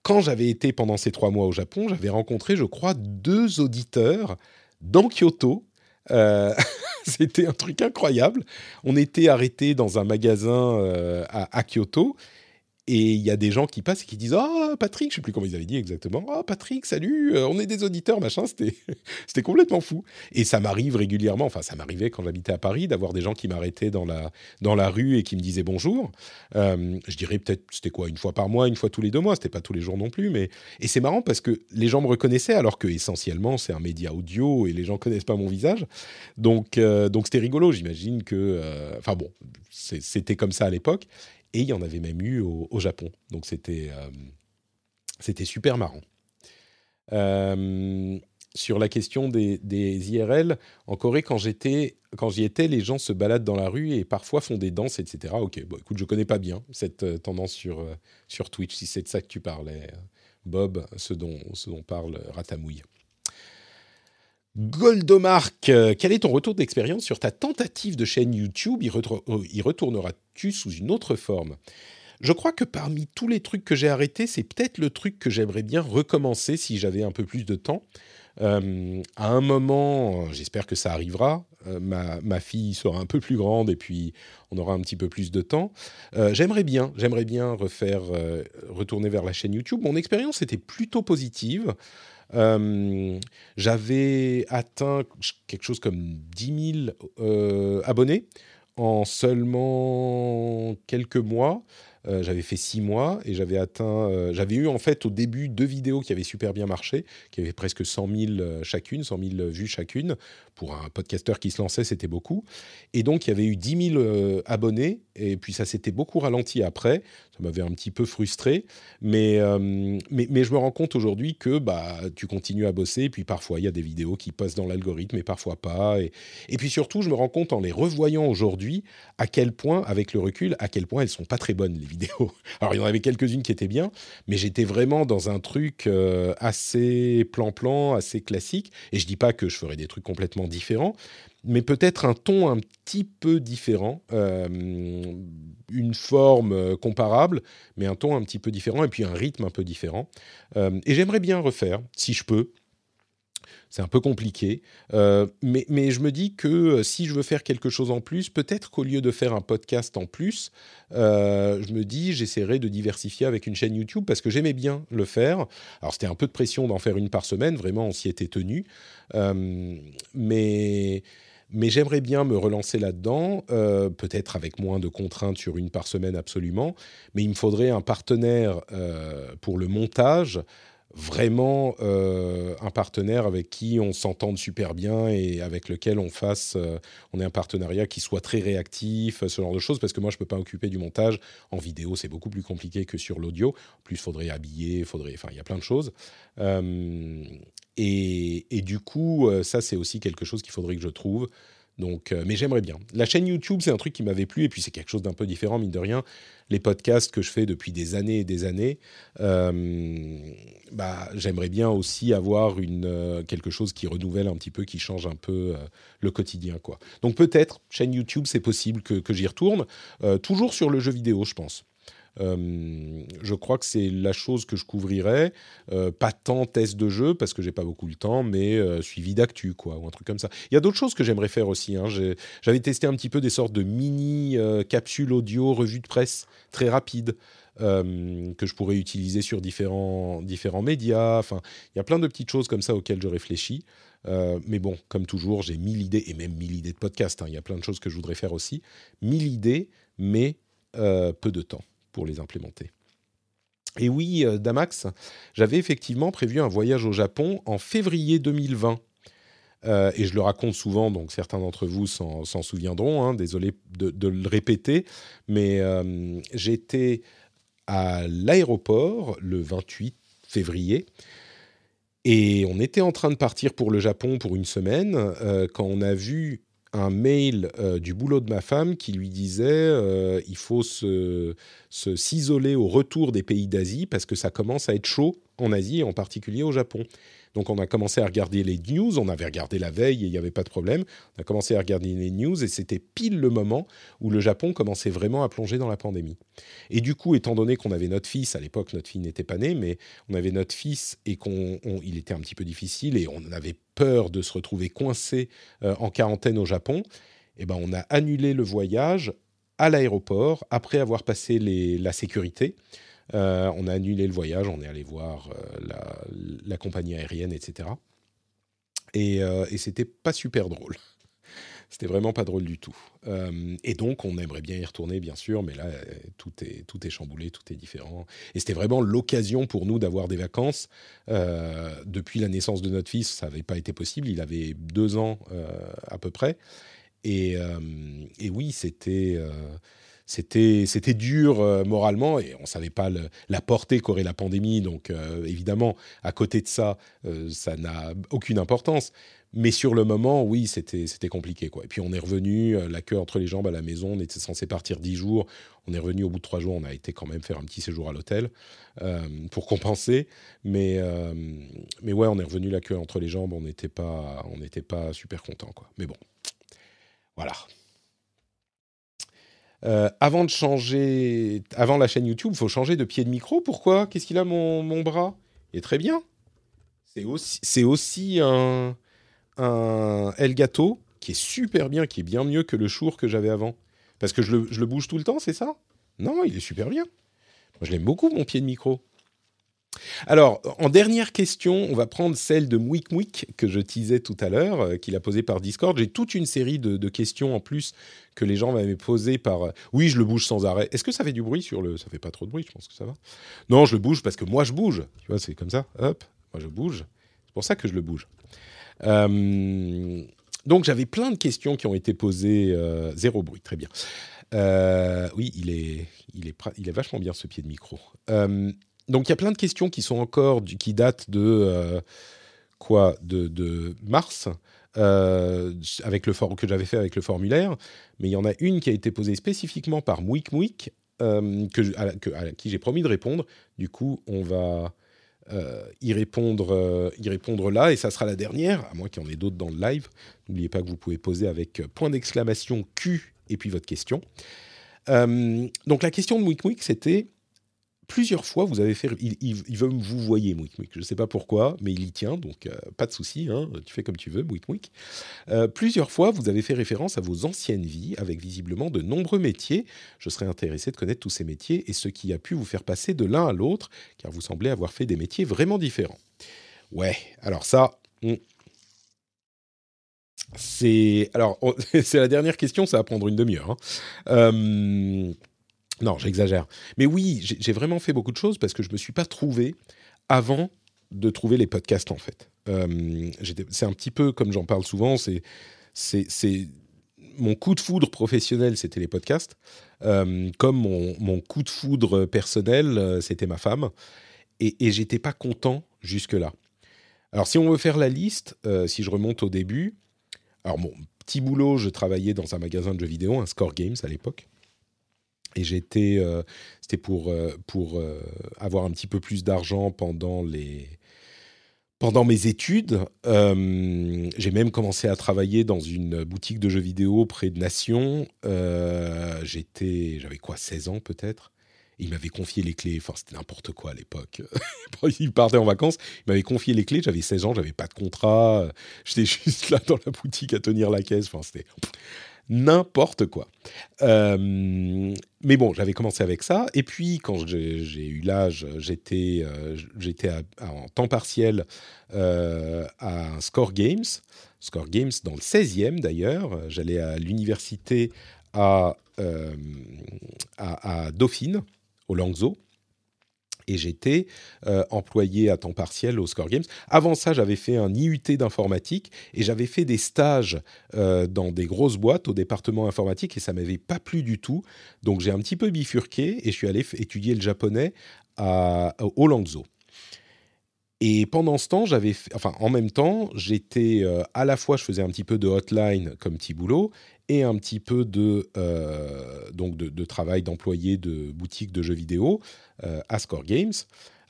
quand j'avais été pendant ces trois mois au Japon, j'avais rencontré, je crois, deux auditeurs dans Kyoto. Euh, c'était un truc incroyable. On était arrêté dans un magasin euh, à, Kyoto et il y a des gens qui passent et qui disent Ah, Patrick, je sais plus comment ils avaient dit exactement. Ah, Patrick, salut, euh, on est des auditeurs, machin. C'était, c'était complètement fou. Et ça m'arrive régulièrement, enfin, ça m'arrivait quand j'habitais à Paris, d'avoir des gens qui m'arrêtaient dans la, dans la rue et qui me disaient bonjour. Euh, je dirais peut-être, c'était quoi, une fois par mois, une fois tous les deux mois. C'était pas tous les jours non plus. Mais... Et c'est marrant parce que les gens me reconnaissaient alors que essentiellement, c'est un média audio et les gens connaissent pas mon visage. Donc, euh, donc c'était rigolo. J'imagine que. Enfin bon, c'était comme ça à l'époque. Et il y en avait même eu au, Japon. Donc c'était euh, c'était super marrant. Euh, sur la question des, IRL, en Corée, quand j'étais, quand j'y étais, les gens se baladent dans la rue et parfois font des danses, etc. Ok, bon, écoute, je connais pas bien cette euh, tendance sur sur Twitch. Si c'est de ça que tu parlais, Bob, ce dont ce dont parle Ratamouille. Goldomark, euh, quel est ton retour d'expérience sur ta tentative de chaîne YouTube? Y, euh, retourneras-tu sous une autre forme? Je crois que parmi tous les trucs que j'ai arrêtés, c'est peut-être le truc que j'aimerais bien recommencer si j'avais un peu plus de temps. Euh, à un moment, j'espère que ça arrivera, euh, ma, fille sera un peu plus grande et puis on aura un petit peu plus de temps. J'aimerais bien, j'aimerais bien refaire, retourner vers la chaîne YouTube. Mon expérience était plutôt positive. J'avais atteint quelque chose comme 10 000 abonnés en seulement quelques mois. Euh, j'avais fait six mois et j'avais atteint. Euh, j'avais eu en fait au début deux vidéos qui avaient super bien marché, qui avaient presque 100 000 euh, chacune, 100 000 vues chacune. Pour un podcasteur qui se lançait, c'était beaucoup. Et donc il y avait eu 10 000 abonnés et puis ça s'était beaucoup ralenti après. Ça m'avait un petit peu frustré, mais, mais, mais, je me rends compte aujourd'hui que bah, tu continues à bosser et puis parfois il y a des vidéos qui passent dans l'algorithme et parfois pas. Et, et puis surtout, je me rends compte en les revoyant aujourd'hui à quel point, avec le recul, à quel point elles sont pas très bonnes les vidéos. Alors, il y en avait quelques-unes qui étaient bien, mais j'étais vraiment dans un truc euh, assez plan-plan, assez classique. Et je dis pas que je ferais des trucs complètement différents, mais peut-être un ton un petit peu différent, euh, une forme euh, comparable, mais un ton un petit peu différent, et puis un rythme un peu différent. et j'aimerais bien refaire, si je peux, c'est un peu compliqué. Euh, mais, mais, je me dis que euh, si je veux faire quelque chose en plus, peut-être qu'au lieu de faire un podcast en plus, euh, je me dis j'essaierai de diversifier avec une chaîne YouTube parce que j'aimais bien le faire. Alors c'était un peu de pression d'en faire une par semaine, vraiment on s'y était tenu. mais mais j'aimerais bien me relancer là-dedans, peut-être avec moins de contraintes sur une par semaine absolument, mais il me faudrait un partenaire pour le montage vraiment euh, un partenaire avec qui on s'entende super bien et avec lequel on fasse, euh, on ait un partenariat qui soit très réactif, ce genre de choses, parce que moi je peux pas m'occuper du montage en vidéo, c'est beaucoup plus compliqué que sur l'audio. Plus, il faudrait habiller, faudrait, enfin, il y a plein de choses. Euh, et, et, du coup, ça c'est aussi quelque chose qu'il faudrait que je trouve. Donc, mais j'aimerais bien. La chaîne YouTube, c'est un truc qui m'avait plu, et puis c'est quelque chose d'un peu différent, mine de rien les podcasts que je fais depuis des années et des années, euh, bah, j'aimerais bien aussi avoir une, euh, quelque chose qui renouvelle un petit peu, qui change un peu euh, le quotidien. Quoi. Donc peut-être, chaîne YouTube, c'est possible que j'y retourne, toujours sur le jeu vidéo, je pense. Euh, je crois que c'est la chose que je couvrirais. Euh, pas tant test de jeu parce que j'ai pas beaucoup le temps, mais euh, suivi d'actu quoi, ou un truc comme ça. Il y a d'autres choses que j'aimerais faire aussi. Hein. J'avais testé un petit peu des sortes de mini capsules audio, revues de presse très rapides. que je pourrais utiliser sur différents, différents médias. Enfin, il y a plein de petites choses comme ça auxquelles je réfléchis. mais bon, comme toujours, j'ai mille idées, et même mille idées de podcast. Hein. Il y a plein de choses que je voudrais faire aussi. Mille idées, mais peu de temps pour les implémenter. Et oui, euh, Damax, j'avais effectivement prévu un voyage au Japon en février 2020. Euh, et je le raconte souvent, donc certains d'entre vous s'en souviendront, hein, désolé de, le répéter, mais euh, j'étais à l'aéroport le 28 février, et on était en train de partir pour le Japon pour une semaine, quand on a vu un mail euh, du boulot de ma femme qui lui disait euh, il faut se, s'isoler au retour des pays d'Asie parce que ça commence à être chaud en Asie et en particulier au Japon. Donc on a commencé à regarder les news, on avait regardé la veille et il n'y avait pas de problème. On a commencé à regarder les news et c'était pile le moment où le Japon commençait vraiment à plonger dans la pandémie. Et du coup, étant donné qu'on avait notre fils, à l'époque notre fille n'était pas née, mais on avait notre fils et qu'il était un petit peu difficile et on avait peur de se retrouver coincé euh, en quarantaine au Japon, eh ben on a annulé le voyage à l'aéroport après avoir passé la sécurité. Euh, on a annulé le voyage, on est allé voir euh, la, compagnie aérienne, etc. Et, euh, et c'était pas super drôle. C'était vraiment pas drôle du tout. et donc, on aimerait bien y retourner, bien sûr, mais là, tout est, tout est chamboulé, tout est différent. Et c'était vraiment l'occasion pour nous d'avoir des vacances. depuis la naissance de notre fils, ça n'avait pas été possible. Il avait deux ans à peu près. Et oui, c'était c'était dur euh, moralement et on savait pas la portée qu'aurait la pandémie. Donc euh, évidemment, à côté de ça, euh, ça n'a aucune importance. Mais sur le moment, oui, c'était compliqué quoi. Et puis on est revenu, la queue entre les jambes à la maison. On était censé partir dix jours. On est revenu au bout de trois jours. On a été quand même faire un petit séjour à l'hôtel pour compenser. Mais mais ouais, on est revenu la queue entre les jambes. On n'était pas on n'était pas super content. Mais bon, voilà. Euh, avant de changer, avant la chaîne YouTube, faut changer de pied de micro. Pourquoi? Qu'est-ce qu'il a mon, mon bras? Il est très bien. C'est aussi, c'est aussi un, un Elgato qui est super bien, qui est bien mieux que le Shure que j'avais avant. Parce que je le, je le bouge tout le temps, c'est ça? Non, il est super bien. Moi, je l'aime beaucoup, mon pied de micro. Alors, en dernière question, on va prendre celle de Mouik Mouik que je teasais tout à l'heure, euh, qu'il a posée par Discord. J'ai toute une série de, questions en plus que les gens m'avaient posées par. euh, oui, je le bouge sans arrêt. Est-ce que ça fait du bruit sur le Ça fait pas trop de bruit, je pense que ça va. Non, je le bouge parce que moi je bouge. Tu vois, c'est comme ça. Hop, moi je bouge. C'est pour ça que je le bouge. Euh, donc j'avais plein de questions qui ont été posées. zéro bruit, très bien. Oui, il est, il, est, il est vachement bien ce pied de micro. Donc il y a plein de questions qui sont encore qui datent de euh, quoi de, mars euh, avec le que j'avais fait avec le formulaire, mais il y en a une qui a été posée spécifiquement par Mouik Mouik euh, que, à, qui j'ai promis de répondre. Du coup, on va y répondre y répondre là et ça sera la dernière, à moins qu'il y en ait d'autres dans le live. N'oubliez pas que vous pouvez poser avec point d'exclamation Q et puis votre question. Donc la question de Mouik Mouik, c'était plusieurs fois, vous avez fait. Il, veut vous voyez, Mouik Mouik. Je ne sais pas pourquoi, mais il y tient, donc euh, pas de souci. hein, tu fais comme tu veux, Mouik Mouik. Euh, plusieurs fois, vous avez fait référence à vos anciennes vies, avec visiblement de nombreux métiers. Je serais intéressé de connaître tous ces métiers et ce qui a pu vous faire passer de l'un à l'autre, car vous semblez avoir fait des métiers vraiment différents. Ouais, alors ça. on- C'est alors c'est la dernière question, ça va prendre une demi-heure. hein. Euh, non, j'exagère. Mais oui, j'ai vraiment fait beaucoup de choses parce que je me suis pas trouvé avant de trouver les podcasts en fait. Euh, c'est un petit peu comme j'en parle souvent, c'est mon coup de foudre professionnel, c'était les podcasts. Euh, comme mon, coup de foudre personnel, euh, c'était ma femme. Et, et j'étais pas content jusque-là. Alors, si on veut faire la liste, si je remonte au début, alors mon petit boulot, je travaillais dans un magasin de jeux vidéo, un Score Games à l'époque. Et j'étais, euh, c'était pour, euh, pour euh, avoir un petit peu plus d'argent pendant les, pendant mes études. J'ai même commencé à travailler dans une boutique de jeux vidéo près de Nation. J'avais quoi, 16 ans peut-être. Il m'avait confié les clés. Enfin, c'était n'importe quoi à l'époque. il partait en vacances. Il m'avait confié les clés. J'avais 16 ans. J'avais pas de contrat. J'étais juste là dans la boutique à tenir la caisse. Enfin, c'était n'importe quoi. Euh, mais bon, j'avais commencé avec ça. Et puis, quand j'ai eu l'âge, j'étais euh, en temps partiel euh, à Score Games. Score Games dans le 16e d'ailleurs. J'allais à l'université à, euh, à, à Dauphine, au Langso. Et j'étais euh, employé à temps partiel au Score Games. Avant ça, j'avais fait un IUT d'informatique et j'avais fait des stages euh, dans des grosses boîtes au département informatique et ça m'avait pas plu du tout. Donc j'ai un petit peu bifurqué et je suis allé étudier le japonais à, au. Et pendant ce temps, j'avais, enfin, en même temps, j'étais euh, à la fois, je faisais un petit peu de hotline comme petit boulot et un petit peu de euh, donc de, travail d'employé de boutique de jeux vidéo euh, à Score Games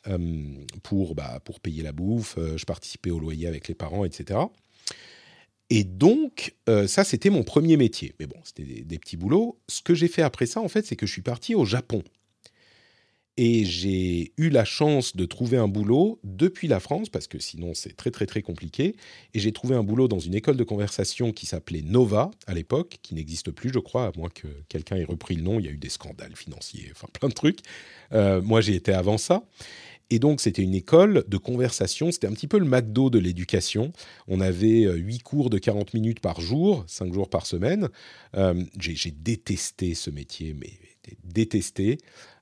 euh, pour bah, pour payer la bouffe. je participais au loyer avec les parents, etc. Et donc, ça, c'était mon premier métier. Mais bon, c'était des, des petits boulots. Ce que j'ai fait après ça, en fait, c'est que je suis parti au Japon. Et j'ai eu la chance de trouver un boulot depuis la France, parce que sinon c'est très très très compliqué. Et j'ai trouvé un boulot dans une école de conversation qui s'appelait Nova à l'époque, qui n'existe plus je crois, à moins que quelqu'un ait repris le nom. Il y a eu des scandales financiers, enfin plein de trucs. Euh, moi j'ai été avant ça. Et donc c'était une école de conversation, c'était un petit peu le McDo de l'éducation. On avait euh, huit cours de 40 minutes par jour, cinq jours par semaine. Euh, j'ai j'ai détesté ce métier, mais détesté.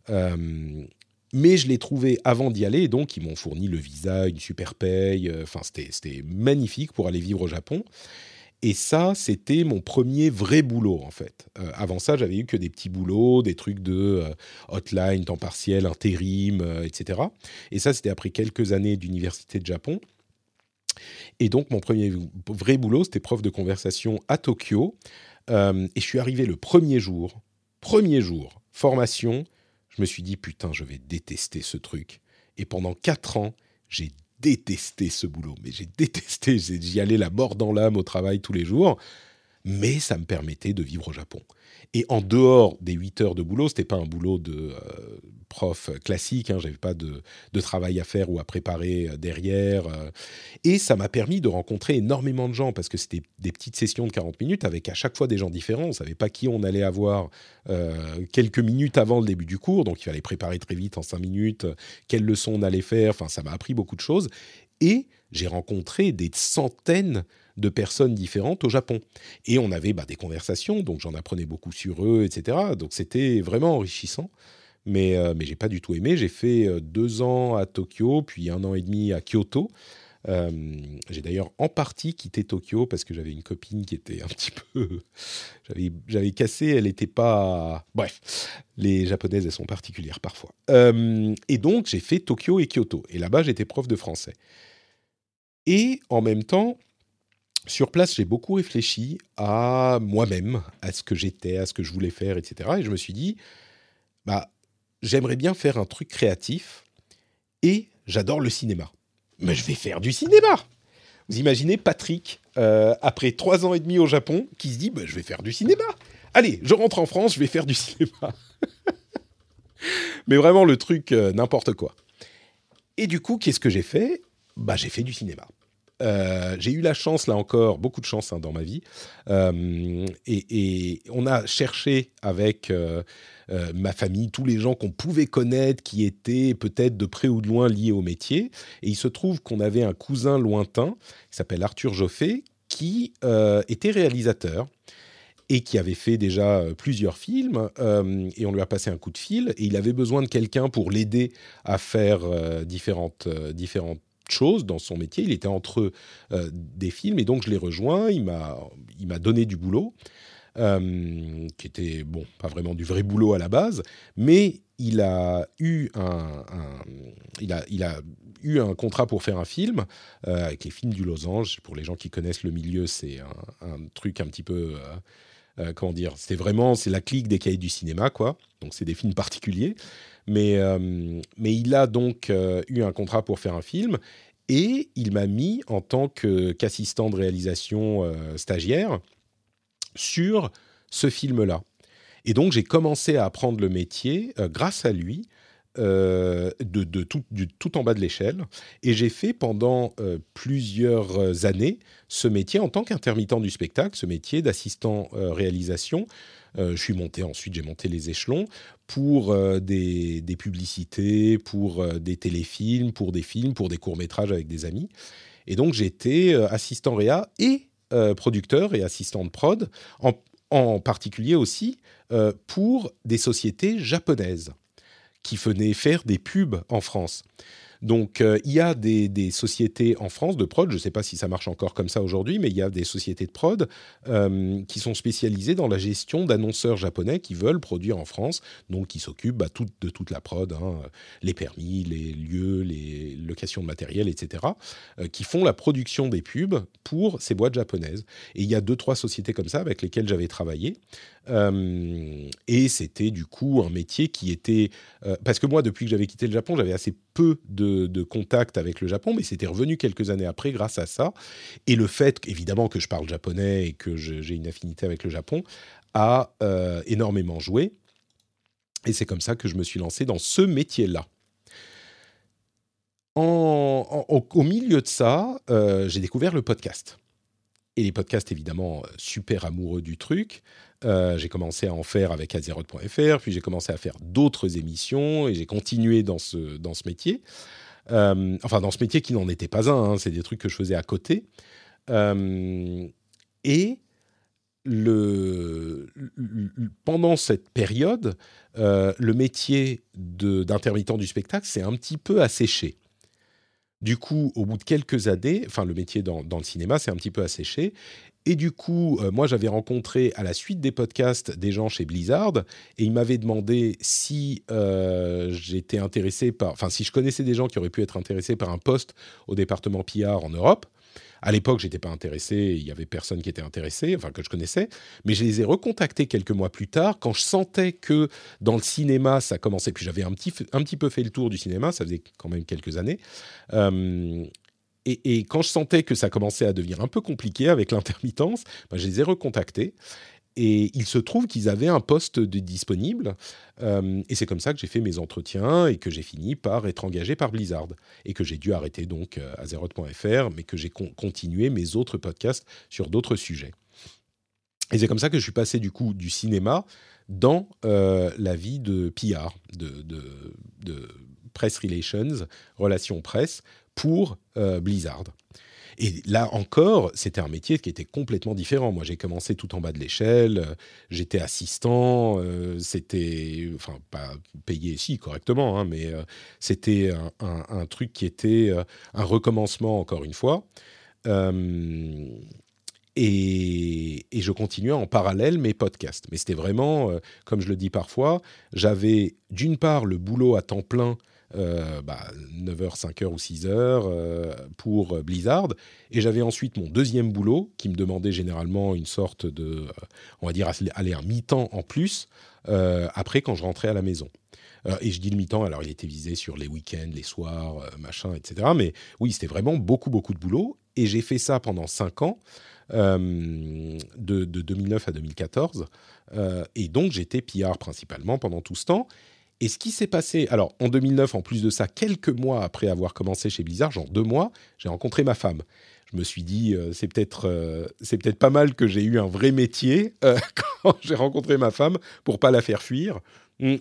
Euh, mais je l'ai trouvé avant d'y aller, donc ils m'ont fourni le visa, une super paye. euh, Enfin, c'était magnifique pour aller vivre au Japon. Et ça, c'était mon premier vrai boulot, en fait. Euh, avant ça, j'avais eu que des petits boulots, des trucs de hotline, temps partiel, intérim, etc. Et ça, c'était après quelques années d'université de Japon. Et donc, mon premier vrai boulot, c'était prof de conversation à Tokyo. Et je suis arrivé le premier jour, premier jour, formation. Je me suis dit, putain, je vais détester ce truc. Et pendant quatre ans, j'ai détesté ce boulot. Mais j'ai détesté. J'y allais la mort dans l'âme au travail tous les jours. mais ça me permettait de vivre au Japon. Et en dehors des 8 heures de boulot, c'était pas un boulot de euh, prof classique, hein, j'avais pas de, travail à faire ou à préparer euh, derrière. Euh. et ça m'a permis de rencontrer énormément de gens parce que c'était des petites sessions de 40 minutes avec à chaque fois des gens différents. On savait pas qui on allait avoir quelques minutes avant le début du cours, donc il fallait préparer très vite en 5 minutes quelles leçons on allait faire. Enfin, ça m'a appris beaucoup de choses. Et j'ai rencontré des centaines de personnes différentes au Japon. Et on avait bah, des conversations, donc j'en apprenais beaucoup sur eux, etc. Donc c'était vraiment enrichissant. Mais, euh, mais j'ai pas du tout aimé. J'ai fait euh, deux ans à Tokyo, puis un an et demi à Kyoto. Euh, j'ai d'ailleurs en partie quitté Tokyo parce que j'avais une copine qui était un petit peu. j'avais cassé, elle n'était pas. Bref, les japonaises, elles sont particulières parfois. et donc, j'ai fait Tokyo et Kyoto. Et là-bas, j'étais prof de français. Et en même temps, sur place, j'ai beaucoup réfléchi à moi-même, à ce que j'étais, à ce que je voulais faire, etc. Et je me suis dit, bah, j'aimerais bien faire un truc créatif et j'adore le cinéma. Mais je vais faire du cinéma. Vous imaginez Patrick, euh, après trois ans et demi au Japon, qui se dit, bah, je vais faire du cinéma. Allez, je rentre en France, je vais faire du cinéma. Mais vraiment le truc, euh, n'importe quoi. Et du coup, qu'est-ce que j'ai fait? Bah, j'ai fait du cinéma. Euh, j'ai eu la chance, là encore, beaucoup de chance hein, dans ma vie. Euh, et, on a cherché avec euh, ma famille tous les gens qu'on pouvait connaître qui étaient peut-être de près ou de loin liés au métier. Et il se trouve qu'on avait un cousin lointain qui s'appelle Arthur Joffé qui était réalisateur et qui avait fait déjà plusieurs films, et on lui a passé un coup de fil, et il avait besoin de quelqu'un pour l'aider à faire différentes, différentes chose dans son métier. Il était entre euh, des films et donc je l'ai rejoint. Il m'a, donné du boulot, euh, qui était bon, pas vraiment du vrai boulot à la base, mais il a eu un, il a, il a eu un contrat pour faire un film euh, avec les films du Losange. Pour les gens qui connaissent le milieu, c'est un, truc un petit peu comment dire, c'est vraiment c'est la clique des cahiers du cinéma quoi. Donc c'est des films particuliers. Mais, euh, mais il a donc euh, eu un contrat pour faire un film et il m'a mis en tant qu'assistant de réalisation euh, stagiaire sur ce film-là. Et donc j'ai commencé à apprendre le métier grâce à lui. De, de tout, en bas de l'échelle. Et j'ai fait pendant plusieurs années ce métier en tant qu'intermittent du spectacle, ce métier d'assistant réalisation euh, je suis monté ensuite, j'ai monté les échelons pour euh, des, publicités, pour euh, des téléfilms, pour des films, pour des courts-métrages avec des amis. Et donc j'étais assistant réa et producteur et assistant de prod, en particulier aussi pour des sociétés japonaises qui venaient faire des pubs en France. Donc, euh, il y a des, sociétés en France de prod, je ne sais pas si ça marche encore comme ça aujourd'hui, mais il y a des sociétés de prod euh, qui sont spécialisées dans la gestion d'annonceurs japonais qui veulent produire en France, donc qui s'occupent bah, de toute la prod, hein, les permis, les lieux, les locations de matériel, etc., euh, qui font la production des pubs pour ces boîtes japonaises. Et il y a deux, trois sociétés comme ça avec lesquelles j'avais travaillé. Et c'était du coup un métier qui était... parce que moi, depuis que j'avais quitté le Japon, j'avais assez peu de, de contact avec le Japon, mais c'était revenu quelques années après grâce à ça. Et le fait, évidemment, que je parle japonais et que j'ai une affinité avec le Japon, a euh, énormément joué. Et c'est comme ça que je me suis lancé dans ce métier-là. Au, milieu de ça, euh, j'ai découvert le podcast. Et les podcasts, évidemment, euh, super amoureux du truc. Euh, j'ai commencé à en faire avec Azeroth.fr, puis j'ai commencé à faire d'autres émissions et j'ai continué dans ce, dans ce métier. Euh, enfin, dans ce métier qui n'en était pas un, hein, c'est des trucs que je faisais à côté. Euh, et le, pendant cette période, le métier d'intermittent du spectacle s'est un petit peu asséché. Du coup, au bout de quelques années, enfin le métier dans, dans le cinéma s'est un petit peu asséché et du coup, euh, moi, j'avais rencontré à la suite des podcasts des gens chez Blizzard et ils m'avaient demandé si euh, j'étais intéressé par, enfin, si je connaissais des gens qui auraient pu être intéressés par un poste au département PR en Europe. À l'époque, j'étais pas intéressé, il y avait personne qui était intéressé, enfin que je connaissais, mais je les ai recontactés quelques mois plus tard quand je sentais que dans le cinéma ça commençait. Puis j'avais un petit, un petit peu fait le tour du cinéma, ça faisait quand même quelques années. Euh, et, quand je sentais que ça commençait à devenir un peu compliqué avec l'intermittence, bah, je les ai recontactés. Et il se trouve qu'ils avaient un poste de disponible. Euh, et c'est comme ça que j'ai fait mes entretiens et que j'ai fini par être engagé par Blizzard. Et que j'ai dû arrêter donc euh, Azeroth.fr, mais que j'ai continué mes autres podcasts sur d'autres sujets. Et c'est comme ça que je suis passé du coup du cinéma dans euh, la vie de PR, de, de, press relations, relations presse, pour Blizzard. Et là encore, c'était un métier qui était complètement différent. Moi, j'ai commencé tout en bas de l'échelle, euh, j'étais assistant, euh, c'était, enfin, pas payé ici correctement, hein, mais euh, c'était un, truc qui était un recommencement encore une fois. Et, et, je continuais en parallèle mes podcasts. Mais c'était vraiment, comme je le dis parfois, j'avais d'une part le boulot à temps plein 9h, euh, 5h bah, ou 6h euh, pour Blizzard. Et j'avais ensuite mon deuxième boulot qui me demandait généralement une sorte de, euh, on va dire, aller un mi-temps en plus après quand je rentrais à la maison. et je dis le mi-temps, alors il était visé sur les week-ends, les soirs, machin, etc. Mais oui, c'était vraiment beaucoup, beaucoup de boulot. Et j'ai fait ça pendant 5 ans. de, de, 2009 à 2014. et donc, j'étais PR principalement pendant tout ce temps. Et ce qui s'est passé, alors en 2009, en plus de ça, quelques mois après avoir commencé chez Blizzard, genre deux mois, j'ai rencontré ma femme. Je me suis dit, euh, c'est peut-être euh, c'est peut-être pas mal que j'ai eu un vrai métier euh, quand j'ai rencontré ma femme pour pas la faire fuir. Hmm.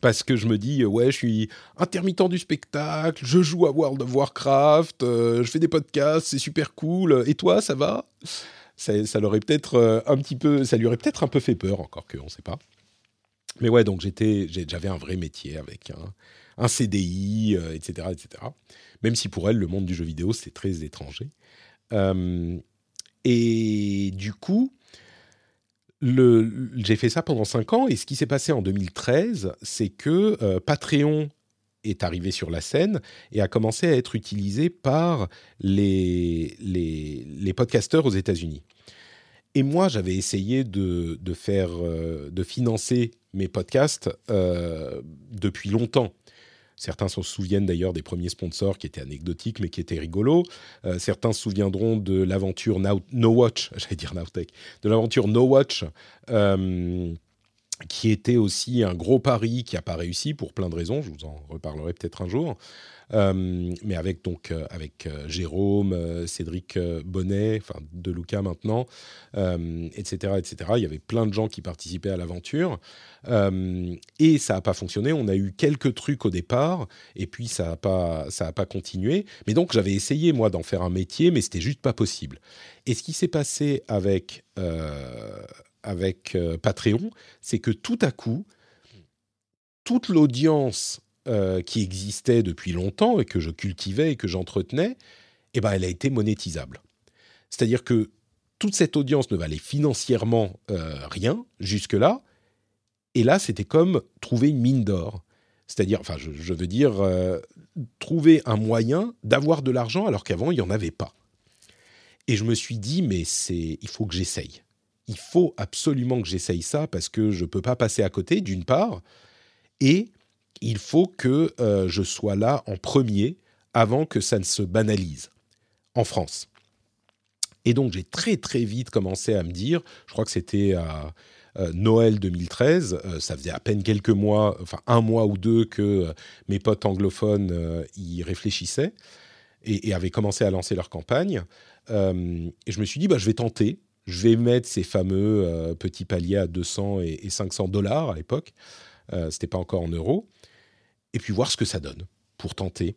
Parce que je me dis, ouais, je suis intermittent du spectacle, je joue à World of Warcraft, je fais des podcasts, c'est super cool. Et toi, ça va? Ça, l'aurait peut-être un petit peu, ça lui aurait peut-être un peu fait peur, encore que on ne sait pas. Mais ouais, donc j'étais, j'avais un vrai métier avec un, CDI, etc., etc. Même si pour elle, le monde du jeu vidéo, c'est très étranger. et du coup, j'ai fait ça pendant 5 ans. Et ce qui s'est passé en 2013, c'est que euh, Patreon est arrivé sur la scène et a commencé à être utilisé par les, les, les podcasteurs aux États-Unis. Et moi, j'avais essayé de, de faire, euh, de financer mes podcasts euh, depuis longtemps. Certains se souviennent d'ailleurs des premiers sponsors qui étaient anecdotiques mais qui étaient rigolos. Euh, certains se souviendront de l'aventure No Watch, j'allais dire Nowtech, de l'aventure No Watch, qui était aussi un gros pari qui n'a pas réussi pour plein de raisons. Je vous en reparlerai peut-être un jour. Euh, mais avec donc euh, avec euh, Jérôme, Cédric Bonnet, enfin de Luca maintenant, etc., etc. Il y avait plein de gens qui participaient à l'aventure et ça n'a pas fonctionné. On a eu quelques trucs au départ et puis ça n'a pas ça a pas continué. Mais donc j'avais essayé moi d'en faire un métier, mais c'était juste pas possible. Et ce qui s'est passé avec avec Patreon, c'est que tout à coup toute l'audience euh, qui existait depuis longtemps et que je cultivais et que j'entretenais, eh ben, elle a été monétisable. C'est-à-dire que toute cette audience ne valait financièrement euh, rien jusque-là, et là, c'était comme trouver une mine d'or. C'est-à-dire, enfin, je, veux dire, euh, trouver un moyen d'avoir de l'argent alors qu'avant, il n'y en avait pas. Et je me suis dit, mais c'est, il faut que j'essaye. Il faut absolument que j'essaye ça parce que je ne peux pas passer à côté, d'une part, et il faut que euh, je sois là en premier avant que ça ne se banalise en France. Et donc j'ai très très vite commencé à me dire, je crois que c'était à euh, Noël 2013, euh, ça faisait à peine quelques mois, enfin un mois ou deux que mes potes anglophones y réfléchissaient et, avaient commencé à lancer leur campagne. et je me suis dit, bah, je vais tenter, je vais mettre ces fameux petits paliers à 200 et, et 500 dollars à l'époque. C'était pas encore en euros et puis voir ce que ça donne pour tenter.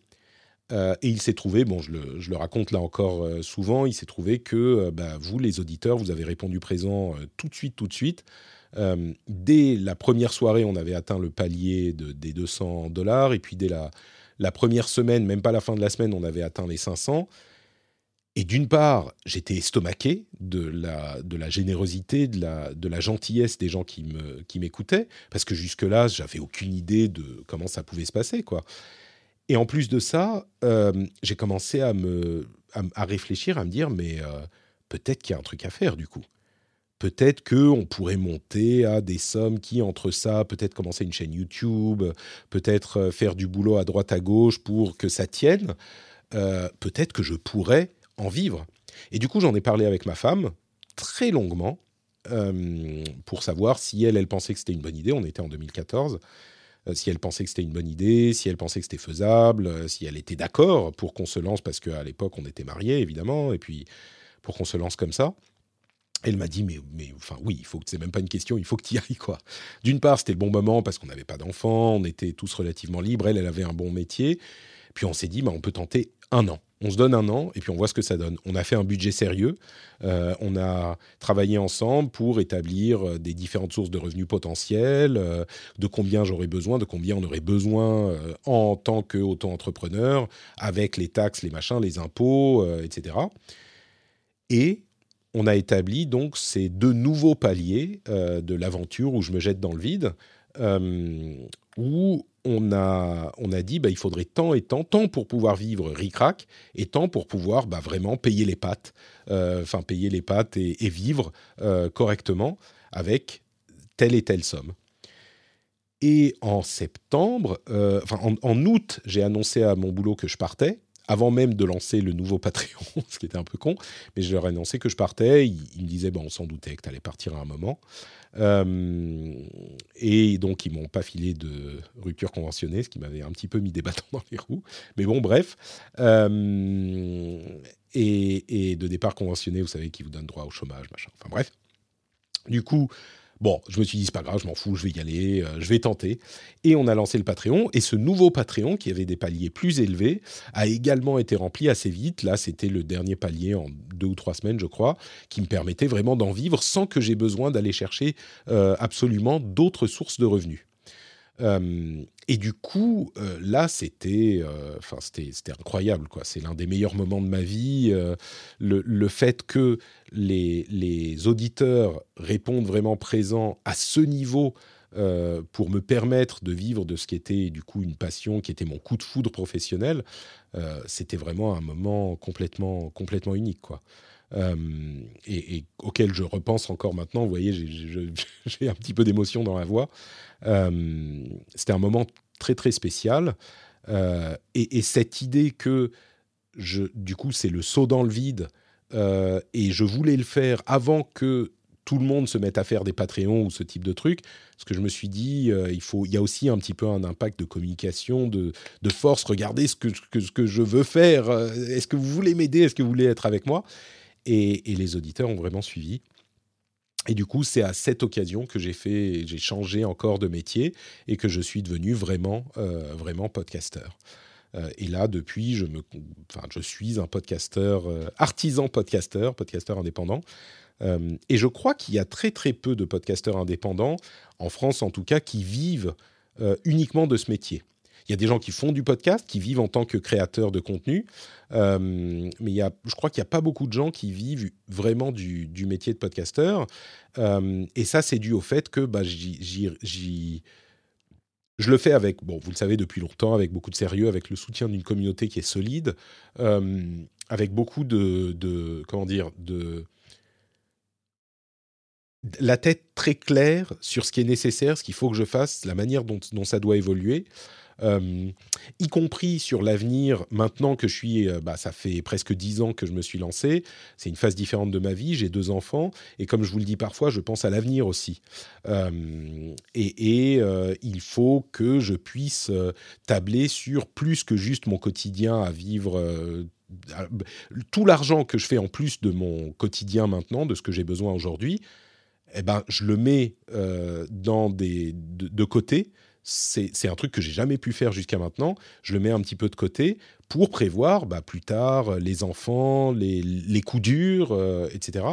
Euh, et il s'est trouvé, bon, je le, raconte là encore euh, souvent, il s'est trouvé que euh, bah, vous, les auditeurs, vous avez répondu présent tout de suite, tout de suite. dès la première soirée, on avait atteint le palier de, des 200 dollars, et puis dès la, première semaine, même pas la fin de la semaine, on avait atteint les 500. Et d'une part, j'étais estomaqué de la, générosité, de la, gentillesse des gens qui, m'écoutaient, parce que jusque-là, j'avais aucune idée de comment ça pouvait se passer, quoi. Et en plus de ça, euh, j'ai commencé à, me, à, réfléchir, à me dire, mais euh, peut-être qu'il y a un truc à faire, du coup. Peut-être qu'on pourrait monter à des sommes qui, entre ça, peut-être commencer une chaîne YouTube, peut-être euh, faire du boulot à droite à gauche pour que ça tienne. peut-être que je pourrais vivre. Et du coup, j'en ai parlé avec ma femme très longuement pour savoir si elle, elle pensait que c'était une bonne idée. On était en 2014. si elle pensait que c'était une bonne idée, si elle pensait que c'était faisable, si elle était d'accord pour qu'on se lance, parce qu'à l'époque, on était mariés, évidemment, et puis pour qu'on se lance comme ça. Elle m'a dit, mais, mais enfin oui, il faut que c'est même pas une question, il faut que tu y ailles quoi. D'une part, c'était le bon moment parce qu'on n'avait pas d'enfants, on était tous relativement libres. Elle, elle avait un bon métier. Puis on s'est dit, bah, on peut tenter un an. On se donne un an et puis on voit ce que ça donne. On a fait un budget sérieux. Euh, on a travaillé ensemble pour établir euh, des différentes sources de revenus potentiels, euh, de combien j'aurais besoin, de combien on aurait besoin en tant qu'auto-entrepreneur, avec les taxes, les machins, les impôts, etc. Et on a établi donc ces deux nouveaux paliers de l'aventure où je me jette dans le vide, où on a, on a dit bah, il faudrait tant et tant, tant pour pouvoir vivre ric-rac et tant pour pouvoir bah, vraiment payer les pattes, euh, enfin payer les pattes et, vivre correctement avec telle et telle somme. Et en septembre, enfin en, en août, j'ai annoncé à mon boulot que je partais avant même de lancer le nouveau Patreon, ce qui était un peu con, mais je leur ai annoncé que je partais. Ils, me disaient, bon, on s'en doutait que tu allais partir à un moment. Euh, et donc, ils m'ont pas filé de rupture conventionnée, ce qui m'avait un petit peu mis des bâtons dans les roues. Mais bon, bref. Euh, et, et, de départ conventionné, vous savez, qui vous donne droit au chômage, machin. Enfin bref. Du coup, Bon, je me suis dit, c'est pas grave, je m'en fous, je vais y aller, euh, je vais tenter. Et on a lancé le Patreon. Et ce nouveau Patreon, qui avait des paliers plus élevés, a également été rempli assez vite. Là, c'était le dernier palier en deux ou trois semaines, je crois, qui me permettait vraiment d'en vivre sans que j'ai besoin d'aller chercher euh, absolument d'autres sources de revenus. Euh, et du coup, euh, là, c'était, euh, enfin, c'était, incroyable, quoi. C'est l'un des meilleurs moments de ma vie. Le, fait que les, les, auditeurs répondent vraiment présents à ce niveau pour me permettre de vivre de ce qui était du coup une passion, qui était mon coup de foudre professionnel, c'était vraiment un moment complètement, complètement unique, quoi. Euh, et, auquel je repense encore maintenant. Vous voyez, j'ai un petit peu d'émotion dans la voix. Euh, c'était un moment très très spécial. Euh, et, cette idée que, du coup, c'est le saut dans le vide, et je voulais le faire avant que tout le monde se mette à faire des Patreons ou ce type de trucs, parce que je me suis dit, il, faut, il y a aussi un petit peu un impact de communication, de, force. Regardez ce que je veux faire. Est-ce que vous voulez m'aider? Est-ce que vous voulez être avec moi? Et, les auditeurs ont vraiment suivi. Et du coup, c'est à cette occasion que j'ai fait, j'ai changé encore de métier et que je suis devenu vraiment, euh, vraiment podcasteur. Euh, et là, depuis, je, me, enfin, je suis un podcasteur, euh, artisan podcasteur, podcasteur indépendant. et je crois qu'il y a très très peu de podcasteurs indépendants, en France en tout cas, qui vivent uniquement de ce métier. Il y a des gens qui font du podcast, qui vivent en tant que créateurs de contenu, euh, mais il y a, je crois qu'il n'y a pas beaucoup de gens qui vivent vraiment du, métier de podcasteur. Euh, et ça, c'est dû au fait que bah, je le fais avec, bon, vous le savez depuis longtemps, avec beaucoup de sérieux, avec le soutien d'une communauté qui est solide, euh, avec beaucoup de, comment dire, de la tête très claire sur ce qui est nécessaire, ce qu'il faut que je fasse, la manière dont ça doit évoluer. Euh, y compris sur l'avenir, maintenant que je suis, euh, bah, ça fait presque dix ans que je me suis lancé, c'est une phase différente de ma vie, j'ai deux enfants, et comme je vous le dis parfois, je pense à l'avenir aussi. Euh, et, il faut que je puisse tabler sur plus que juste mon quotidien à vivre tout l'argent que je fais en plus de mon quotidien maintenant, de ce que j'ai besoin aujourd'hui, eh ben, je le mets dans des, de, côté c'est un truc que j'ai jamais pu faire jusqu'à maintenant. Je le mets un petit peu de côté pour prévoir bah, plus tard euh, les enfants, les, les coups durs, euh, etc.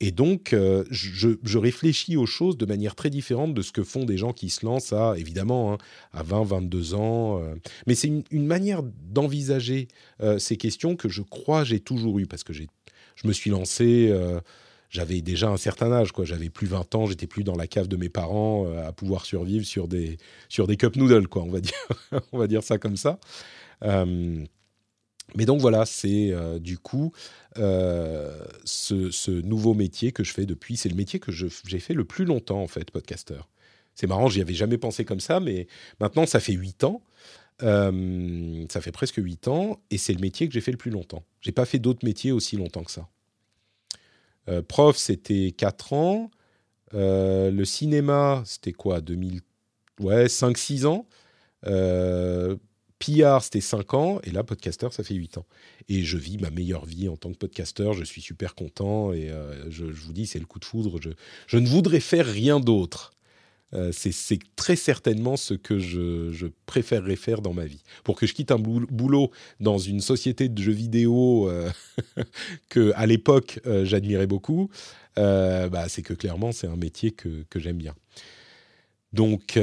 Et donc, euh, je, réfléchis aux choses de manière très différente de ce que font des gens qui se lancent à, évidemment, hein, à 20, 22 ans. mais c'est une, une, manière d'envisager ces questions que je crois j'ai toujours eu, parce que je me suis lancé j'avais déjà un certain âge, quoi. J'avais plus 20 ans, j'étais plus dans la cave de mes parents euh, à pouvoir survivre sur des, sur des cup noodles, quoi. On va dire, on va dire ça comme ça. Euh, mais donc voilà, c'est euh, du coup ce, nouveau métier que je fais depuis. C'est le métier que j'ai fait le plus longtemps, en fait, podcasteur. C'est marrant, j'y avais jamais pensé comme ça, mais maintenant, ça fait 8 ans. ça fait presque 8 ans et c'est le métier que j'ai fait le plus longtemps. J'ai pas fait d'autres métiers aussi longtemps que ça. Prof, c'était 4 ans. le cinéma, c'était quoi 2000 Ouais, 5-6 ans. PR, c'était 5 ans, et là, podcaster, ça fait 8 ans. Et je vis ma meilleure vie en tant que podcaster, je suis super content, et euh, je, vous dis, c'est le coup de foudre, je, je ne voudrais faire rien d'autre. Euh, c'est très certainement ce que je, préférerais faire dans ma vie. Pour que je quitte un boulot dans une société de jeux vidéo euh, que à l'époque j'admirais beaucoup, bah, c'est que clairement c'est un métier que, j'aime bien. Donc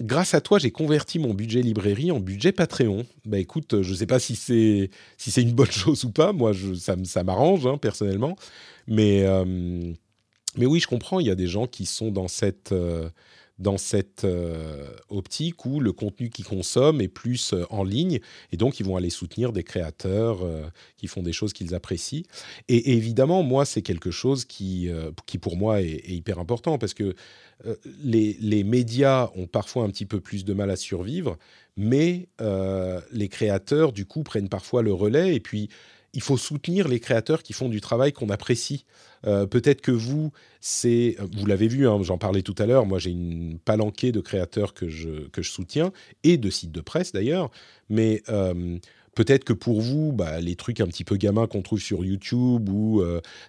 grâce à toi, j'ai converti mon budget librairie en budget Patreon. Bah écoute, je ne sais pas si c'est une bonne chose ou pas. Moi, ça, m'arrange hein, personnellement, mais euh, mais oui, je comprends. Il y a des gens qui sont dans cette euh, dans cette euh, optique où le contenu qu'ils consomment est plus en ligne et donc ils vont aller soutenir des créateurs qui font des choses qu'ils apprécient. Et, évidemment, moi, c'est quelque chose qui, qui pour moi est, est, hyper important parce que euh, les, médias ont parfois un petit peu plus de mal à survivre, mais euh, les créateurs, du coup, prennent parfois le relais. Et puis, il faut soutenir les créateurs qui font du travail qu'on apprécie. Euh, peut-être que vous, c'est, vous l'avez vu, hein, j'en parlais tout à l'heure. Moi, j'ai une palanquée de créateurs que je, que je soutiens et de sites de presse d'ailleurs. Mais peut-être que pour vous, bah, les trucs un petit peu gamins qu'on trouve sur YouTube ou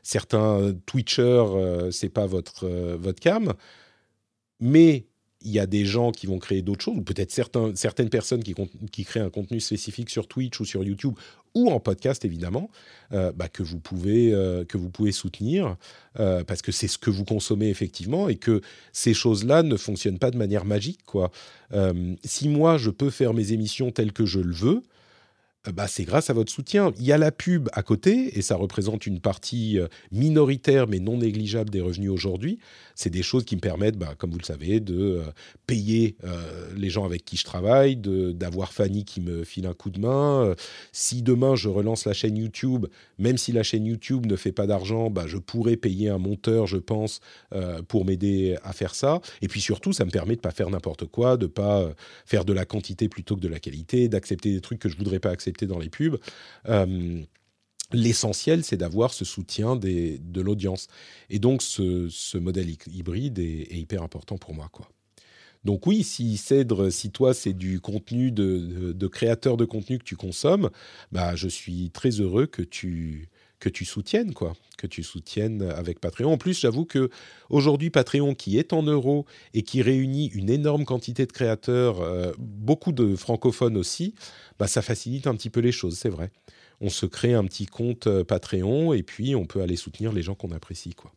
certains Twitchers, c'est pas votre votre cam mais il y a des gens qui vont créer d'autres choses, ou peut-être certaines personnes qui, créent un contenu spécifique sur Twitch ou sur YouTube, ou en podcast évidemment, euh, bah, que, vous pouvez, euh, que vous pouvez soutenir, euh, parce que c'est ce que vous consommez effectivement, et que ces choses-là ne fonctionnent pas de manière magique. Quoi. si moi, je peux faire mes émissions telles que je le veux, bah, c'est grâce à votre soutien. Il y a la pub à côté, et ça représente une partie euh, minoritaire mais non négligeable des revenus aujourd'hui. C'est des choses qui me permettent, bah, comme vous le savez, de euh, payer les gens avec qui je travaille, d'avoir Fanny qui me file un coup de main. si demain je relance la chaîne YouTube, même si la chaîne YouTube ne fait pas d'argent, bah, je pourrais payer un monteur, je pense, pour m'aider à faire ça. Et puis surtout, ça me permet de pas faire n'importe quoi, de pas faire de la quantité plutôt que de la qualité, d'accepter des trucs que je voudrais pas accepter dans les pubs. Euh, l'essentiel, c'est d'avoir ce soutien de l'audience. Et donc, ce, modèle hybride est, hyper important pour moi. Quoi. Donc oui, si Cèdre, si toi, c'est du contenu de, de, créateur de contenu que tu consommes, bah, je suis très heureux que tu, que tu soutiennes, quoi, que tu soutiennes avec Patreon. En plus, j'avoue que aujourd'hui, Patreon, qui est en euros et qui réunit une énorme quantité de créateurs, euh, beaucoup de francophones aussi, bah, ça facilite un petit peu les choses, c'est vrai. On se crée un petit compte euh, Patreon et puis on peut aller soutenir les gens qu'on apprécie, quoi.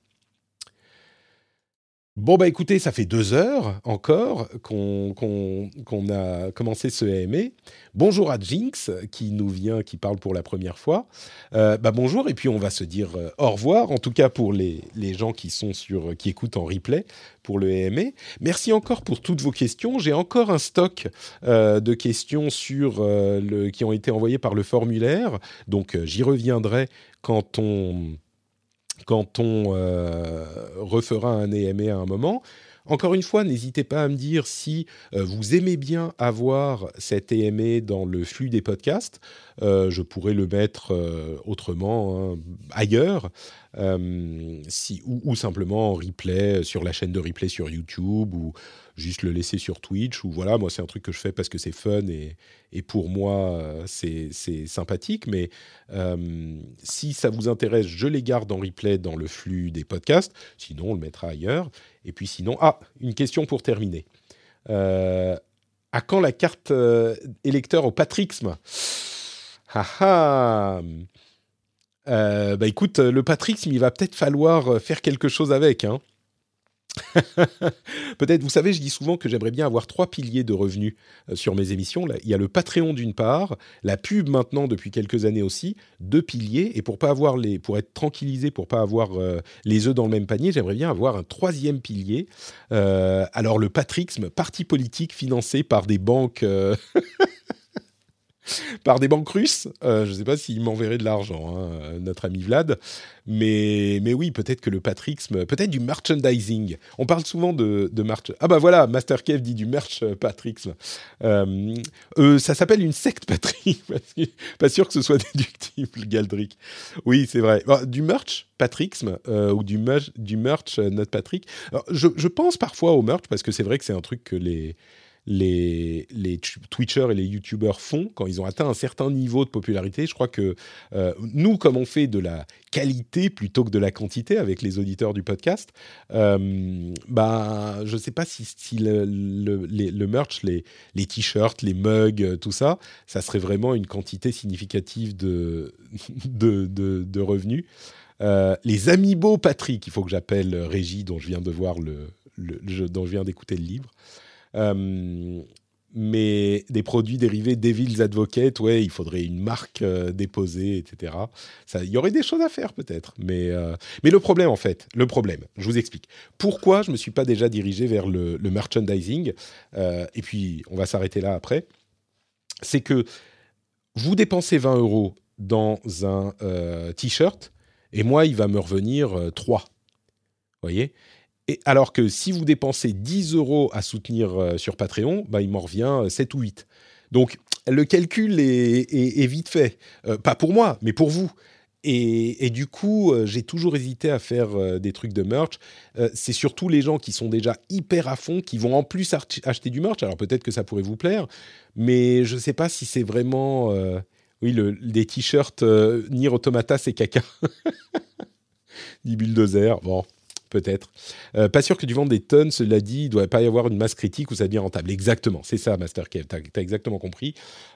Bon, bah écoutez, ça fait deux heures encore qu'on a commencé ce AMA. Bonjour à Jinx qui nous vient, qui parle pour la première fois. Euh, bah bonjour, et puis on va se dire euh, au revoir, en tout cas pour les, gens qui, sont sur, qui écoutent en replay pour le AMA. Merci encore pour toutes vos questions. J'ai encore un stock euh, de questions sur, qui ont été envoyées par le formulaire, donc j'y reviendrai quand on quand on euh, refera un EMA à un moment. Encore une fois, n'hésitez pas à me dire si euh, vous aimez bien avoir cet EMA dans le flux des podcasts. Euh, je pourrais le mettre autrement, hein, ailleurs, ou, ou, simplement en replay sur la chaîne de replay sur YouTube ou juste le laisser sur Twitch ou voilà, moi c'est un truc que je fais parce que c'est fun et, et, pour moi euh, c'est sympathique. Mais euh, si ça vous intéresse, je les garde en replay dans le flux des podcasts. Sinon, on le mettra ailleurs. Et puis sinon, ah, une question pour terminer. Euh, à quand la carte électeur au patrixme? Ah, ah. bah écoute, le patrixme, il va peut-être falloir faire quelque chose avec. Hein. Peut-être, vous savez, je dis souvent que j'aimerais bien avoir trois piliers de revenus euh, sur mes émissions. il y a le Patreon d'une part, la pub maintenant depuis quelques années aussi, deux piliers. Et pour pas avoir les, pour être tranquillisé, pour pas avoir euh, les œufs dans le même panier, j'aimerais bien avoir un troisième pilier. Euh, alors le patrixme, parti politique financé par des banques. par des banques russes. je ne sais pas s'il m'enverrait de l'argent, hein, notre ami Vlad. Mais, mais oui, peut-être que le patrixme, peut-être du merchandising. On parle souvent de, merch. Ah bah voilà, Master Kev dit du merch patrixme. Euh, ça s'appelle une secte patrie. pas sûr que ce soit déductible, Galdric. Oui, c'est vrai. du merch patrixme ou du, merch notre Patrick. je pense parfois au merch parce que c'est vrai que c'est un truc que les les, Twitchers et les YouTubers font quand ils ont atteint un certain niveau de popularité. Je crois que euh, nous, comme on fait de la qualité plutôt que de la quantité avec les auditeurs du podcast, euh, bah, je ne sais pas si, le, merch, les, t-shirts, les mugs, tout ça, ça serait vraiment une quantité significative de, revenus. Euh, les Amiibo Patrick, il faut que j'appelle Régie, dont je viens dont je viens d'écouter le livre. Euh, mais des produits dérivés Devil's Advocate, ouais, il faudrait une marque euh, déposée, etc. Il y aurait des choses à faire peut-être, mais euh, mais le problème en fait, le problème, je vous explique. Pourquoi je me suis pas déjà dirigé vers le, merchandising Et puis on va s'arrêter là après. C'est que vous dépensez 20 euros dans un t-shirt et moi il va me revenir 3. Vous voyez? Alors que si vous dépensez 10 euros à soutenir euh, sur Patreon, bah, il m'en revient 7 euh, ou 8. Donc le calcul est, vite fait. Euh, pas pour moi, mais pour vous. Et, du coup, j'ai toujours hésité à faire des trucs de merch. c'est surtout les gens qui sont déjà hyper à fond, qui vont en plus acheter du merch. Alors peut-être que ça pourrait vous plaire, mais je ne sais pas si c'est vraiment... oui, le, des t-shirts Nier Automata, c'est caca. Ni Bulldozer, bon, peut-être. Euh, pas sûr que tu vendes des tonnes, cela dit, il ne doit pas y avoir une masse critique où ça devient rentable. Exactement, c'est ça, Master Kev, tu as, exactement compris.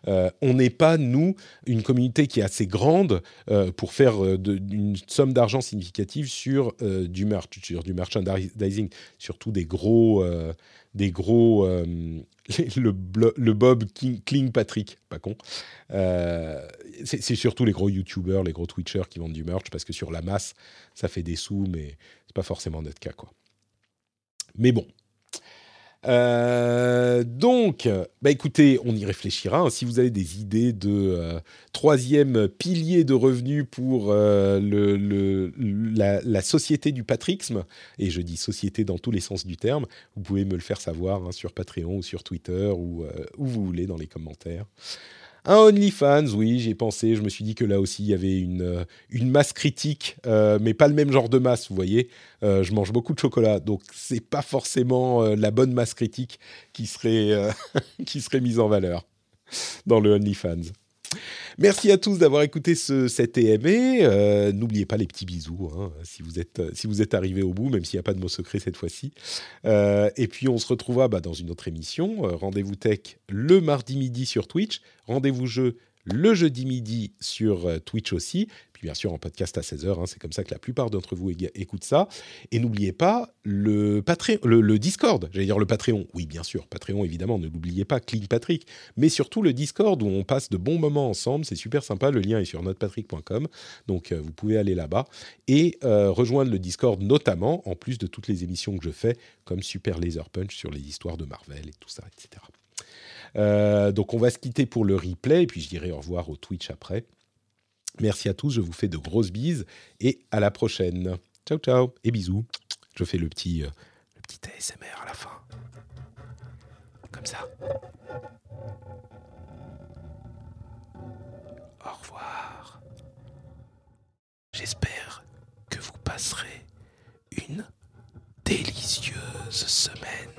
Euh, on n'est pas, nous, une communauté qui est assez grande euh, pour faire une somme d'argent significative sur du merch, sur du merchandising, surtout des gros des gros. Euh, le, Bob King, Patrick, pas con. Euh, c'est surtout les gros YouTubers, les gros Twitchers qui vendent du merch parce que sur la masse, ça fait des sous, mais c'est pas forcément notre cas, quoi. Mais bon, euh, donc, bah écoutez, on y réfléchira. Hein. Si vous avez des idées de euh, troisième pilier de revenus pour euh, la, société du patrixme, et je dis société dans tous les sens du terme, vous pouvez me le faire savoir hein, sur Patreon ou sur Twitter ou où vous voulez dans les commentaires. Un OnlyFans, oui, j'ai pensé. Je me suis dit que là aussi, il y avait une, euh, une masse critique, euh, mais pas le même genre de masse, vous voyez. Euh, je mange beaucoup de chocolat, donc c'est pas forcément la bonne masse critique qui serait, qui serait mise en valeur dans le OnlyFans. Merci à tous d'avoir écouté ce, cet EME. Euh, n'oubliez pas les petits bisous hein, si, vous êtes, si vous êtes arrivé au bout, même s'il n'y a pas de mot secret cette fois-ci. Euh, et puis on se retrouvera bah, dans une autre émission. Euh, rendez-vous tech le mardi midi sur Twitch. Rendez-vous jeu le jeudi midi sur Twitch aussi bien sûr en podcast à 16h. Hein, c'est comme ça que la plupart d'entre vous écoutent ça. Et n'oubliez pas le, le, Discord, j'allais dire le Patreon. Oui, bien sûr, Patreon, évidemment, ne l'oubliez pas, Clean Patrick. Mais surtout le Discord où on passe de bons moments ensemble. C'est super sympa. Le lien est sur notrepatrick.com. Donc euh, vous pouvez aller là-bas et euh, rejoindre le Discord notamment, en plus de toutes les émissions que je fais, comme Super Laser Punch sur les histoires de Marvel et tout ça, etc. Euh, donc on va se quitter pour le replay, et puis je dirai au revoir au Twitch après. Merci à tous, je vous fais de grosses bises et à la prochaine. Ciao ciao et bisous. Je fais le petit, euh, le petit ASMR à la fin. Comme ça. Au revoir. J'espère que vous passerez une délicieuse semaine.